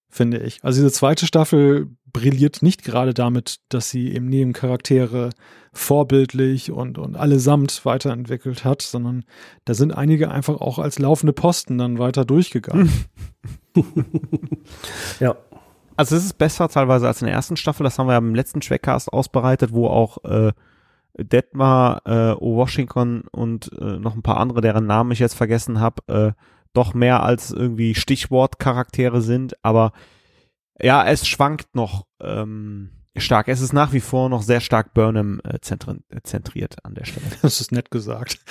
finde ich. Also diese zweite Staffel brilliert nicht gerade damit, dass sie eben Nebencharaktere vorbildlich und, und allesamt weiterentwickelt hat, sondern da sind einige einfach auch als laufende Posten dann weiter durchgegangen. ja. Also es ist besser teilweise als in der ersten Staffel, das haben wir ja im letzten Trackcast ausbereitet, wo auch äh, Detmar, äh, Washington und äh, noch ein paar andere, deren Namen ich jetzt vergessen habe, äh, doch mehr als irgendwie Stichwortcharaktere sind, aber ja, es schwankt noch. Ähm, stark. Es ist nach wie vor noch sehr stark Burnham äh, zentri- zentriert an der Stelle. Das ist nett gesagt.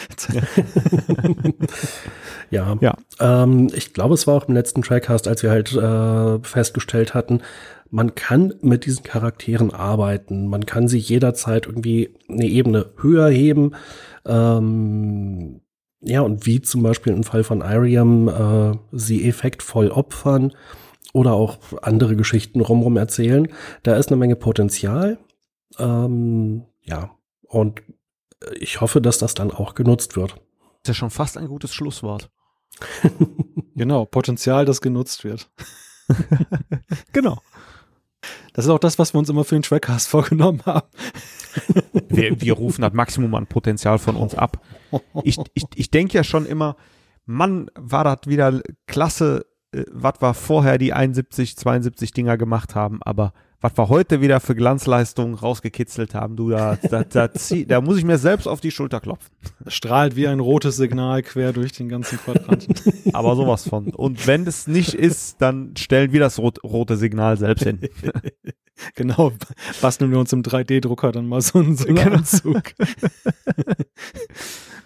Ja. Ja. Ähm, ich glaube, es war auch im letzten Trackcast, als wir halt äh, festgestellt hatten, man kann mit diesen Charakteren arbeiten. Man kann sie jederzeit irgendwie eine Ebene höher heben. Ähm, ja, und wie zum Beispiel im Fall von Iriam äh, sie effektvoll opfern oder auch andere Geschichten rumrum erzählen. Da ist eine Menge Potenzial. Ähm, ja, und ich hoffe, dass das dann auch genutzt wird. ist ja schon fast ein gutes Schlusswort. Genau, Potenzial, das genutzt wird. Genau. Das ist auch das, was wir uns immer für den Trackcast vorgenommen haben. Wir, wir rufen das Maximum an Potenzial von uns ab. Ich, ich, ich denke ja schon immer, Mann, war das wieder klasse, äh, was wir vorher die 71, 72 Dinger gemacht haben, aber was wir heute wieder für Glanzleistungen rausgekitzelt haben, du, da, da, da, zieh, da muss ich mir selbst auf die Schulter klopfen. Strahlt wie ein rotes Signal quer durch den ganzen Quadranten. Aber sowas von. Und wenn es nicht ist, dann stellen wir das rot, rote Signal selbst hin. genau, basteln wir uns im 3D-Drucker dann mal so einen, so einen Anzug.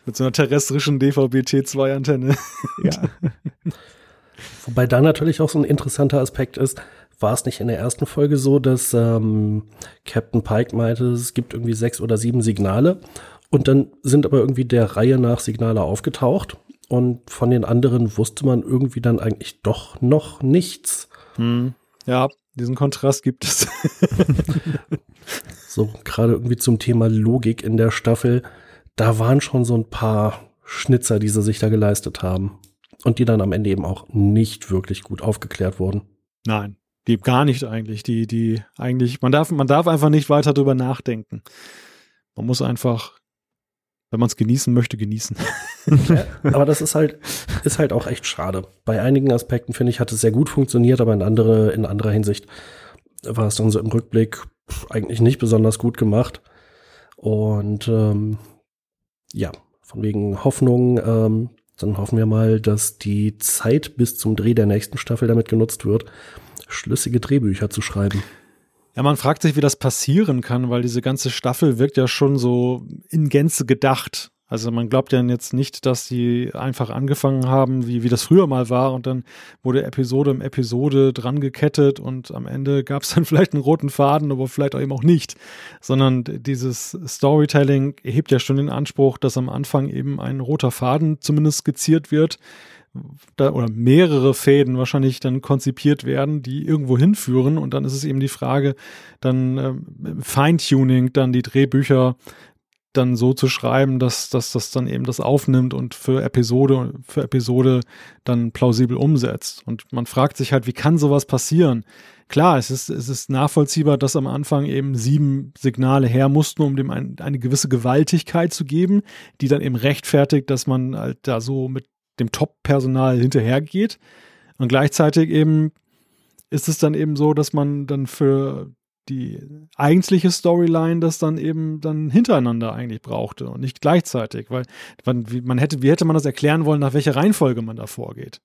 Mit so einer terrestrischen DVB-T2-Antenne. Ja. Wobei da natürlich auch so ein interessanter Aspekt ist, war es nicht in der ersten Folge so, dass ähm, Captain Pike meinte, es gibt irgendwie sechs oder sieben Signale und dann sind aber irgendwie der Reihe nach Signale aufgetaucht und von den anderen wusste man irgendwie dann eigentlich doch noch nichts. Hm. Ja, diesen Kontrast gibt es. So, gerade irgendwie zum Thema Logik in der Staffel, da waren schon so ein paar Schnitzer, die sie sich da geleistet haben. Und die dann am Ende eben auch nicht wirklich gut aufgeklärt wurden. Nein, die gar nicht eigentlich. Die, die eigentlich, man darf, man darf einfach nicht weiter drüber nachdenken. Man muss einfach, wenn man es genießen möchte, genießen. aber das ist halt, ist halt auch echt schade. Bei einigen Aspekten, finde ich, hat es sehr gut funktioniert, aber in andere, in anderer Hinsicht war es dann so im Rückblick eigentlich nicht besonders gut gemacht. Und ähm, ja, von wegen Hoffnung, ähm, dann hoffen wir mal, dass die Zeit bis zum Dreh der nächsten Staffel damit genutzt wird, schlüssige Drehbücher zu schreiben. Ja, man fragt sich, wie das passieren kann, weil diese ganze Staffel wirkt ja schon so in Gänze gedacht. Also man glaubt ja jetzt nicht, dass die einfach angefangen haben, wie, wie das früher mal war und dann wurde Episode um Episode dran gekettet und am Ende gab es dann vielleicht einen roten Faden, aber vielleicht auch eben auch nicht. Sondern dieses Storytelling erhebt ja schon den Anspruch, dass am Anfang eben ein roter Faden zumindest skizziert wird, da, oder mehrere Fäden wahrscheinlich dann konzipiert werden, die irgendwo hinführen. Und dann ist es eben die Frage, dann ähm, Feintuning, dann die Drehbücher dann so zu schreiben, dass, dass das dann eben das aufnimmt und für Episode für Episode dann plausibel umsetzt. Und man fragt sich halt, wie kann sowas passieren? Klar, es ist, es ist nachvollziehbar, dass am Anfang eben sieben Signale her mussten, um dem ein, eine gewisse Gewaltigkeit zu geben, die dann eben rechtfertigt, dass man halt da so mit dem Top-Personal hinterhergeht. Und gleichzeitig eben ist es dann eben so, dass man dann für die eigentliche Storyline das dann eben dann hintereinander eigentlich brauchte und nicht gleichzeitig, weil man, wie, man hätte, wie hätte man das erklären wollen, nach welcher Reihenfolge man da vorgeht?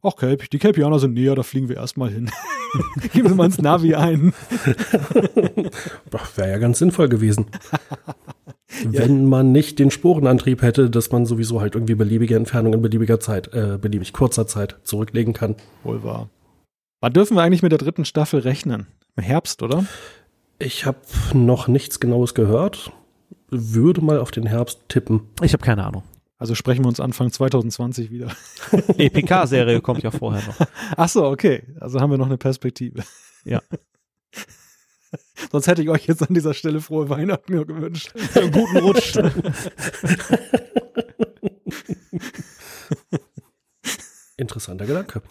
Ach, Kelp, die Kelpianer sind näher, da fliegen wir erstmal hin. Geben wir mal ins Navi ein. Wäre ja ganz sinnvoll gewesen. Wenn man nicht den Sporenantrieb hätte, dass man sowieso halt irgendwie beliebige Entfernungen in beliebiger Zeit, äh, beliebig kurzer Zeit zurücklegen kann. Wohl wahr. Wann dürfen wir eigentlich mit der dritten Staffel rechnen? Im Herbst, oder? Ich habe noch nichts Genaues gehört. Würde mal auf den Herbst tippen. Ich habe keine Ahnung. Also sprechen wir uns Anfang 2020 wieder. EPK-Serie kommt ja vorher noch. Ach so, okay. Also haben wir noch eine Perspektive. Ja. Sonst hätte ich euch jetzt an dieser Stelle frohe Weihnachten gewünscht. Einen guten Rutsch. Interessanter Gedanke.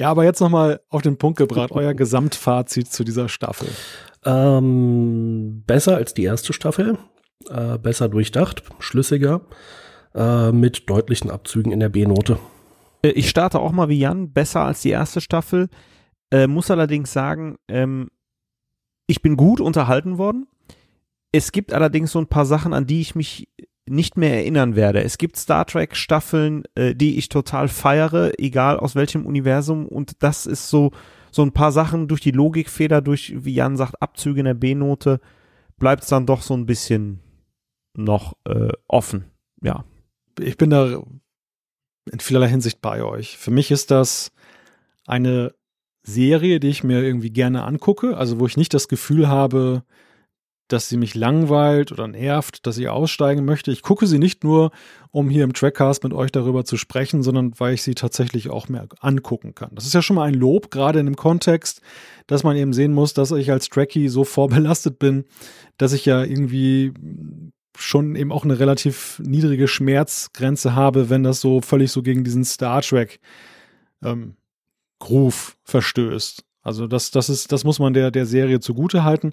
Ja, aber jetzt nochmal auf den Punkt gebracht, euer Gesamtfazit zu dieser Staffel. Ähm, besser als die erste Staffel, äh, besser durchdacht, schlüssiger, äh, mit deutlichen Abzügen in der B-Note. Ich starte auch mal wie Jan, besser als die erste Staffel. Äh, muss allerdings sagen, ähm, ich bin gut unterhalten worden. Es gibt allerdings so ein paar Sachen, an die ich mich nicht mehr erinnern werde. Es gibt Star Trek Staffeln, äh, die ich total feiere, egal aus welchem Universum. Und das ist so, so ein paar Sachen durch die Logikfeder, durch, wie Jan sagt, Abzüge in der B-Note, bleibt es dann doch so ein bisschen noch äh, offen. Ja. Ich bin da in vielerlei Hinsicht bei euch. Für mich ist das eine Serie, die ich mir irgendwie gerne angucke, also wo ich nicht das Gefühl habe, dass sie mich langweilt oder nervt, dass ich aussteigen möchte. Ich gucke sie nicht nur, um hier im Trackcast mit euch darüber zu sprechen, sondern weil ich sie tatsächlich auch mehr angucken kann. Das ist ja schon mal ein Lob, gerade in dem Kontext, dass man eben sehen muss, dass ich als Trekkie so vorbelastet bin, dass ich ja irgendwie schon eben auch eine relativ niedrige Schmerzgrenze habe, wenn das so völlig so gegen diesen Star Trek ähm, Groove verstößt. Also das, das ist, das muss man der, der Serie zugute halten.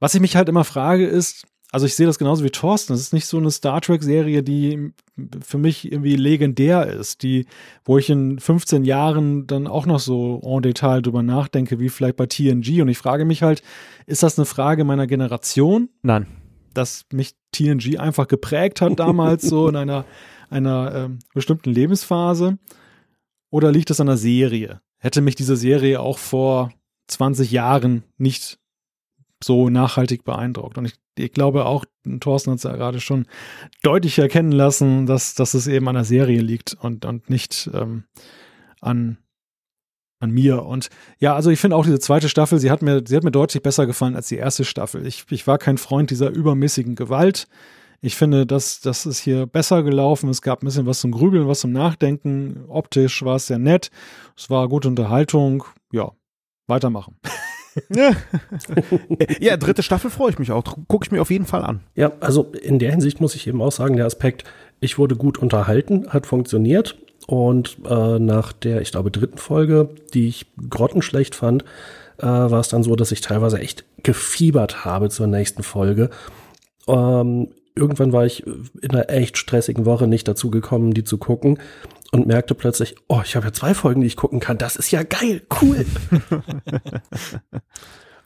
Was ich mich halt immer frage ist, also ich sehe das genauso wie Thorsten, das ist nicht so eine Star Trek-Serie, die für mich irgendwie legendär ist, die, wo ich in 15 Jahren dann auch noch so en Detail drüber nachdenke, wie vielleicht bei TNG. Und ich frage mich halt, ist das eine Frage meiner Generation? Nein. Dass mich TNG einfach geprägt hat damals, so in einer, einer ähm, bestimmten Lebensphase? Oder liegt es an der Serie? Hätte mich diese Serie auch vor 20 Jahren nicht so nachhaltig beeindruckt. Und ich, ich glaube auch, Thorsten hat es ja gerade schon deutlich erkennen lassen, dass, dass es eben an der Serie liegt und, und nicht ähm, an, an mir. Und ja, also ich finde auch diese zweite Staffel, sie hat mir, sie hat mir deutlich besser gefallen als die erste Staffel. Ich, ich war kein Freund dieser übermäßigen Gewalt. Ich finde, das, das ist hier besser gelaufen. Es gab ein bisschen was zum Grübeln, was zum Nachdenken. Optisch war es sehr nett. Es war gute Unterhaltung. Ja, weitermachen. ja, dritte Staffel freue ich mich auch. Gucke ich mir auf jeden Fall an. Ja, also in der Hinsicht muss ich eben auch sagen, der Aspekt, ich wurde gut unterhalten, hat funktioniert. Und äh, nach der, ich glaube, dritten Folge, die ich grottenschlecht fand, äh, war es dann so, dass ich teilweise echt gefiebert habe zur nächsten Folge. Ähm, irgendwann war ich in einer echt stressigen Woche nicht dazu gekommen, die zu gucken und merkte plötzlich, oh, ich habe ja zwei Folgen, die ich gucken kann. Das ist ja geil, cool.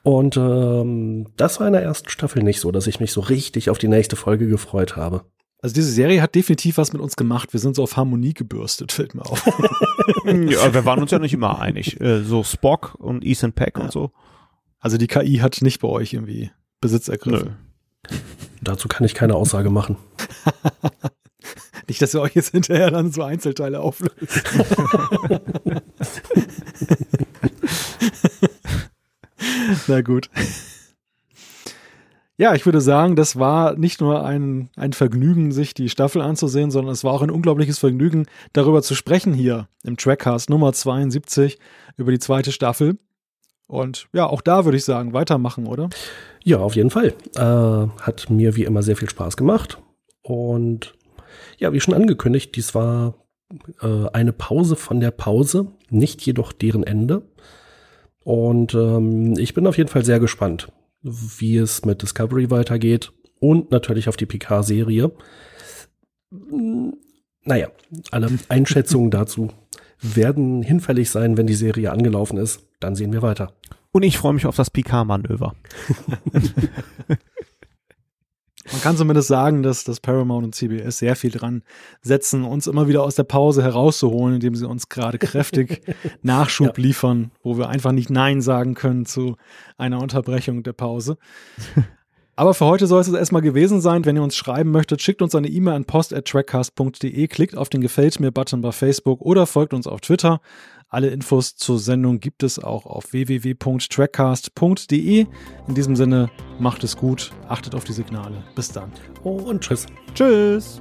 und ähm, das war in der ersten Staffel nicht so, dass ich mich so richtig auf die nächste Folge gefreut habe. Also diese Serie hat definitiv was mit uns gemacht. Wir sind so auf Harmonie gebürstet, fällt mir auf. ja, wir waren uns ja nicht immer einig. Äh, so Spock und Ethan Peck ja. und so. Also die KI hat nicht bei euch irgendwie Besitz ergriffen. Nö. Dazu kann ich keine Aussage machen. Nicht, dass ihr euch jetzt hinterher dann so Einzelteile auflöst. Na gut. Ja, ich würde sagen, das war nicht nur ein, ein Vergnügen, sich die Staffel anzusehen, sondern es war auch ein unglaubliches Vergnügen, darüber zu sprechen hier im Trackcast Nummer 72 über die zweite Staffel. Und ja, auch da würde ich sagen, weitermachen, oder? Ja, auf jeden Fall. Äh, hat mir wie immer sehr viel Spaß gemacht. Und ja, wie schon angekündigt, dies war äh, eine Pause von der Pause, nicht jedoch deren Ende. Und ähm, ich bin auf jeden Fall sehr gespannt, wie es mit Discovery weitergeht und natürlich auf die Picard-Serie. Hm, naja, alle Einschätzungen dazu werden hinfällig sein, wenn die Serie angelaufen ist. Dann sehen wir weiter. Und ich freue mich auf das Picard-Manöver. Man kann zumindest sagen, dass das Paramount und CBS sehr viel dran setzen, uns immer wieder aus der Pause herauszuholen, indem sie uns gerade kräftig Nachschub ja. liefern, wo wir einfach nicht Nein sagen können zu einer Unterbrechung der Pause. Aber für heute soll es erstmal gewesen sein. Wenn ihr uns schreiben möchtet, schickt uns eine E-Mail an post.trackcast.de, klickt auf den Gefällt mir-Button bei Facebook oder folgt uns auf Twitter. Alle Infos zur Sendung gibt es auch auf www.trackcast.de. In diesem Sinne, macht es gut, achtet auf die Signale. Bis dann. und tschüss. Tschüss.